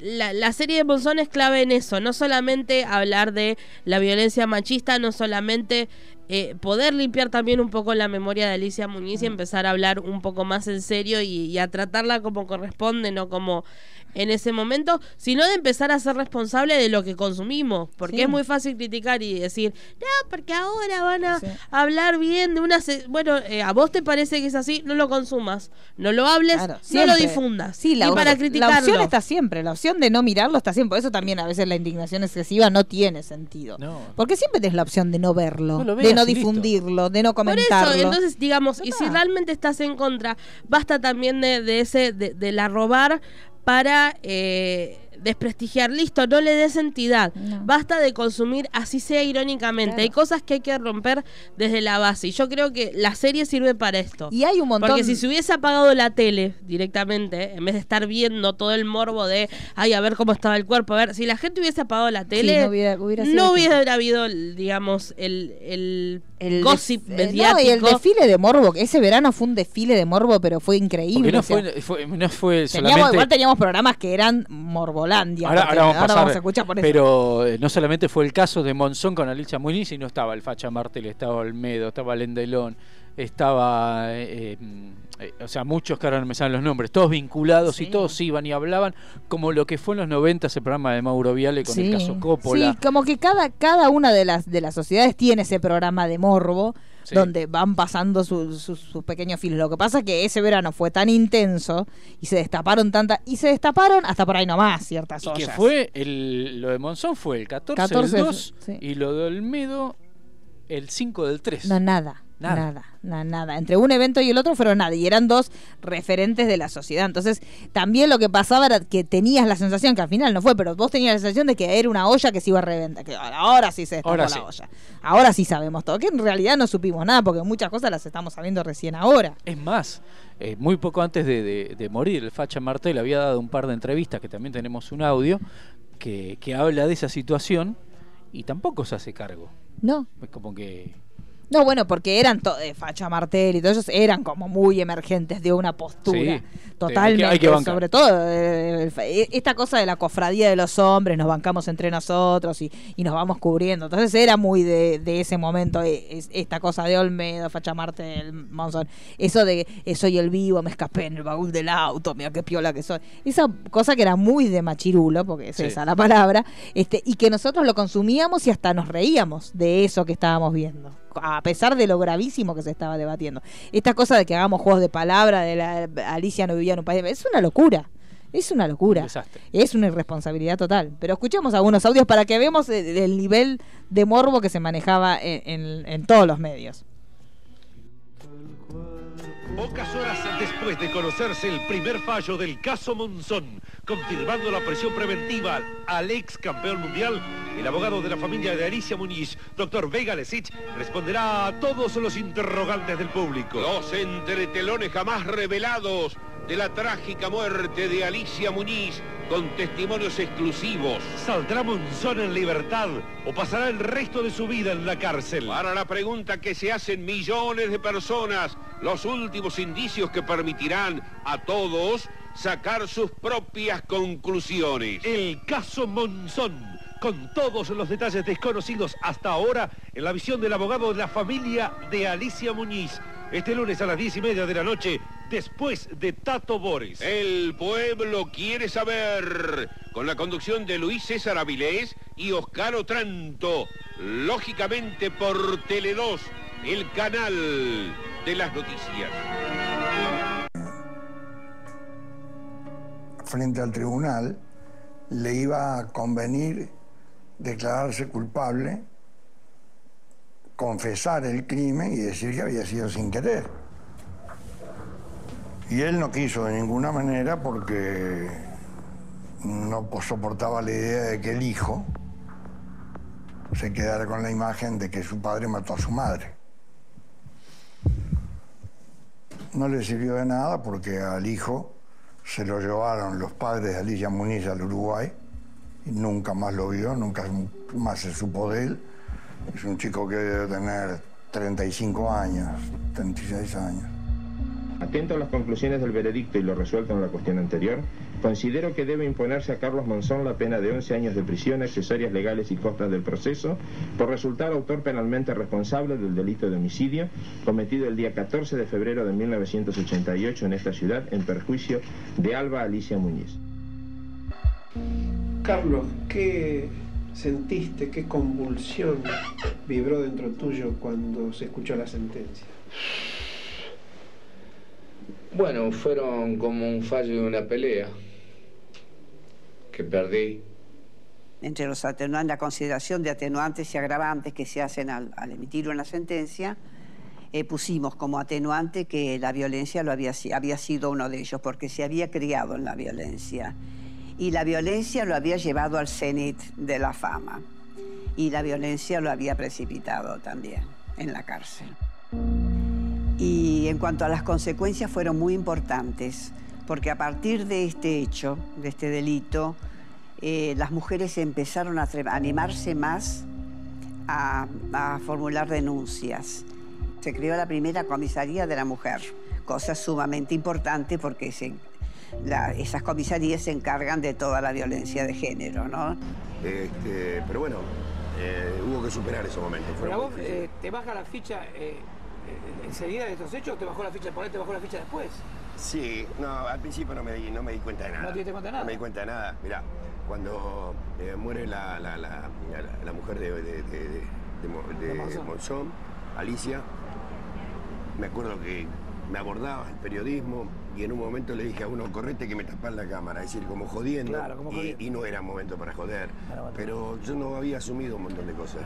la, la serie de Monzón es clave en eso, no solamente hablar de la violencia machista, no solamente eh, poder limpiar también un poco la memoria de Alicia Muñiz y empezar a hablar un poco más en serio y, y a tratarla como corresponde, no como en ese momento, sino de empezar a ser responsable de lo que consumimos, porque Sí. es muy fácil criticar y decir, no, porque ahora van a hablar bien de una... Bueno, eh, a vos te parece que es así, no lo consumas, no lo hables, Claro, no lo difundas. Sí, la, y para la criticarlo. opción está siempre, la opción de no mirarlo está siempre. Por eso también a veces la indignación excesiva no tiene sentido. Porque siempre tenés la opción de no verlo, No lo de no listo. difundirlo, de no Por comentarlo. eso, entonces, digamos, y si realmente estás en contra, basta también de, de ese, de, de la robar para eh, desprestigiar. Listo, no le des entidad. Basta de consumir, así sea irónicamente. Hay cosas que hay que romper desde la base. Y yo creo que la serie sirve para esto. Y hay un montón- Porque si se hubiese apagado la tele directamente, en vez de estar viendo todo el morbo de, ay, a ver cómo estaba el cuerpo, a ver, si la gente hubiese apagado la tele, no hubiera- hubiera sido no distinto. hubiera habido, digamos, el, el, el gossip def- eh, mediático. No, y el desfile de morbo, que ese verano fue un desfile de morbo, pero fue increíble. No o sea, fue, fue- no fue teníamos, igual teníamos programas que eran morbolandia. Ahora, vamos a escuchar por eso. pero eh, no solamente fue el caso de Monzón con Alicia Muñiz, sino estaba el Facha Martel, estaba Olmedo, estaba Lendelón, estaba, eh, eh, o sea, muchos que ahora no me saben los nombres, todos vinculados y todos iban y hablaban como lo que fue en los 90 ese programa de Mauro Viale con el caso Coppola. Sí, como que cada, cada una de las, de las sociedades tiene ese programa de morbo. Sí. donde van pasando sus- sus- sus pequeños filos. Lo que pasa es que ese verano fue tan intenso y se destaparon tantas y se destaparon hasta por ahí nomás ciertas Y que fue, el, lo de Monzón fue el 14, 14, del 2 sí. y lo de Olmedo el 5 del 3. No, nada. Nada. Nada, na- nada. Entre un evento y el otro fueron nada. Y eran dos referentes de la sociedad. Entonces, también lo que pasaba era que tenías la sensación, que al final no fue, pero vos tenías la sensación de que era una olla que se iba a reventar. Que ahora sí se destapó Ahora la sí. olla. Ahora sí sabemos todo. Que en realidad no supimos nada, porque muchas cosas las estamos sabiendo recién ahora. Es más, eh, muy poco antes de, de- de morir, el Facha Martel había dado un par de entrevistas, que también tenemos un audio, que, que habla de esa situación y tampoco se hace cargo. No. Es como que... No, bueno, porque eran to- eh, Facha Martel y todos ellos eran como muy emergentes de una postura. Sí, Totalmente. hay que sobre todo eh, eh, esta cosa de la cofradía de los hombres, nos bancamos entre nosotros y, y nos vamos cubriendo. Entonces era muy de, de ese momento, es- esta cosa de Olmedo, Facha Martel, Monzón. Eso de soy el vivo, me escapé en el baúl del auto, mira qué piola que soy. Esa cosa que era muy de machirulo, porque es Sí. esa la palabra, este, y que nosotros lo consumíamos y hasta nos reíamos de eso que estábamos viendo a pesar de lo gravísimo que se estaba debatiendo. Esta cosa de que hagamos juegos de palabra, de la Alicia no vivía en un país, es una locura. Es una locura. Es una irresponsabilidad total. Pero escuchemos algunos audios para que veamos el, el nivel de morbo que se manejaba en, en- en todos los medios. Pocas horas después de conocerse el primer fallo del caso Monzón, confirmando la presión preventiva al ex campeón mundial, el abogado de la familia de Alicia Muñiz, doctor Vega Lesich, responderá a todos los interrogantes del público. Los entretelones jamás revelados de la trágica muerte de Alicia Muñiz con testimonios exclusivos. ¿Saldrá Monzón en libertad o pasará el resto de su vida en la cárcel? Para la pregunta que se hacen millones de personas, los últimos indicios que permitirán a todos sacar sus propias conclusiones. El caso Monzón, con todos los detalles desconocidos hasta ahora en la visión del abogado de la familia de Alicia Muñiz. Este lunes a las diez y media de la noche, después de Tato Bores. El pueblo quiere saber, con la conducción de Luis César Avilés y Oscar Otranto, lógicamente por Tele2, el canal de las noticias. Frente al tribunal le iba a convenir declararse culpable, confesar el crimen y decir que había sido sin querer. Y él no quiso de ninguna manera porque no po- soportaba la idea de que el hijo se quedara con la imagen de que su padre mató a su madre. No le sirvió de nada porque al hijo se lo llevaron los padres de Alicia Muniz al Uruguay y nunca más lo vio, nunca más se supo de él. Es un chico que debe tener 35 años, 36 años. Atento a las conclusiones del veredicto y lo resuelto en la cuestión anterior, considero que debe imponerse a Carlos Monzón la pena de 11 años de prisión, accesorias legales y costas del proceso, por resultar autor penalmente responsable del delito de homicidio cometido el día 14 de febrero de 1988 en esta ciudad en perjuicio de Alba Alicia Muñiz. Carlos, ¿qué sentiste, qué convulsión vibró dentro tuyo cuando se escuchó la sentencia? Bueno, fueron como un fallo de una pelea que perdí. entre los atenuantes, la consideración de atenuantes y agravantes que se hacen al, al emitir una sentencia, eh, pusimos como atenuante que la violencia lo había, había sido uno de ellos, porque se había criado en la violencia. Y la violencia lo había llevado al cenit de la fama. Y la violencia lo había precipitado también en la cárcel. Y en cuanto a las consecuencias fueron muy importantes, porque a partir de este hecho, de este delito, eh, las mujeres empezaron a animarse más a, a formular denuncias. Se creó la primera comisaría de la mujer, cosa sumamente importante porque se- la- esas comisarías se encargan de toda la violencia de género, ¿no? Este, pero bueno, eh, hubo que superar esos momentos. Pero vos eh, te baja la ficha enseguida de estos hechos o te bajó la ficha, por ahí te bajó la ficha después. Sí, no, al principio no me di, no me di cuenta de nada. ¿No te diste cuenta de nada? No me di cuenta de nada. Mirá, cuando eh, muere la, la, la, mujer de, de, de, de- de Mo- de De Monzón. Monzón, Alicia, me acuerdo que me abordaba el periodismo y en un momento le dije a uno, correte que me tapan la cámara, es decir, como jodiendo. Claro, como y, jodiendo. y no era momento para joder. Pero yo no había asumido un montón de cosas.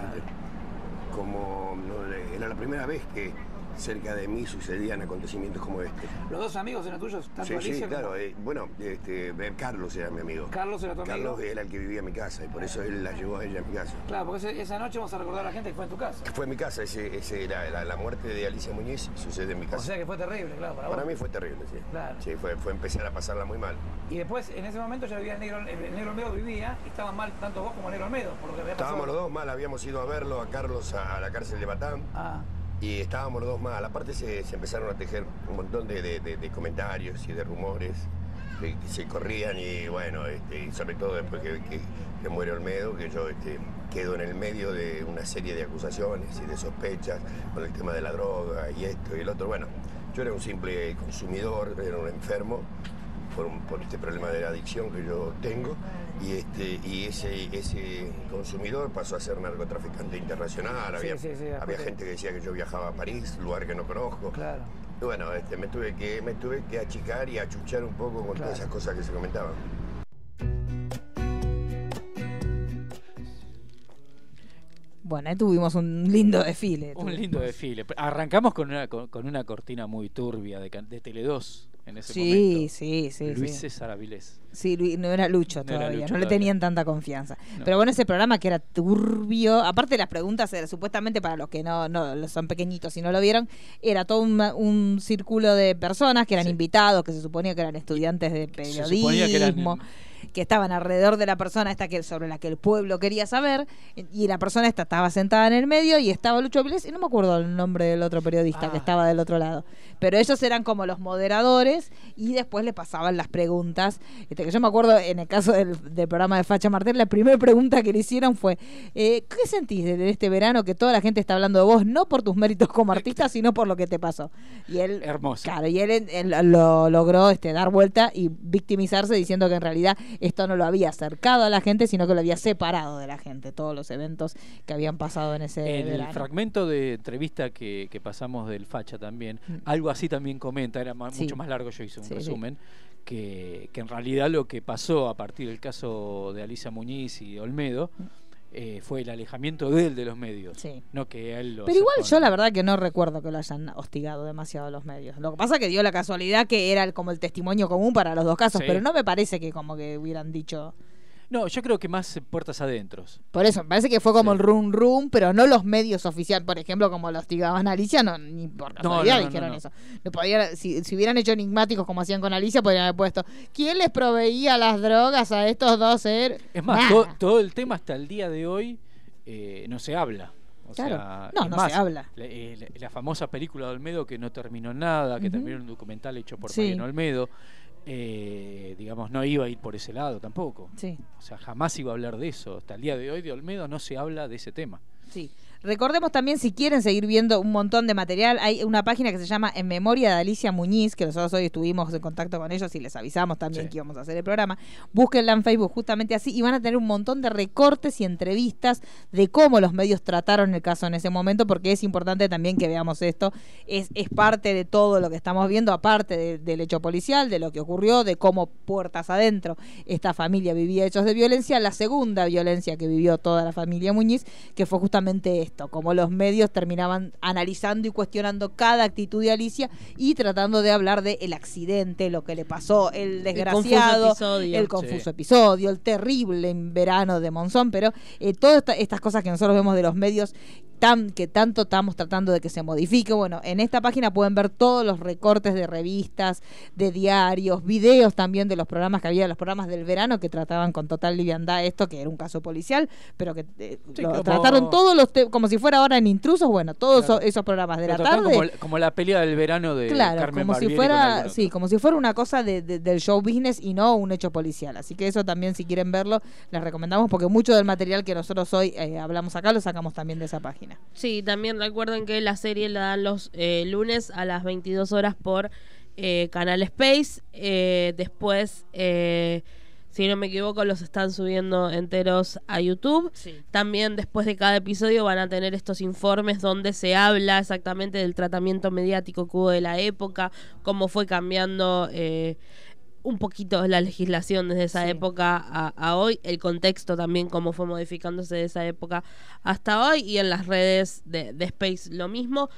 Como no, era la primera vez que cerca de mí sucedían acontecimientos como este. ¿Los dos amigos eran tuyos? Tanto Sí, Alicia sí, como- claro. eh, bueno, este, eh, Carlos era mi amigo. Carlos era tu amigo. Carlos era el que vivía en mi casa y por eso él la llevó a ella a mi casa. Claro, porque ese- esa noche vamos a recordar a la gente que fue en tu casa. Que fue en mi casa, ese, ese, la, la- la muerte de Alicia Muñiz sucede en mi casa. O sea que fue terrible, claro, para, Para vos. mí fue terrible, sí. Claro. Sí, fue, fue empezar a pasarla muy mal. Y después, en ese momento ya vivía el negro, el negro Olmedo vivía y estaban mal tanto vos como el negro Olmedo, por lo que había pasado. Estábamos los dos mal, habíamos ido a verlo a Carlos a, a la cárcel de Batán. Ah. Y estábamos los dos mal. Aparte se, se empezaron a tejer un montón de, comentarios y de rumores que, se corrían y bueno, este, sobre todo después que, que- que muere Olmedo, que yo este, quedo en el medio de una serie de acusaciones y de sospechas con el tema de la droga y esto y el otro. Bueno, yo era un simple consumidor, era un enfermo por este problema de la adicción que yo tengo y este y ese ese consumidor pasó a ser narcotraficante internacional había, sí, sí, había gente que decía que yo viajaba a París lugar que no conozco Claro. y bueno este me tuve que me tuve que achicar y achuchar un poco con todas esas cosas que se comentaban Bueno, ahí tuvimos un lindo desfile. Un lindo desfile. Arrancamos con una, con, con una cortina muy turbia de, de Tele2 en ese Sí, momento. sí, sí, Luis sí. César Avilés. Sí, Luis- no era Lucho No era todavía, Lucho no le todavía. tenían tanta confianza. No. Pero bueno, ese programa que era turbio, aparte de las preguntas, era, supuestamente para los que no, no son pequeñitos y no lo vieron, era todo un, un círculo de personas que eran invitados, que se suponía que eran estudiantes de se suponía que eran- periodismo. Que estaban alrededor de la persona esta que sobre la que el pueblo quería saber y la persona esta estaba sentada en el medio y estaba Lucho Avilés y no me acuerdo el nombre del otro periodista Ah. que estaba del otro lado pero ellos eran como los moderadores y después le pasaban las preguntas. Este, que yo me acuerdo en el caso del, del programa de Facha Martel, la primera pregunta que le hicieron fue, eh, ¿qué sentís de, de este verano que toda la gente está hablando de vos, no por tus méritos como artista, sino por lo que te pasó? Y él, Hermoso. claro, y él, él lo logró este, dar vuelta y victimizarse diciendo que en realidad esto no lo había acercado a la gente, sino que lo había separado de la gente, todos los eventos que habían pasado en ese El verano. fragmento de entrevista que, que pasamos del Facha también, algo así también comenta, era. Sí. mucho más largo, yo hice un Sí, sí. resumen, que, que en realidad lo que pasó a partir del caso de Alicia Muñiz y Olmedo Mm. eh, fue el alejamiento de él de los medios, Sí. no que él lo Pero igual yo la verdad que no recuerdo que lo hayan hostigado demasiado los medios. Lo que pasa que dio la casualidad que era el- como el testimonio común para los dos casos, Sí. pero no me parece que como que hubieran dicho... No, yo creo que más eh, puertas adentro. Por eso, me parece que fue como el rum rum, pero no los medios oficiales. Por ejemplo, como lo hostigaban a Alicia, no, ni por casualidad no, no, dijeron eso. Podía- si, si hubieran hecho enigmáticos como hacían con Alicia, podrían haber puesto ¿Quién les proveía las drogas a estos dos seres? Es más, to- todo el tema hasta el día de hoy eh, no se habla. O Claro. sea, No, no más, se habla. La, eh, la- la famosa película de Olmedo que no terminó nada, que terminó en un documental hecho por Sí. Mariano Olmedo, eh, digamos, no iba a ir por ese lado tampoco. Sí. O sea, jamás iba a hablar de eso. Hasta el día de hoy de Olmedo no se habla de ese tema. Sí. Recordemos también, si quieren seguir viendo un montón de material, hay una página que se llama En Memoria de Alicia Muñiz, que nosotros hoy estuvimos en contacto con ellos y les avisamos también Sí. que íbamos a hacer el programa. Búsquenla en Facebook justamente así y van a tener un montón de recortes y entrevistas de cómo los medios trataron el caso en ese momento, porque es importante también que veamos esto. Es, es parte de todo lo que estamos viendo, aparte de- del hecho policial, de lo que ocurrió, de cómo puertas adentro esta familia vivía hechos de violencia, la segunda violencia que vivió toda la familia Muñiz, que fue justamente esto, como los medios terminaban analizando y cuestionando cada actitud de Alicia y tratando de hablar de el accidente, lo que le pasó, el desgraciado, episodio. el confuso Sí. episodio, el terrible en verano de Monzón, pero eh, todas esta- estas cosas que nosotros vemos de los medios tan, que tanto estamos tratando de que se modifique. Bueno, en esta página pueden ver todos los recortes de revistas, de diarios, videos también de los programas que había, los programas del verano que trataban con total liviandad esto, que era un caso policial, pero que eh, Sí, lo como- trataron todos los te- como si fuera ahora en intrusos, bueno, todos Claro. esos, esos programas de Lo la tarde. Como, como la pelea del verano de Claro, Carmen como si Barbieri con fuera, sí, como si fuera una cosa de- de- del show business y no un hecho policial. Así que eso también, si quieren verlo, les recomendamos porque mucho del material que nosotros hoy eh, hablamos acá lo sacamos también de esa página. Sí, también recuerden que la serie la dan los eh, lunes a las 22 horas por eh, Canal Space. Eh, después, si no me equivoco, los están subiendo enteros a YouTube. También después de cada episodio van a tener estos informes donde se habla exactamente del tratamiento mediático que hubo de la época, cómo fue cambiando... un poquito la legislación desde esa época a, a hoy, el contexto también, cómo fue modificándose de esa época hasta hoy, y en las redes de, de Space lo mismo.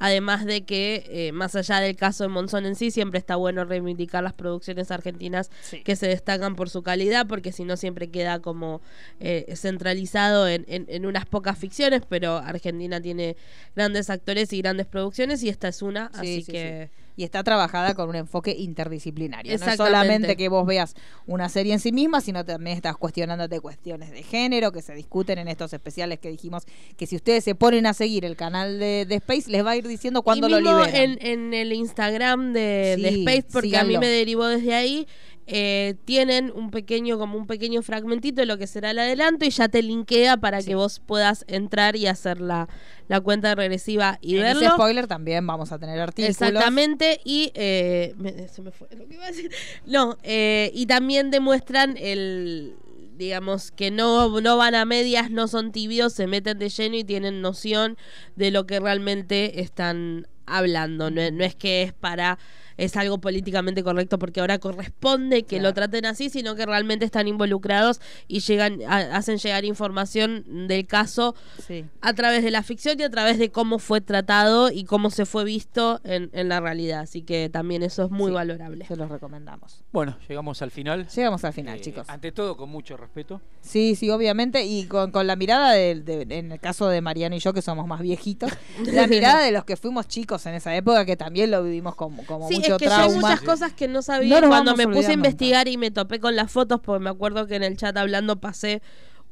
Además de que, eh, más allá del caso de Monzón en sí, siempre está bueno reivindicar las producciones argentinas que se destacan por su calidad, porque si no siempre queda como eh, centralizado en, en- en unas pocas ficciones, pero Argentina tiene grandes actores y grandes producciones y esta es una, Sí, así sí, que... Y está trabajada con un enfoque interdisciplinario. No es solamente que vos veas una serie en sí misma, sino también estás cuestionándote cuestiones de género que se discuten en estos especiales que dijimos que si ustedes se ponen a seguir el canal de, de Space, les va a ir diciendo cuándo y lo mismo liberan. en, en el Instagram de, Space, porque a mí me derivó desde ahí. Eh, tienen un pequeño, como un pequeño fragmentito de lo que será el adelanto y ya te linkea para que vos puedas entrar y hacer la, la cuenta regresiva y en verlo. ese spoiler también vamos a tener artículos. Exactamente, y eh, me- se me fue lo que iba a decir. No, eh, y también demuestran el digamos que no, no van a medias, no son tibios, se meten de lleno y tienen noción de lo que realmente están hablando. No, no es que es para es algo políticamente correcto porque ahora corresponde que lo traten así, sino que realmente están involucrados y llegan a- hacen llegar información del caso Sí. a través de la ficción y a través de cómo fue tratado y cómo se fue visto en, en la realidad. Así que también eso es muy Sí, valorable. Se los recomendamos. Bueno, llegamos al final. Llegamos al final, Eh, chicos. Ante todo, con mucho respeto. Sí, sí, obviamente, y con, con la mirada de, de- en el caso de Mariano y yo, que somos más viejitos, la mirada de los que fuimos chicos en esa época, que también lo vivimos como, como Sí, mucho es que yo hay trauma. muchas cosas que no sabía No cuando me puse a nunca. investigar y me topé con las fotos, porque me acuerdo que en el chat hablando pasé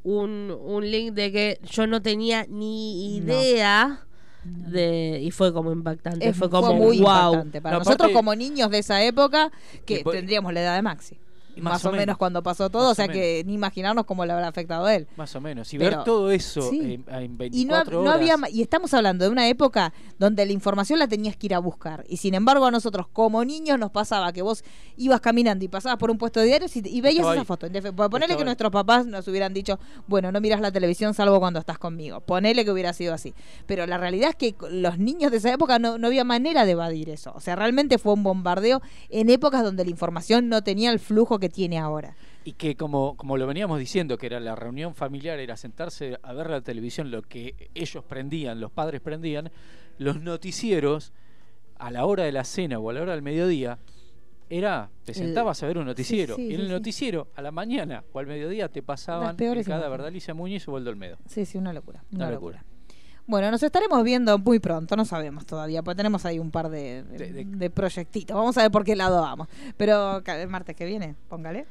un, un link de que yo no tenía ni No. idea de y fue como impactante, Es- fue como muy wow. impactante para No, nosotros aparte- como niños de esa época, que po- tendríamos la edad de Maxi. Más Más, o o, menos menos. cuando pasó todo, Más o sea o que ni imaginarnos cómo le habrá afectado a él. Más o menos. Y Pero- ver todo eso sí. en, en 24 Y no, hab- no horas. había y estamos hablando de una época donde la información la tenías que ir a buscar y sin embargo a nosotros como niños nos pasaba que vos ibas caminando y pasabas por un puesto de diarios y, y veías esa foto. Po- ponele que nuestros papás nos hubieran dicho, bueno, no miras la televisión salvo cuando estás conmigo. Ponele que hubiera sido así. Pero la realidad es que los niños de esa época no, no había manera de evadir eso. O sea, realmente fue un bombardeo en épocas donde la información no tenía el flujo que tiene ahora. Y que como, como lo veníamos diciendo, que era la reunión familiar, era sentarse a ver la televisión, lo que ellos prendían, los padres prendían, los noticieros, a la hora de la cena o a la hora del mediodía, era, te El- sentabas a ver un noticiero. sí, y en el sí. noticiero, a la mañana o al mediodía, te pasaban el de Alicia Muñiz o Waldo Olmedo. Sí, sí, una locura. Una Una, locura. locura. Bueno, nos estaremos viendo muy pronto, no sabemos todavía, porque tenemos ahí un par de, de, de proyectitos. Vamos a ver por qué lado vamos. Pero el martes que viene, póngale.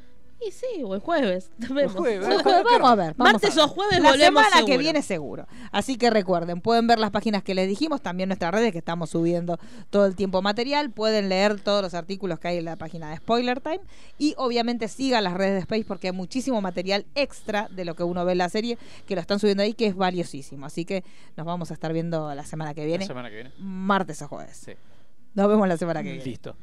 Y sí, o el jueves. Vemos. jueves, vamos a ver. vamos Martes a ver. o jueves La volvemos semana que viene seguro. Así que recuerden, pueden ver las páginas que les dijimos, también nuestras redes que estamos subiendo todo el tiempo material. Pueden leer todos los artículos que hay en la página de Spoiler Time. Y obviamente sigan las redes de Space porque hay muchísimo material extra de lo que uno ve en la serie que lo están subiendo ahí que es valiosísimo. Así que nos vamos a estar viendo la semana que viene. La semana que viene. Martes o jueves. Sí. Nos vemos la semana que viene. Listo.